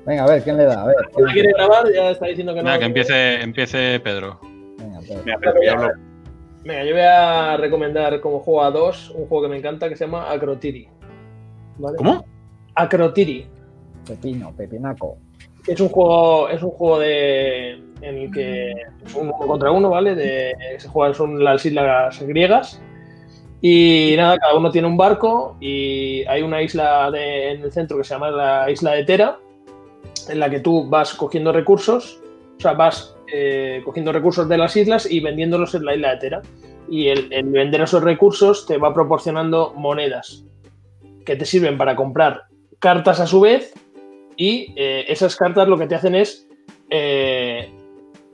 Venga, a ver, ¿quién le da? A ver. ¿quién ¿Quién quiere grabar? Ya está diciendo que no. Nada, que empiece, empiece Pedro. Venga, Pedro. Hablo. Venga, yo voy a recomendar como juego a dos un juego que me encanta que se llama Acrotiri. ¿Vale? ¿Cómo? Acrotiri. Pepino, pepinaco. Es un juego, es un juego de en el que es un uno contra uno, ¿vale? De, se juegan son las islas griegas. Y nada, cada uno tiene un barco y hay una isla de- en el centro que se llama la isla de Tera, en la que tú vas cogiendo recursos, o sea, vas eh, cogiendo recursos de las islas y vendiéndolos en la isla de Tera. Y el, vender esos recursos te va proporcionando monedas que te sirven para comprar cartas a su vez y eh, esas cartas lo que te hacen es eh,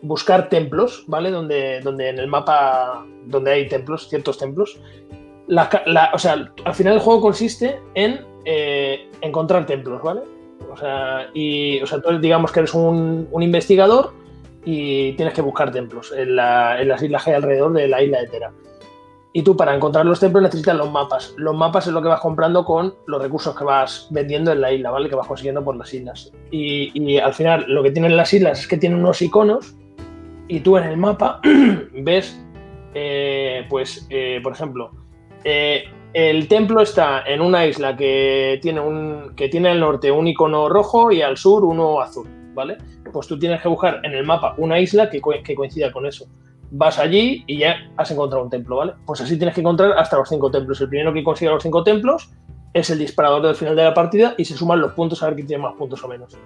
buscar templos, ¿vale? Donde, donde en el mapa, donde hay templos, ciertos templos. La o sea, al final el juego consiste en encontrar templos, ¿vale? O sea, y, o sea, digamos que eres un, investigador y tienes que buscar templos en, la- en las islas que hay alrededor de la isla de Tera. Y tú para encontrar los templos necesitas los mapas. Los mapas es lo que vas comprando con los recursos que vas vendiendo en la isla, ¿vale? Que vas consiguiendo por las islas. Y, y al final lo que tienen las islas es que tienen unos iconos y tú en el mapa [CLEARS THROAT] ves, eh, pues, eh, por ejemplo, eh, el templo está en una isla que tiene, un, que tiene al norte un icono rojo y al sur uno azul, ¿vale? Pues tú tienes que buscar en el mapa una isla que, co- que coincida con eso vas allí y ya has encontrado un templo, ¿vale? Pues así tienes que encontrar hasta los cinco templos. El primero que consiga los cinco templos es el disparador del final de la partida y se suman los puntos a ver quién tiene más puntos o menos.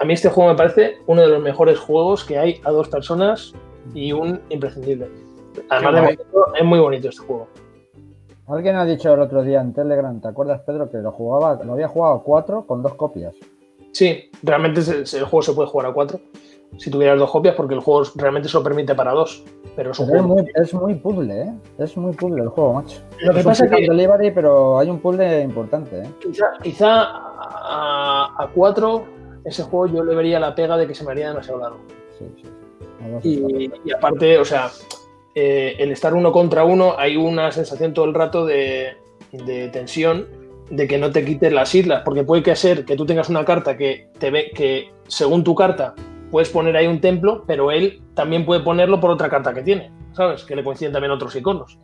A mí este juego me parece uno de los mejores juegos que hay a dos personas y un imprescindible. Además de bonito, es muy bonito este juego. Alguien ha dicho el otro día en Telegram, ¿te acuerdas, Pedro, que lo jugaba, lo había jugado a cuatro con dos copias? Sí, realmente el juego se puede jugar a cuatro si tuvieras dos copias porque el juego realmente se lo permite para dos. Pero es un Pero es juego. muy, es muy puzzle, ¿eh? Es muy puzzle el juego, macho. Lo que es pasa es que- and delivery, pero hay un puzzle importante, ¿eh? Quizá, quizá a, a cuatro ese juego yo le vería la pega de que se me haría demasiado largo. Sí, sí. y aparte, o sea, eh, el estar uno contra uno hay una sensación todo el rato de, de tensión de que no te quites las islas, porque puede que ser que tú tengas una carta que te ve que según tu carta puedes poner ahí un templo, pero él también puede ponerlo por otra carta que tiene, ¿sabes? Que le coinciden también otros iconos.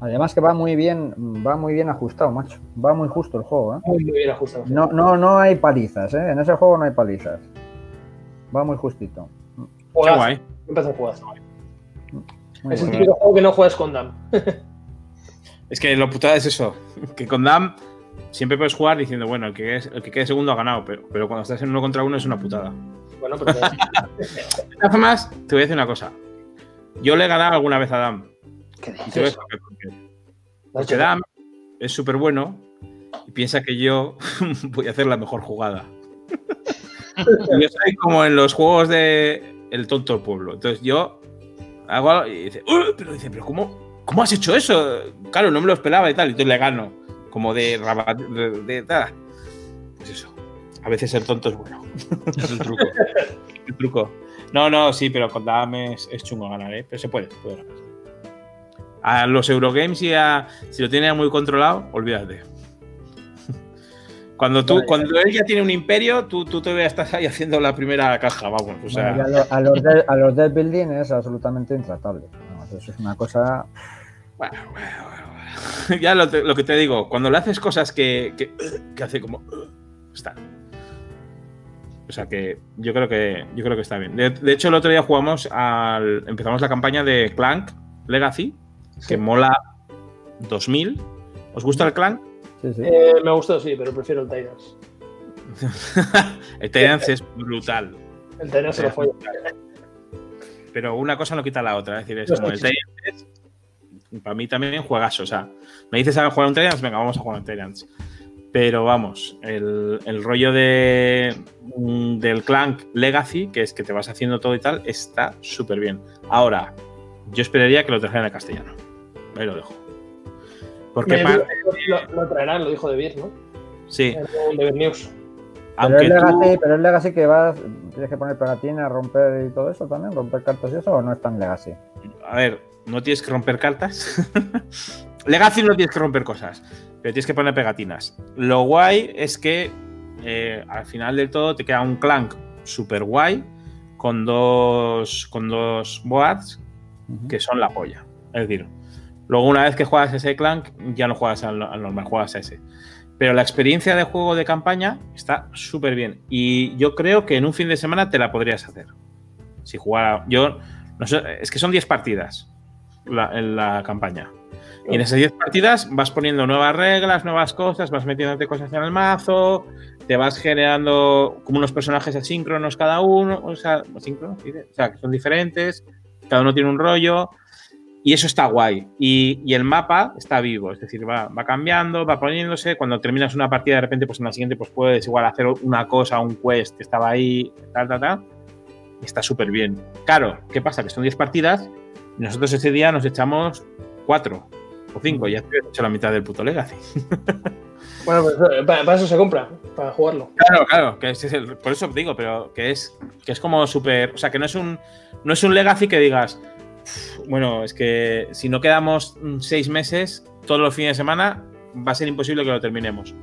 Además que va muy bien, va muy bien ajustado, macho. Va muy justo el juego, ¿eh? Muy bien ajustado. No, no, no hay palizas, ¿eh? En ese juego no hay palizas. Va muy justito. Qué Juegazo. guay. Empezó un juegazo. Muy Es el bueno. típico juego que no juegas con Dam. [LAUGHS] Es que lo putada es eso. Que con Dam siempre puedes jugar diciendo, bueno, el que, es, el que quede segundo ha ganado, pero, pero cuando estás en uno contra uno es una putada. Bueno, pero [LAUGHS] De todas formas, te voy a decir una cosa. Yo le he ganado alguna vez a Dam. ¿qué Y te voy a dices? explicar por qué. Porque Dam es súper bueno y piensa que yo [LAUGHS] voy a hacer la mejor jugada. yo soy como en los juegos de El tonto del pueblo. Entonces yo hago y dice, "Uh", pero dice, pero cómo, ¿cómo has hecho eso? Claro, no me lo esperaba y tal. Y entonces le gano. Como de, de, de-. Pues eso. A veces el tonto es bueno. [LAUGHS] Es el truco. El truco. No, no, sí, pero con Dam es, es chungo ganar, ¿eh? Pero se puede, puede ganar. A los Eurogames y a. Si lo tiene muy controlado, olvídate. Cuando tú, Vale. cuando él ya tiene un imperio, tú, tú todavía estás ahí haciendo la primera caja, vamos. O sea, Bueno, a, lo- a los de- a los dead building es absolutamente intratable. Vamos, eso es una cosa. bueno, bueno, bueno, bueno. [LAUGHS] ya lo, te- lo que te digo, cuando le haces cosas que, que, que hace como. Está. O sea que yo creo que yo creo que está bien. De, de hecho, el otro día jugamos al. Empezamos la campaña de Clank Legacy, que mola 2000. ¿Os gusta el Clank? Sí, sí. Eh, me gustó, sí, pero prefiero el Tyrants. [LAUGHS] el Tyrants es brutal. El Tyrants se lo fue. Pero una cosa no quita la otra. Es decir, es como el. Tyrants para mí también juegazo. O sea, me dices a jugar un Tyrants, venga, vamos a jugar un Tyrants. Pero vamos, el, el rollo de, del Clank Legacy, que es que te vas haciendo todo y tal, está súper bien. Ahora, yo esperaría que lo trajeran en castellano. Ahí lo dejo. Porque Me- parte- lo, lo traerán, lo dijo De Beer, ¿no? sí, Beer News. Pero es, tú- legacy, pero es Legacy que vas. Tienes que poner pegatinas, romper y todo eso también, romper cartas y eso, o no es tan Legacy. a ver, no tienes que romper cartas. [LAUGHS] Legacy no tienes que romper cosas, pero tienes que poner pegatinas. Lo guay es que eh, al final del todo te queda un clank super guay con dos, con dos boards que son la polla. Es decir, luego una vez que juegas ese clank, ya no juegas al, al normal, juegas a ese. Pero la experiencia de juego de campaña está súper bien. Y yo creo que en un fin de semana te la podrías hacer. Si jugara. Yo. No sé, es que son 10 partidas la- en la campaña. Y en esas 10 partidas vas poniendo nuevas reglas, nuevas cosas, vas metiéndote cosas en el mazo, te vas generando como unos personajes asíncronos cada uno, o sea, asíncronos, ¿sí? o sea, que son diferentes, cada uno tiene un rollo, y eso está guay. Y, y el mapa está vivo, es decir, va, va cambiando, va poniéndose, cuando terminas una partida de repente, pues en la siguiente pues puedes igual hacer una cosa, un quest que estaba ahí, tal, tal, tal, está súper bien. Claro, ¿qué pasa? Que son 10 partidas, y nosotros ese día nos echamos 4 o 5, ya te he hecho la mitad del puto Legacy. [LAUGHS] Bueno, pues eh, para, para eso se compra, para jugarlo. Claro, claro, que es el- por eso digo, pero que es, que es como súper. O sea, que no es un. No es un legacy que digas. "Uf, Bueno, es que si no quedamos mm, seis meses, todos los fines de semana, va a ser imposible que lo terminemos.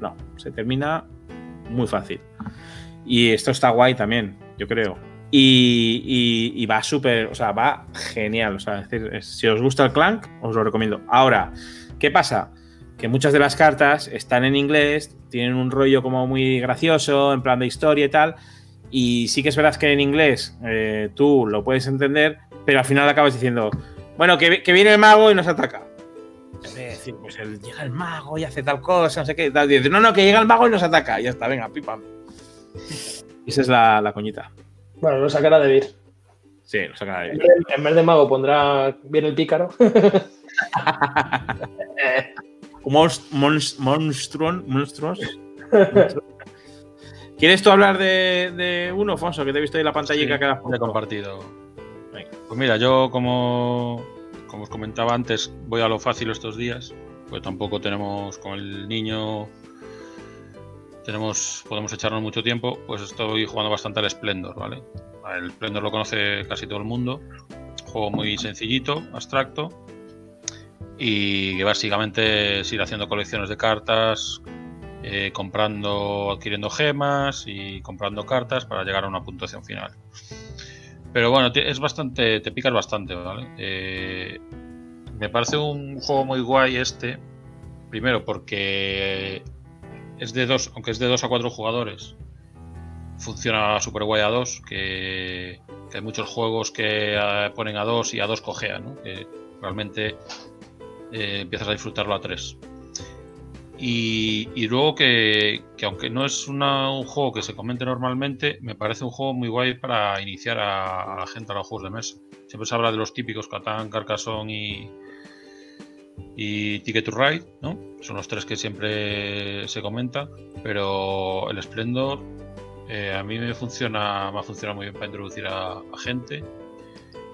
No, se termina muy fácil. Y esto está guay también, yo creo. Y, va súper, o sea, va genial. O sea, decir, si os gusta el Clank, os lo recomiendo. Ahora, ¿qué pasa? Que muchas de las cartas están en inglés, tienen un rollo como muy gracioso, en plan de historia y tal. Y sí que es verdad que en inglés eh, tú lo puedes entender, pero al final acabas diciendo, bueno, que, que viene el mago y nos ataca. De decir, pues el- llega el mago y hace tal cosa, no sé qué. Tal, y dices, no, no, que llega el mago y nos ataca. Y ya está, venga, pipa. Y esa es la, la coñita. Bueno, lo sacará De Beer. Sí, lo sacará de En ahí. vez de, en vez de mago pondrá bien el pícaro. [LAUGHS] Monst- monst- monstruon- monstruos. ¿Quieres tú hablar de, de uno, Fonso? Que te he visto ahí la pantallita Sí, que has compartido. Pues mira, yo como, como os comentaba antes, voy a lo fácil estos días, pues tampoco tenemos con el niño, tenemos, podemos echarnos mucho tiempo, pues estoy jugando bastante al Splendor, ¿vale? El Splendor lo conoce casi todo el mundo, juego muy sencillito, abstracto, y básicamente es ir haciendo colecciones de cartas, eh, comprando, adquiriendo gemas y comprando cartas para llegar a una puntuación final. Pero bueno, es bastante, te picas bastante, ¿vale? Eh, me parece un juego muy guay este, primero porque es de dos, aunque es de dos a cuatro jugadores, funciona super guay a dos, que, hay muchos juegos que eh, ponen a dos y a dos cojea, ¿no? Que realmente eh, empiezas a disfrutarlo a tres. Y, y luego que, que aunque no es una- un juego que se comente normalmente, me parece un juego muy guay para iniciar a, la gente a los juegos de mesa. Siempre se habla de los típicos Catán, Carcassonne y, y Ticket to Ride, ¿no? Son los tres que siempre se comentan, pero el Splendor eh, a mí me funciona, me ha funcionado muy bien para introducir a, a gente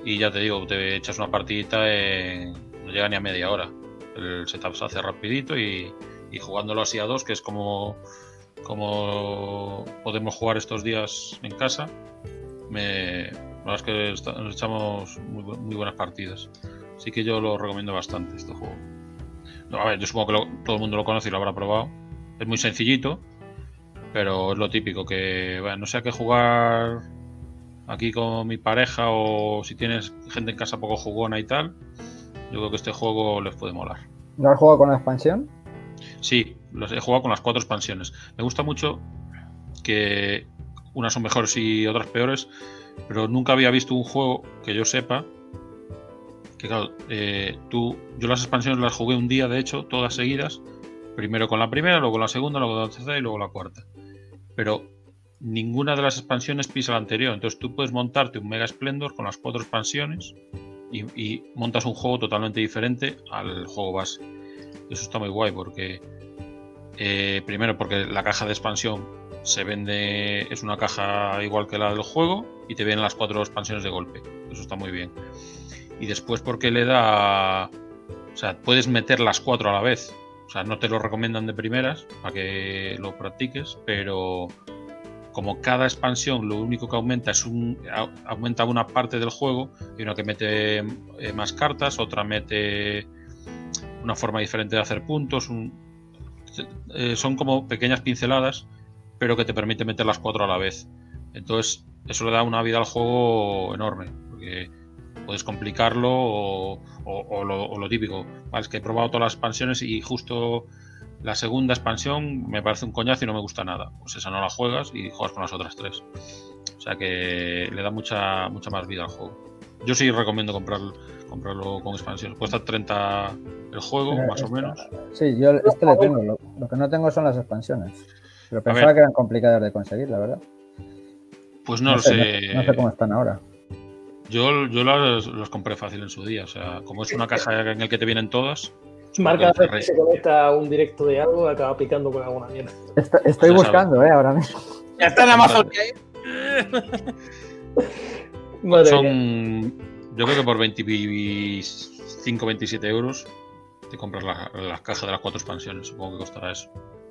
y ya te digo, te echas una partidita en, no llega ni a media hora. El setup se hace rapidito y, y jugándolo así a dos, que es como, como podemos jugar estos días en casa, me, la verdad es que nos echamos muy, bu- muy buenas partidas. Así que yo lo recomiendo bastante este juego. A ver, yo supongo que lo- todo el mundo lo conoce y lo habrá probado. Es muy sencillito, pero es lo típico, que no sé a qué jugar aquí con mi pareja o si tienes gente en casa poco jugona y tal. Yo creo que este juego les puede molar. ¿No has jugado con la expansión? Sí, los he jugado con las cuatro expansiones. Me gusta mucho que unas son mejores y otras peores, pero nunca había visto un juego que yo sepa que claro, eh, tú, yo las expansiones las jugué un día, de hecho, todas seguidas, primero con la primera, luego con la segunda, luego con la tercera y luego la cuarta. Pero ninguna de las expansiones pisa la anterior, entonces tú puedes montarte un Mega Splendor con las cuatro expansiones y, y montas un juego totalmente diferente al juego base. Eso está muy guay porque eh, primero porque la caja de expansión se vende, es una caja igual que la del juego y te vienen las cuatro expansiones de golpe. Eso está muy bien. Y después porque le da, o sea, puedes meter las cuatro a la vez. O sea, no te lo recomiendan de primeras para que lo practiques, pero como cada expansión lo único que aumenta es un aumenta una parte del juego y una que mete eh, más cartas, otra mete una forma diferente de hacer puntos, un- eh, son como pequeñas pinceladas, pero que te permite meter las cuatro a la vez. Entonces, eso le da una vida al juego enorme, porque puedes complicarlo o, lo típico. Vale, es que he probado todas las expansiones y justo la segunda expansión me parece un coñazo y no me gusta nada. Pues esa no la juegas y juegas con las otras tres. O sea que le da mucha, mucha más vida al juego. Yo sí recomiendo comprar, comprarlo con expansión. Cuesta 30 el juego, más o menos. Sí, yo este le tengo. Lo, lo que no tengo son las expansiones. Pero pensaba que eran complicadas de conseguir, la verdad. Pues no, lo sé. No, no sé cómo están ahora. Yo, yo las, las compré fácil en su día. O sea, como es una caja en el que te vienen todas. Marca que se conecta a un directo de algo, acaba picando con alguna mierda. Esto- estoy buscando, ¿eh? Ahora mismo. Ya está en Amazon. [LAUGHS] Madre mía. Yo creo que por 25, 27 euros te compras la, la caja de las cuatro expansiones. Supongo que costará eso.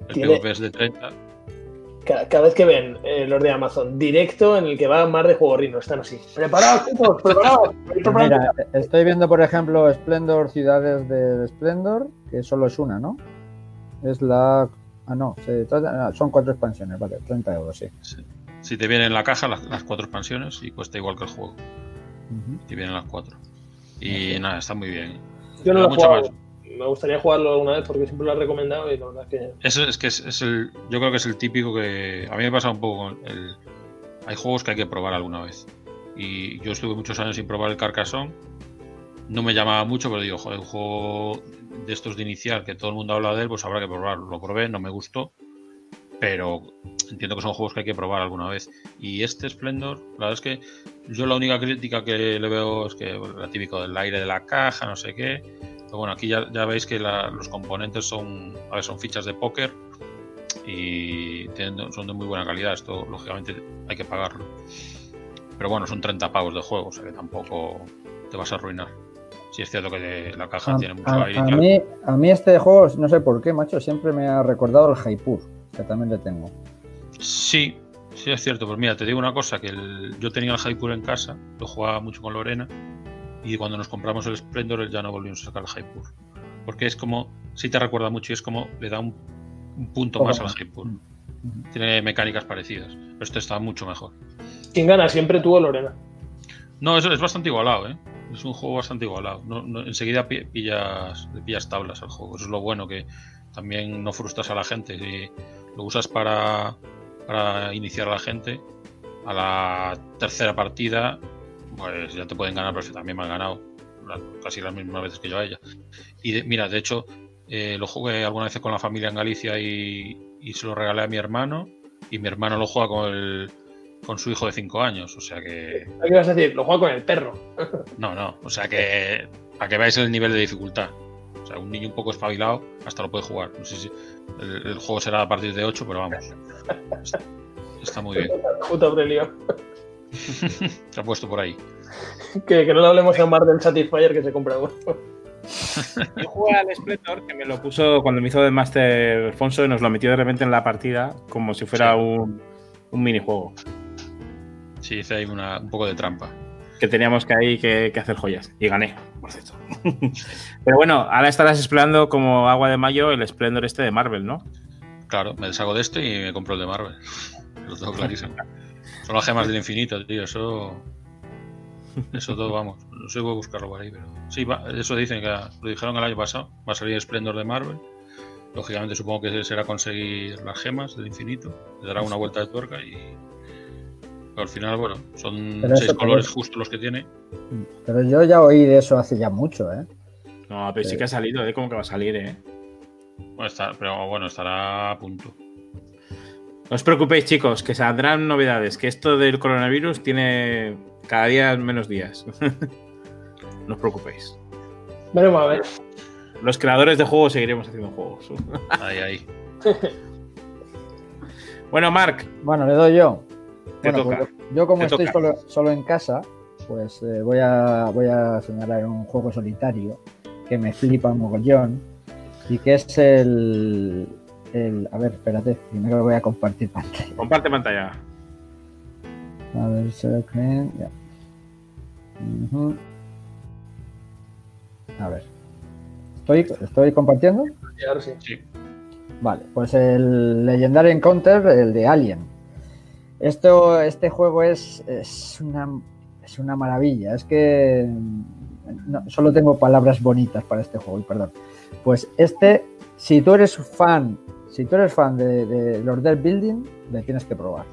El Tiene- PvP es de 30. Cada, cada vez que ven eh, los de Amazon directo en el que va más de juego rino, están así. Preparados, chicos, preparados. [LAUGHS] Mira, estoy viendo, por ejemplo, Splendor, Ciudades de Splendor, que solo es una, ¿no? Es la. Ah, no, se trata- ah, son cuatro expansiones, vale, 30 euros, sí. Si te vienen en la caja las, las cuatro expansiones y cuesta igual que el juego. Te vienen las cuatro. Y nada, está muy bien. Yo no lo jugado. más- Me gustaría jugarlo alguna vez porque siempre lo he recomendado y la verdad es que. Eso es que es, es el. Yo creo que es el típico que. A mí me pasa un poco con el. Hay juegos que hay que probar alguna vez. Y yo estuve muchos años sin probar el Carcassonne. No me llamaba mucho, pero digo, joder, un juego de estos de inicial que todo el mundo habla de él, pues habrá que probarlo. Lo probé, no me gustó. Pero entiendo que son juegos que hay que probar alguna vez. Y este Splendor, la verdad es que yo la única crítica que le veo es que bueno, la típico del aire de la caja, no sé qué. Pero bueno, aquí ya, ya veis que la- los componentes son, a ver, son fichas de póker y tienen- son de muy buena calidad. Esto, lógicamente, hay que pagarlo. Pero bueno, son 30 pavos de juego, o sea que tampoco te vas a arruinar. Si es cierto que la caja A, tiene mucho a- aire. a mí, a mí este juego, no sé por qué, macho, siempre me ha recordado el Jaipur, que también le tengo. Sí, sí es cierto. Pues mira, te digo una cosa, que el- yo tenía el Hypur en casa, lo jugaba mucho con Lorena, y cuando nos compramos el Splendor él ya no volvimos a sacar el Hypur. porque es como, sí te recuerda mucho y es como le da un, un punto más al. Hypur. Ujú. Tiene mecánicas parecidas, pero este está mucho mejor. ¿Quién gana? Siempre tú o Lorena. No, es, es bastante igualado, ¿eh? Es un juego bastante igualado. No, no- enseguida pi- pillas, le pillas tablas al juego. Eso es lo bueno, que también no frustras a la gente. Si lo usas para, para iniciar a la gente, a la tercera partida, pues ya te pueden ganar, pero también me han ganado casi las mismas veces que yo a ella. Y de- mira, de hecho, eh, lo jugué alguna vez con la familia en Galicia y, y se lo regalé a mi hermano. Y mi hermano lo juega con, el, con su hijo de 5 años. O sea que. ¿Qué vas a decir? Lo juega con el perro. No, no. O sea que. Para que veáis el nivel de dificultad. Un niño un poco espabilado hasta lo puede jugar. No sé si. El, el juego será a partir de 8, pero vamos. Está, está muy bien. [LAUGHS] Aurelio. [LAUGHS] Se ha puesto por ahí. Que, que no le hablemos a Mar del Satisfyer que se compra uno. [LAUGHS] Yo jugué al Splendor, que me lo puso cuando me hizo de Master Alfonso y nos lo metió de repente en la partida como si fuera Sí. un, un minijuego. Sí, hice ahí una, un poco de trampa. Que teníamos que ahí que, hacer joyas. Y gané, por cierto. [LAUGHS] Pero bueno, ahora estarás esperando como agua de mayo el Splendor este de Marvel, ¿no? Claro, me deshago de este y me compro el de Marvel. [LAUGHS] Lo tengo clarísimo. Son las gemas del infinito, tío. Eso. Eso todo, vamos. No sé, voy a buscarlo por ahí, pero. Sí, va, eso dicen que lo dijeron el año pasado. Va a salir Splendor de Marvel. Lógicamente, supongo que será conseguir las gemas del infinito. Le dará una vuelta de tuerca y. pero al final, bueno, son Pero seis colores también- justo los que tiene. Pero yo ya oí de eso hace ya mucho, ¿eh? No, pero sí que ha salido, ¿eh? Como que va a salir, ¿eh? Bueno, está- pero bueno, estará a punto. No os preocupéis, chicos, que saldrán novedades. Que esto del coronavirus tiene cada día menos días. [LAUGHS] no os preocupéis. Veremos a ver. Los creadores de juegos seguiremos haciendo juegos. [LAUGHS] Ahí, ahí. [LAUGHS] bueno, Marc, Bueno, le doy yo. Te Bueno, toca. pues yo como Te estoy toca. solo, solo en casa, pues eh, voy, a, voy a señalar un juego solitario que me flipa un mogollón y que es el, el... A ver, espérate, primero voy a compartir pantalla. comparte pantalla. A ver, ya. Ujú. A ver. ¿Estoy, ¿Estoy compartiendo? Y ahora sí. Sí. Vale, pues el Legendary Encounter, el de Alien. Esto, este juego es, es, una, es una maravilla. Es que mm, solo tengo palabras bonitas para este juego, y perdón. Pues este, si tú eres fan, si tú eres fan de, de Dead Building, le tienes que probar.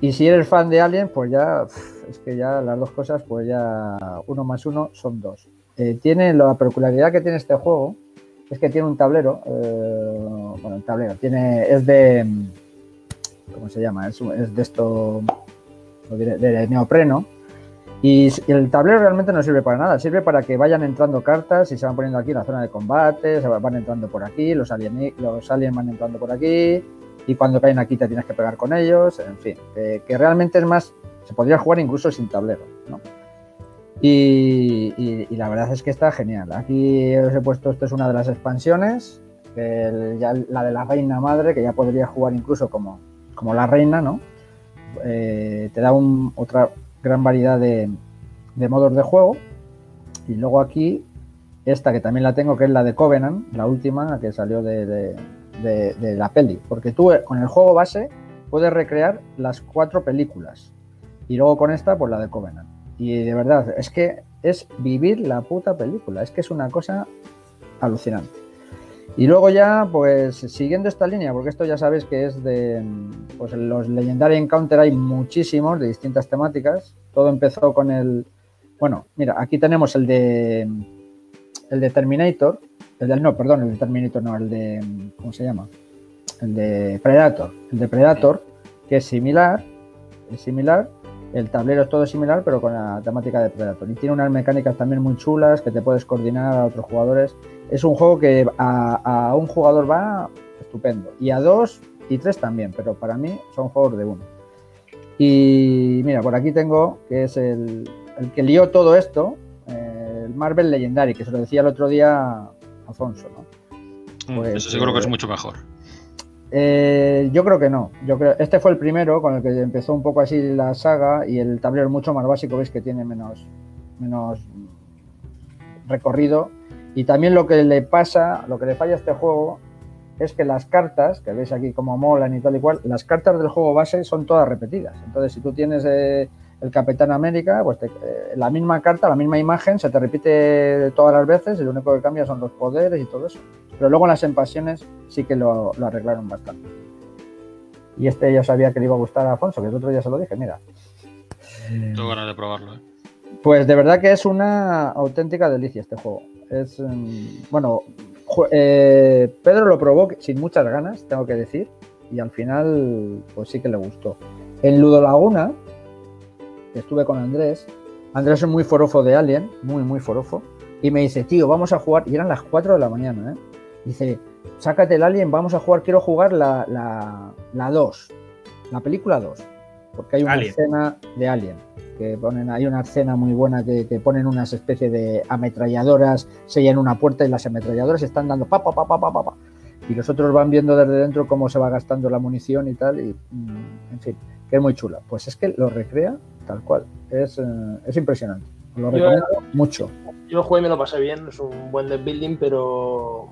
Y si eres fan de Alien, pues ya, es que ya las dos cosas, pues ya uno más uno son dos. Eh, tiene la peculiaridad que tiene este juego, es que tiene un tablero, eh, bueno, el tablero, tiene, es de, ¿cómo se llama? Es, de esto, de neopreno, y el tablero realmente no sirve para nada, sirve para que vayan entrando cartas y se van poniendo aquí en la zona de combate, se va- van entrando por aquí, los aliens, los van entrando por aquí, y cuando caen aquí te tienes que pegar con ellos, en fin, que, realmente es más, se podría jugar incluso sin tablero, ¿no? Y, la verdad es que está genial. Aquí os he puesto, esto es una de las expansiones, ya la de la reina madre, que ya podría jugar incluso como, como la reina, ¿no? Eh, te da un- otra gran variedad de, modos de juego. Y luego aquí, esta que también la tengo, que es la de Covenant, la última que salió de- de la peli. Porque tú eh, con el juego base puedes recrear las cuatro películas. Y luego con esta, pues la de Covenant. Y de verdad, es que es vivir la puta película. Es que es una cosa alucinante. Y luego ya, pues siguiendo esta línea, porque esto ya sabes que es de, pues los Legendary Encounter hay muchísimos de distintas temáticas. Todo empezó con el, bueno, mira, aquí tenemos el de, el de Terminator, el del, no, perdón, el de Terminator, no, el de, ¿cómo se llama? El de Predator, el de Predator, que es similar, es similar, el tablero es todo similar, pero con la temática de Predator. Y tiene unas mecánicas también muy chulas que te puedes coordinar a otros jugadores. Es un juego que a, a un jugador va estupendo. Y a dos y tres también, pero para mí son juegos de uno. Y mira, por aquí tengo que es el, el que lió todo esto, eh, el Marvel Legendary, que se lo decía el otro día Alfonso, ¿no? Pues, Eso seguro que es eh, mucho mejor. eh, yo creo que no. Yo creo, este fue el primero con el que empezó un poco así la saga y el tablero es mucho más básico, veis que tiene menos, menos recorrido Y también lo que le pasa, lo que le falla a este juego es que las cartas, que veis aquí como molan y tal y cual, las cartas del juego base son todas repetidas. Entonces, si tú tienes eh, el Capitán América, pues te- eh, la misma carta, la misma imagen, se te repite todas las veces y lo único que cambia son los poderes y todo eso. Pero luego en las expansiones sí que lo, lo arreglaron bastante. Y este yo sabía que le iba a gustar a Afonso, que el otro día se lo dije, mira. Tengo ganas de probarlo, ¿eh? Pues de verdad que es una auténtica delicia este juego. Es mm, bueno, eh, Pedro lo probó sin muchas ganas, tengo que decir, y al final pues sí que le gustó. En Ludo Laguna, que estuve con Andrés, Andrés es muy forofo de Alien, muy muy forofo, y me dice, tío, vamos a jugar, y eran las 4 de la mañana, ¿eh? Dice, sácate el Alien, vamos a jugar, quiero jugar la, la, la 2, la película 2, porque hay una Alien. escena de Alien que ponen hay una escena muy buena que, que ponen unas especies de ametralladoras, sellan una puerta y las ametralladoras están dando pa pa pa pa pa pa, pa. y los otros van viendo desde dentro cómo se va gastando la munición y tal y mm, en fin, que es muy chula. Pues es que lo recrea tal cual, es, eh, es impresionante. Lo Yo- recomiendo mucho. Yo lo jugué y me lo pasé bien, es un buen deck building, pero.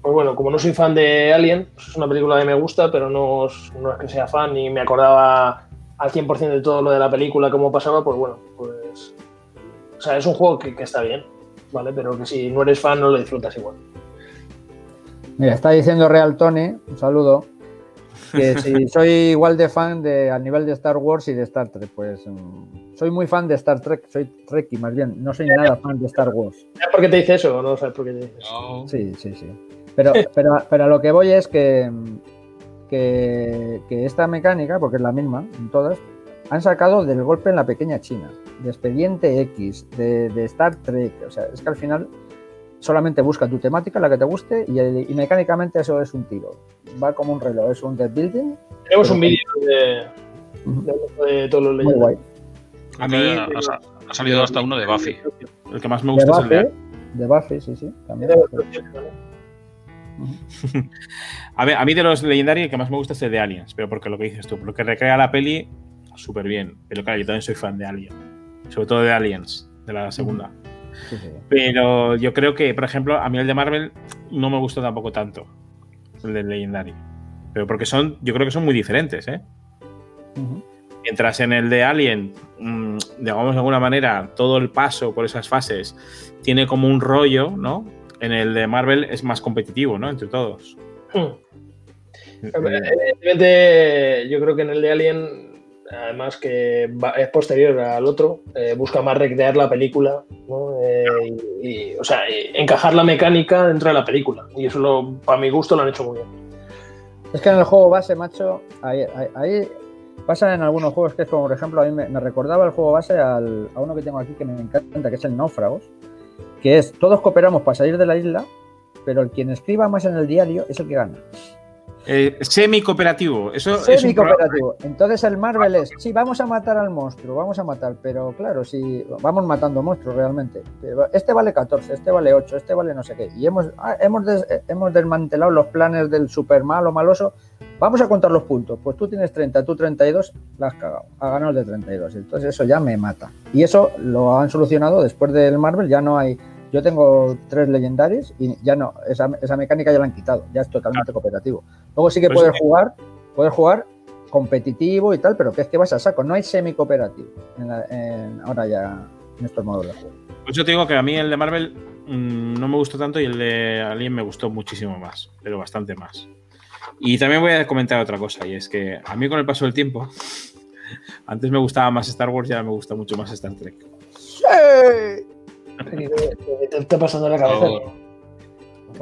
Pues bueno, como no soy fan de Alien, pues es una película que me gusta, pero no no es que sea fan ni me acordaba al 100% de todo lo de la película, cómo pasaba, pues bueno, pues. O sea, es un juego que, que está bien, ¿vale? Pero que si no eres fan no lo disfrutas igual. Mira, está diciendo Real Tony, un saludo, que [LAUGHS] si soy igual de fan de al nivel de Star Wars y de Star Trek, pues mm, soy muy fan de Star Trek, soy Trekkie más bien, no soy nada fan de Star Wars. ¿Sabes por qué te dice eso o no sabes por qué te dice eso? Sí, sí, sí. Pero, pero, pero a lo que voy es que, que, que esta mecánica, porque es la misma en todas, han sacado del golpe en la pequeña China, de Expediente X, de, de Star Trek. O sea, es que al final solamente busca tu temática, la que te guste, y, y mecánicamente eso es un tiro. Va como un reloj, es un deck building Tenemos un vídeo de, de, de todos los muy guay. A mí- ha, sa- ha salido hasta uno de Buffy. El que más me De gusta es el de Buffy, de Buffy, sí, sí. También. [LAUGHS] A, ver, a mí de los Legendary el que más me gusta es el de Aliens, pero porque lo que dices tú, porque recrea la peli súper bien. Pero claro, yo también soy fan de Alien, sobre todo de Aliens, de la segunda. Sí, sí. Pero yo creo que, por ejemplo, a mí el de Marvel no me gustó tampoco tanto, el del Legendary. Pero porque son, yo creo que son muy diferentes, ¿eh? Mientras en el de Alien, mm, digamos de alguna manera, todo el paso por esas fases tiene como un rollo, ¿no? En el de Marvel es más competitivo, ¿no? Entre todos. Evidentemente, yo creo que en el de Alien, además que es posterior al otro, eh, busca más recrear la película, ¿no? Eh, y, o sea, encajar la mecánica dentro de la película. Y eso, para mi gusto, lo han hecho muy bien. Es que en el juego base, macho, ahí, ahí, pasa en algunos juegos que es como, por ejemplo, a mí me, me recordaba el juego base al- a uno que tengo aquí que me encanta, que es el Náufragos, que es todos cooperamos para salir de la isla, pero el quien escriba más en el diario es el que gana. Eh, semi-cooperativo. Eso es un Semi programa- cooperativo. Entonces el Marvel es, sí, vamos a matar al monstruo, vamos a matar, pero claro, si vamos matando monstruos realmente. Este vale 14, este vale 8, este vale no sé qué. Y hemos, ah, hemos, des- eh, hemos desmantelado los planes del super malo, maloso. Vamos a contar los puntos. Pues tú tienes 30, tú 32, la has cagado. Ha ganado el de 32. Entonces eso ya me mata. Y eso lo han solucionado después del Marvel, ya no hay. Yo tengo tres legendarios y ya no, esa, esa mecánica ya la han quitado, ya es totalmente cooperativo. Luego sí que Pues puedes sí. jugar, puedes jugar competitivo y tal, pero que es que vas a saco, no hay en la- en- ahora ya en estos modos de juego. Pues yo te digo que a mí el de Marvel mm, no me gustó tanto y el de Alien me gustó muchísimo más, pero bastante más. Y también voy a comentar otra cosa, y es que a mí con el paso del tiempo, [LAUGHS] antes me gustaba más Star Wars y ahora me gusta mucho más Star Trek. ¿Qué te, te está pasando en la cabeza? Oh,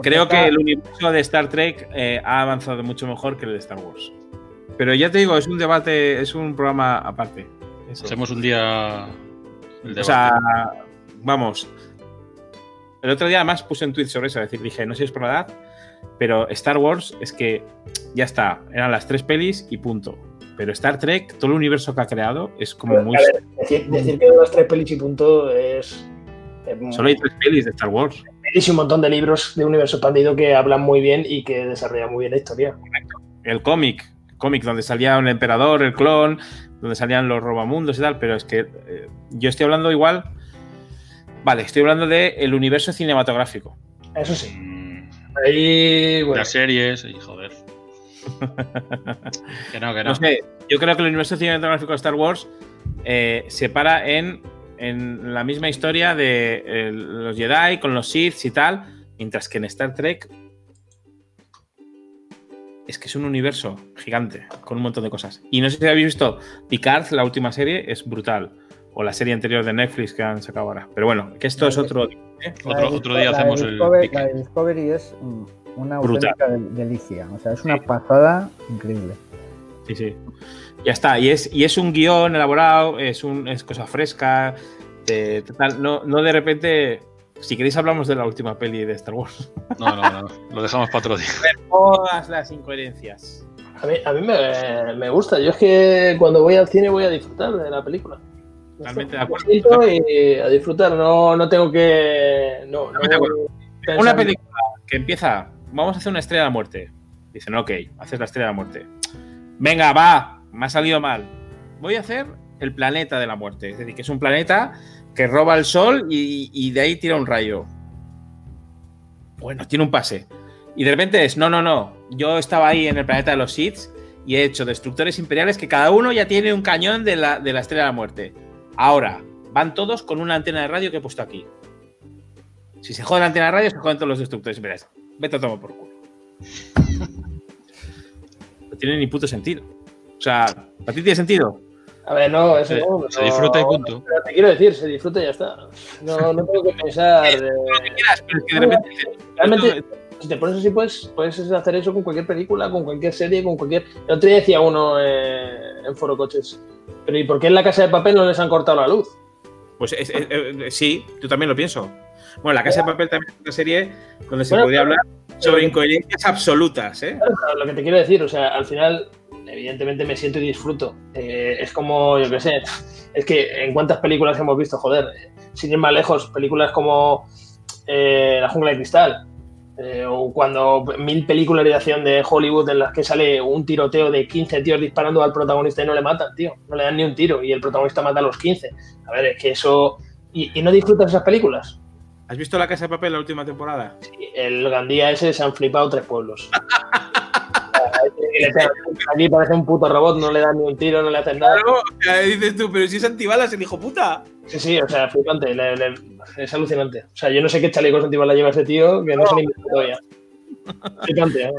Creo que el universo de Star Trek eh, ha avanzado mucho mejor que el de Star Wars. Pero ya te digo, es un debate, es un programa aparte. Eso. hacemos un día. el O sea, debate. vamos. El otro día además puse un tweet sobre eso, es decir, dije, no sé si es por la edad, pero Star Wars es que ya está, eran las tres pelis y punto. Pero Star Trek, todo el universo que ha creado es como muy... A ver, decir, decir que las tres pelis y punto es. Es Solo hay tres pelis de Star Wars. pelis y un montón de libros de universo expandido que hablan muy bien y que desarrollan muy bien la historia. El cómic, cómic donde salía un emperador, el clon, donde salían los robamundos y tal, pero es que eh, yo estoy hablando igual Vale, estoy hablando del el universo cinematográfico. Eso sí. Mm, Ahí, bueno, Las series, y joder. [LAUGHS] que no, que no. No sé, yo creo que el universo cinematográfico de Star Wars eh, se para en, en la misma historia de eh, los Jedi con los Sith y tal, mientras que en Star Trek es que es un universo gigante con un montón de cosas. Y no sé si habéis visto Picard, la última serie, es brutal. O la serie anterior de Netflix que han sacado ahora. Pero bueno, que esto es otro. ¿eh? Otro, de otro Disco- día la hacemos el. La de Discovery es mm, una Brutal. auténtica del- delicia. O sea, es una pasada increíble. Sí, sí. Ya está. Y es, y es un guion elaborado, es, un, es cosa fresca. de- total, no, no de repente. Si queréis, hablamos de la última peli de Star Wars. No, no, no. Lo dejamos para otro día. Todas las incoherencias. a mí, a mí me, me gusta. Yo es que cuando voy al cine voy a disfrutar de la película. Totalmente de acuerdo. Y a disfrutar, no, no tengo que. No, no Una película que empieza. Vamos a hacer una estrella de la muerte. Dicen, ok, haces la estrella de la muerte. Venga, va, me ha salido mal. Voy a hacer el planeta de la muerte. Es decir, que es un planeta que roba el sol y, de ahí tira un rayo. Bueno, tiene un pase. Y de repente es, no, no, no. Yo estaba ahí en el planeta de los Sith y he hecho destructores imperiales que cada uno ya tiene un cañón de la, de la estrella de la muerte. Ahora, van todos con una antena de radio que he puesto aquí. Si se jode la antena de radio, se joden todos los destructores imperiales. Vete a tomar por culo. [LAUGHS] No tiene ni puto sentido. O sea, ¿para ti tiene sentido? A ver, no, eso Se- no. se disfruta y punto. Pero te quiero decir, se disfruta y ya está. No, no tengo que pensar. eh, Lo que quieras, pero es que de repente. Realmente, si te pones así, pues puedes hacer eso con cualquier película, con cualquier serie, con cualquier. El otro día decía uno eh, en Foro Coches. Pero ¿y por qué en la casa de papel no les han cortado la luz? Pues es- es- es- sí, yo también lo pienso. Bueno, La Casa de Papel también es una serie donde se Bueno, podía hablar sobre incoherencias absolutas, ¿eh? Claro, lo que te quiero decir, o sea, al final, evidentemente me siento y disfruto. Eh, es como, yo qué sé, es que en cuántas películas hemos visto, joder, sin ir más lejos, películas como eh, La jungla de cristal, eh, o cuando mil películas de acción de Hollywood en las que sale un tiroteo de 15 tíos disparando al protagonista y no le matan, tío, no le dan ni un tiro y el protagonista mata a los 15. A ver, es que eso... ¿Y, y no disfrutas esas películas? ¿Has visto La Casa de Papel la última temporada? el Gandía ese se han flipado tres pueblos. [LAUGHS] Aquí parece un puto robot, no le dan ni un tiro, no le hacen nada. Claro, o sea, dices tú, pero si es antibalas, el hijo puta. Sí, sí, o sea, flipante, le- le- es alucinante. O sea, yo no sé qué chalecos antibalas lleva ese tío, que no se ni inventó todavía. Flipante, ¿eh?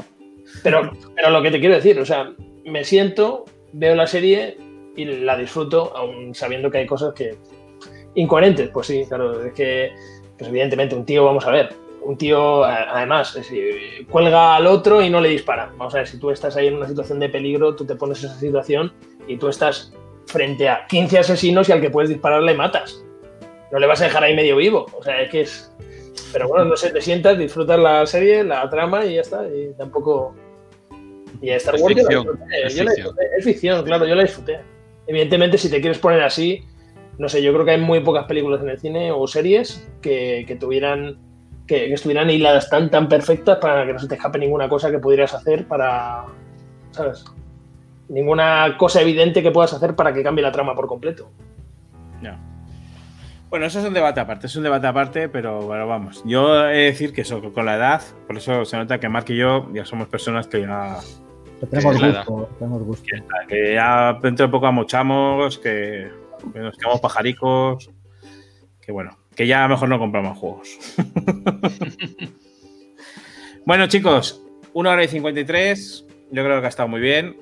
Pero, pero lo que te quiero decir, o sea, me siento, veo la serie y la disfruto, aún sabiendo que hay cosas que. incoherentes, pues sí, claro, es que, pues evidentemente, un tío, vamos a ver, un tío, además, es decir, cuelga al otro y no le dispara. Vamos a ver, si tú estás ahí en una situación de peligro, tú te pones en esa situación y tú estás frente a 15 asesinos y al que puedes disparar le matas. No le vas a dejar ahí medio vivo. O sea, es que es. Pero bueno, no sé, te sientas, disfrutas la serie, la trama y ya está. Y tampoco. Y a Star Es Wars la ficción, es yo la ficción. disfruté. Es ficción, claro, yo la disfruté. Evidentemente, si te quieres poner así, no sé, yo creo que hay muy pocas películas en el cine o series que, que tuvieran. Que, que estuvieran hiladas tan tan perfectas para que no se te escape ninguna cosa que pudieras hacer para. ¿Sabes? Ninguna cosa evidente que puedas hacer para que cambie la trama por completo. No. Bueno, eso es un debate aparte, es un debate aparte, pero bueno, vamos. Yo he de decir que eso, que con la edad, por eso se nota que Mark y yo ya somos personas que ya, Que tenemos gusto, tenemos gusto. que ya dentro de poco amochamos, que nos quedamos pajaricos, que bueno, que ya mejor no compramos juegos. [LAUGHS] bueno, chicos, una hora y 53, yo creo que ha estado muy bien.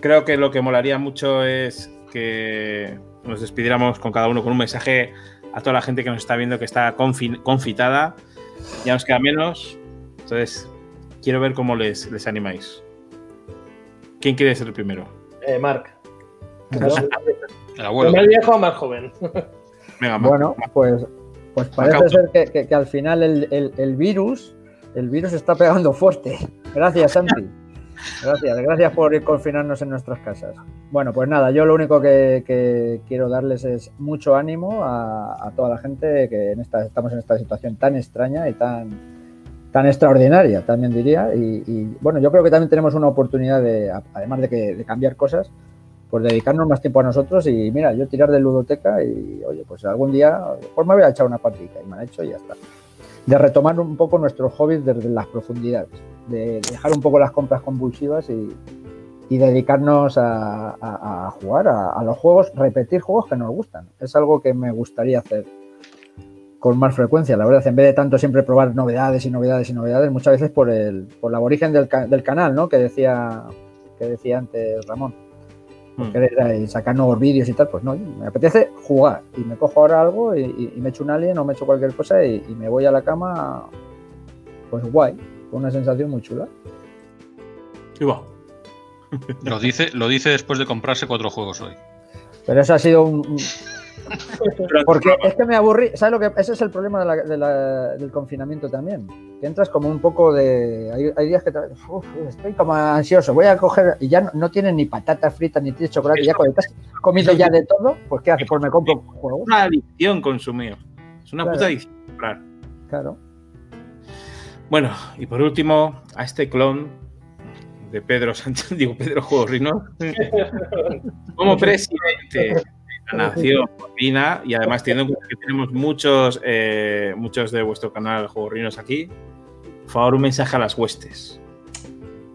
Creo que lo que molaría mucho es que nos despidiéramos con cada uno con un mensaje a toda la gente que nos está viendo que está confitada. Ya nos queda menos. Entonces, quiero ver cómo les, les animáis. ¿Quién quiere ser el primero? Eh, Mark. [LAUGHS] El abuelo. ¿Más viejo o más joven? [LAUGHS] Bueno, pues, pues parece Macauto. ser que, que- que al final el, el- el virus, el virus está pegando fuerte. [LAUGHS] Gracias, Santi. Gracias, gracias por confinarnos en nuestras casas. Bueno, pues nada, yo lo único que, que quiero darles es mucho ánimo a, a toda la gente que en esta, estamos en esta situación tan extraña y tan, tan extraordinaria, también diría. Y, y, bueno, yo creo que también tenemos una oportunidad de, además de, que, de cambiar cosas, pues dedicarnos más tiempo a nosotros y mira, yo tirar de ludoteca y oye, pues algún día pues me voy a echar una partida y me han hecho y ya está. De retomar un poco nuestros hobbies desde las profundidades, de dejar un poco las compras compulsivas y, dedicarnos a, jugar a, los juegos, repetir juegos que nos gustan. Es algo que me gustaría hacer con más frecuencia, la verdad, en vez de tanto siempre probar novedades y novedades y novedades, muchas veces por el, por el aborigen del, del canal, ¿no? Que decía, que decía antes Ramón. Mm. Querer sacar nuevos vídeos y tal, pues no, me apetece jugar y me cojo ahora algo y, y- y me echo un alien o me echo cualquier cosa y, y me voy a la cama, pues guay, con una sensación muy chula. Y va. Lo dice, lo dice después de comprarse cuatro juegos hoy. Pero eso ha sido un. Un- Porque es que me aburrí. ¿Sabes lo que? Ese es el problema de la- de la- del confinamiento también. Que entras como un poco de. Hay, hay días que te- uf, estoy como ansioso. Voy a coger. Y ya no, no tienes ni patatas fritas ni tienes chocolate. Ya cuando has comido ya de todo, pues ¿qué haces? Pues me compro juegos. una adicción consumir. Es una Claro. puta adicción comprar. Claro. Bueno, y por último, a este clon de Pedro Sánchez, [LAUGHS] digo Pedro Juegos [LAUGHS] como presidente nación opina, y además teniendo en cuenta que tenemos muchos, eh, muchos de vuestro canal Juegos Rinos aquí, por favor, un mensaje a las huestes.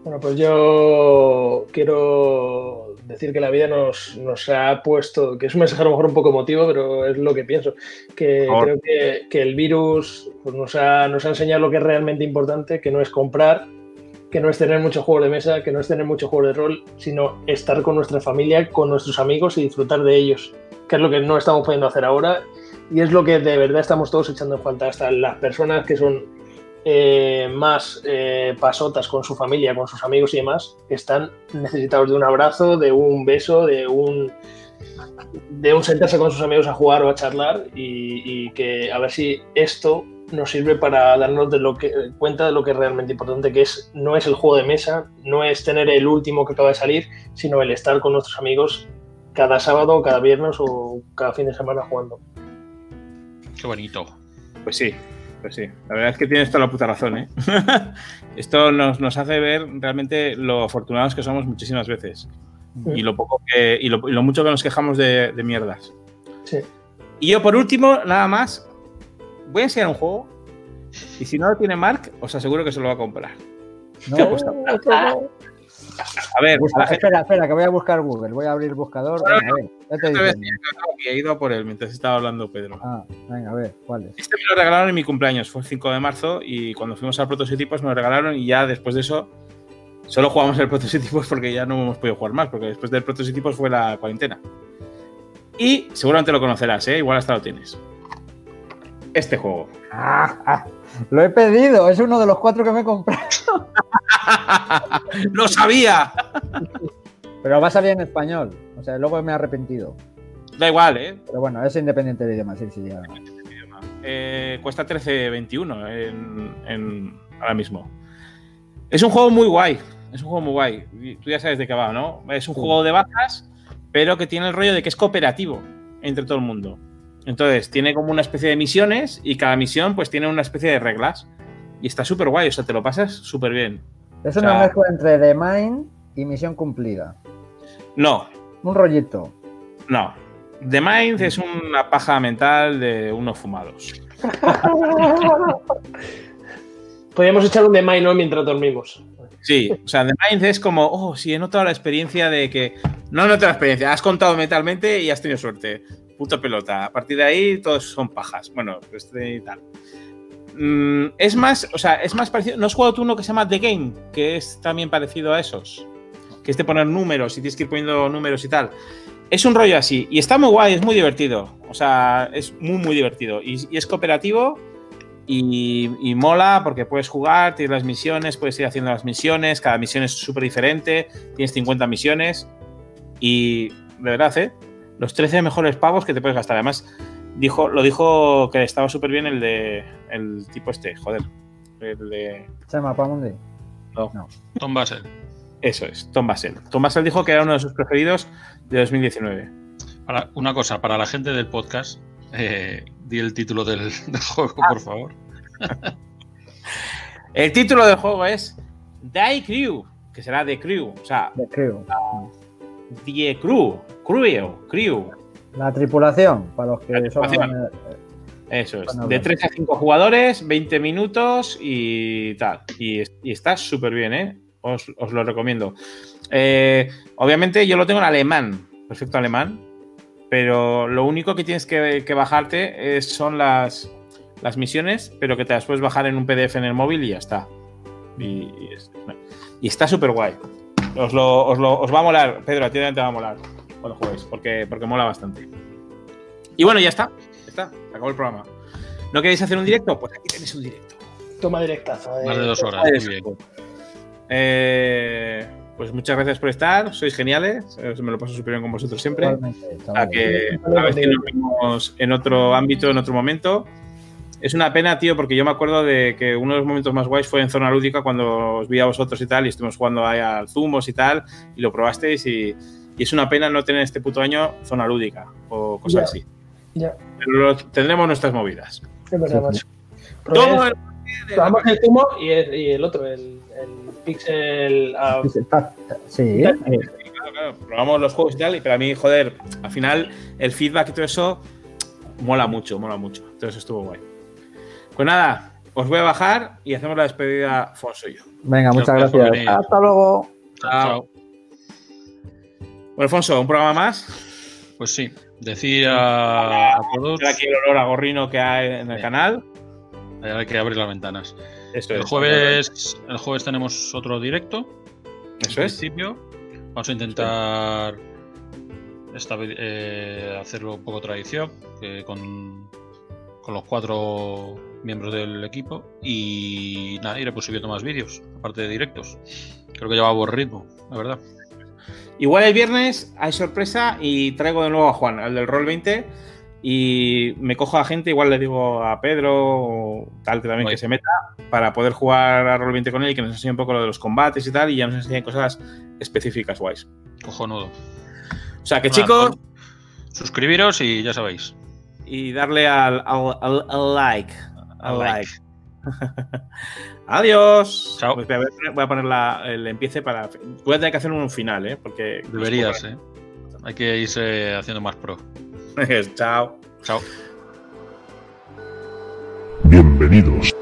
Bueno, pues yo quiero decir que la vida nos, nos ha puesto, que es un mensaje a lo mejor un poco emotivo, pero es lo que pienso, que creo que, que el virus pues, nos, ha, nos ha enseñado lo que es realmente importante, que no es comprar, que no es tener muchos juegos de mesa, que no es tener muchos juegos de rol, sino estar con nuestra familia, con nuestros amigos y disfrutar de ellos, que es lo que no estamos pudiendo hacer ahora y es lo que de verdad estamos todos echando en falta, hasta las personas que son eh, más eh, pasotas con su familia, con sus amigos y demás, están necesitados de un abrazo, de un beso, de un de un sentarse con sus amigos a jugar o a charlar y, y que a ver si esto nos sirve para darnos de lo que, cuenta de lo que es realmente importante, que es no es el juego de mesa, no es tener el último que acaba de salir, sino el estar con nuestros amigos cada sábado, cada viernes o cada fin de semana jugando. Qué bonito. Pues sí, pues sí. La verdad es que tienes toda la puta razón, ¿eh? [LAUGHS] Esto nos, nos hace ver realmente lo afortunados que somos muchísimas veces. Y lo poco que. Y lo, y lo mucho que nos quejamos de, de mierdas. Sí. Y yo, por último, nada más, voy a enseñar un juego. Y si no lo tiene Mark, os aseguro que se lo va a comprar. No. A ver, Busca- gente espera, espera, que voy a buscar Google. Voy a abrir el buscador. Venga, a ver. ya te digo. he ido a por él mientras estaba hablando Pedro. Ah, venga, a ver, ¿cuál es? Este me lo regalaron en mi cumpleaños, fue el 5 de marzo, y cuando fuimos al Prototipos me lo regalaron y ya después de eso solo jugamos el Prototipos [LAUGHS] porque ya no hemos podido jugar más, porque después del Prototipos fue la cuarentena. Y seguramente lo conocerás, ¿eh? igual hasta lo tienes. Este juego. Ah, ah, lo he pedido, es uno de los cuatro que me he comprado. [LAUGHS] ¡Lo sabía! Pero va a salir en español. O sea, luego me he arrepentido. Da igual, ¿eh? Pero bueno, es independiente del idioma, sí, sí, ya. Eh, cuesta 13.21 en, en- ahora mismo. Es un juego muy guay. Es un juego muy guay. Tú ya sabes de qué va, ¿no? Es un Sí. juego de bajas, pero que tiene el rollo de que es cooperativo entre todo el mundo. Entonces, tiene como una especie de misiones y cada misión pues tiene una especie de reglas. Y está súper guay, o sea, te lo pasas súper bien. Es O una sea- mezcla entre The Mind y Misión Cumplida. No, Un rollito. no. The Mind es una paja mental de unos fumados. [LAUGHS] Podríamos echar un de Mine ¿no? mientras dormimos. Sí, o sea, The Mind es como, oh, sí, he notado la experiencia de que. No he notado la experiencia, has contado mentalmente y has tenido suerte. Puta pelota. A partir de ahí, todos son pajas. Bueno, este y tal. Mm, es más, o sea, es más parecido. ¿No has jugado tú uno que se llama The Game? Que es también parecido a esos. Que es de poner números y tienes que ir poniendo números y tal. Es un rollo así. Y está muy guay, es muy divertido. O sea, es muy, muy divertido. Y, es cooperativo. Y, y mola porque puedes jugar, tienes las misiones, puedes ir haciendo las misiones, cada misión es súper diferente, tienes 50 misiones y de verdad, ¿eh? Los 13 mejores pagos que te puedes gastar. Además, dijo, lo dijo que estaba súper bien el de el tipo este, joder. El de. ¿Se llama Pamundi? No, Tom Basel. eso es, Tom Basel. Tom Basel dijo que era uno de sus preferidos de 2019. Para, una cosa, para la gente del podcast, eh, di el título del, [LAUGHS] del juego, por favor. [LAUGHS] El título del juego es Die Crew, que será The Crew, o sea, The Crew. Die Crew. Crew. Crew. La tripulación, para los que son. eh, Eso es. De bueno. 3 a 5 jugadores, 20 minutos y tal. Y, es- y está súper bien, ¿eh? Os, os lo recomiendo. Eh, obviamente yo lo tengo en alemán, perfecto alemán, pero lo único que tienes que, que bajarte es- son las, las misiones, pero que te las puedes bajar en un PDF en el móvil y ya está. Y, y es- y está súper guay. Os, lo, os, lo- os va a molar, Pedro, a ti también te va a molar cuando juegues, porque, porque mola bastante. Y bueno, ya está. Ya está. Se acabó el programa. ¿No queréis hacer un directo? Pues aquí tenéis un directo. Toma directaza. Más de eh. dos horas. Muy bien. Eh, pues muchas gracias por estar. Sois geniales. eh, Me lo paso súper bien con vosotros siempre. A, que, a ver si nos vemos en otro ámbito, en otro momento. Es una pena, tío, porque yo me acuerdo de que uno de los momentos más guays fue en Zona Lúdica cuando os vi a vosotros y tal, y estuvimos jugando ahí al Zumos y tal, y lo probasteis, y, y es una pena no tener este puto año Zona Lúdica o cosas así. Ya, Pero lo- tendremos nuestras movidas. es verdad, Sí, macho. Todo Probé- el- Probamos el zumo y el, y el otro, el, el Pixel. ah, Sí, Sí, Claro, claro, probamos los juegos y tal, y pero a mí, joder, al final el feedback y todo eso mola mucho, mola mucho. Entonces estuvo guay. Pues nada, os voy a bajar y hacemos la despedida Fonso y yo. venga, muchas Gracias. Hasta luego. Chao, Chao. Bueno, Alfonso, un programa más. Pues sí, decir a, a todos. Aquí el olor a gorrino que hay en el Bien. canal. Hay que abrir las ventanas. Eso El es. jueves, el jueves tenemos otro directo. Eso en es. principio. Vamos a intentar esta eh, hacerlo un poco tradición, con, con los cuatro miembros del equipo. Y nada, iré pues subiendo más vídeos, aparte de directos. Creo que lleva buen ritmo, la verdad. Igual el viernes hay sorpresa y traigo de nuevo a Juan, al del Roll 20. Y me cojo a gente, igual le digo a Pedro o tal que también que se meta para poder jugar a Roll 20 con él y que nos enseñe un poco lo de los combates y tal. Y ya nos enseñe cosas específicas, guays. Cojonudo. O sea que Nada, chicos, pues, suscribiros y ya sabéis. y darle al, al- al- al like. Al Al like. like. [LAUGHS] Adiós. Chao. Pues voy a poner- voy a poner la- el empiece para. Voy a tener que hacer un final, ¿eh? Porque. Deberías, ¿eh? Hay que irse haciendo más pro. [LAUGHS] Chao. Chao. Bienvenidos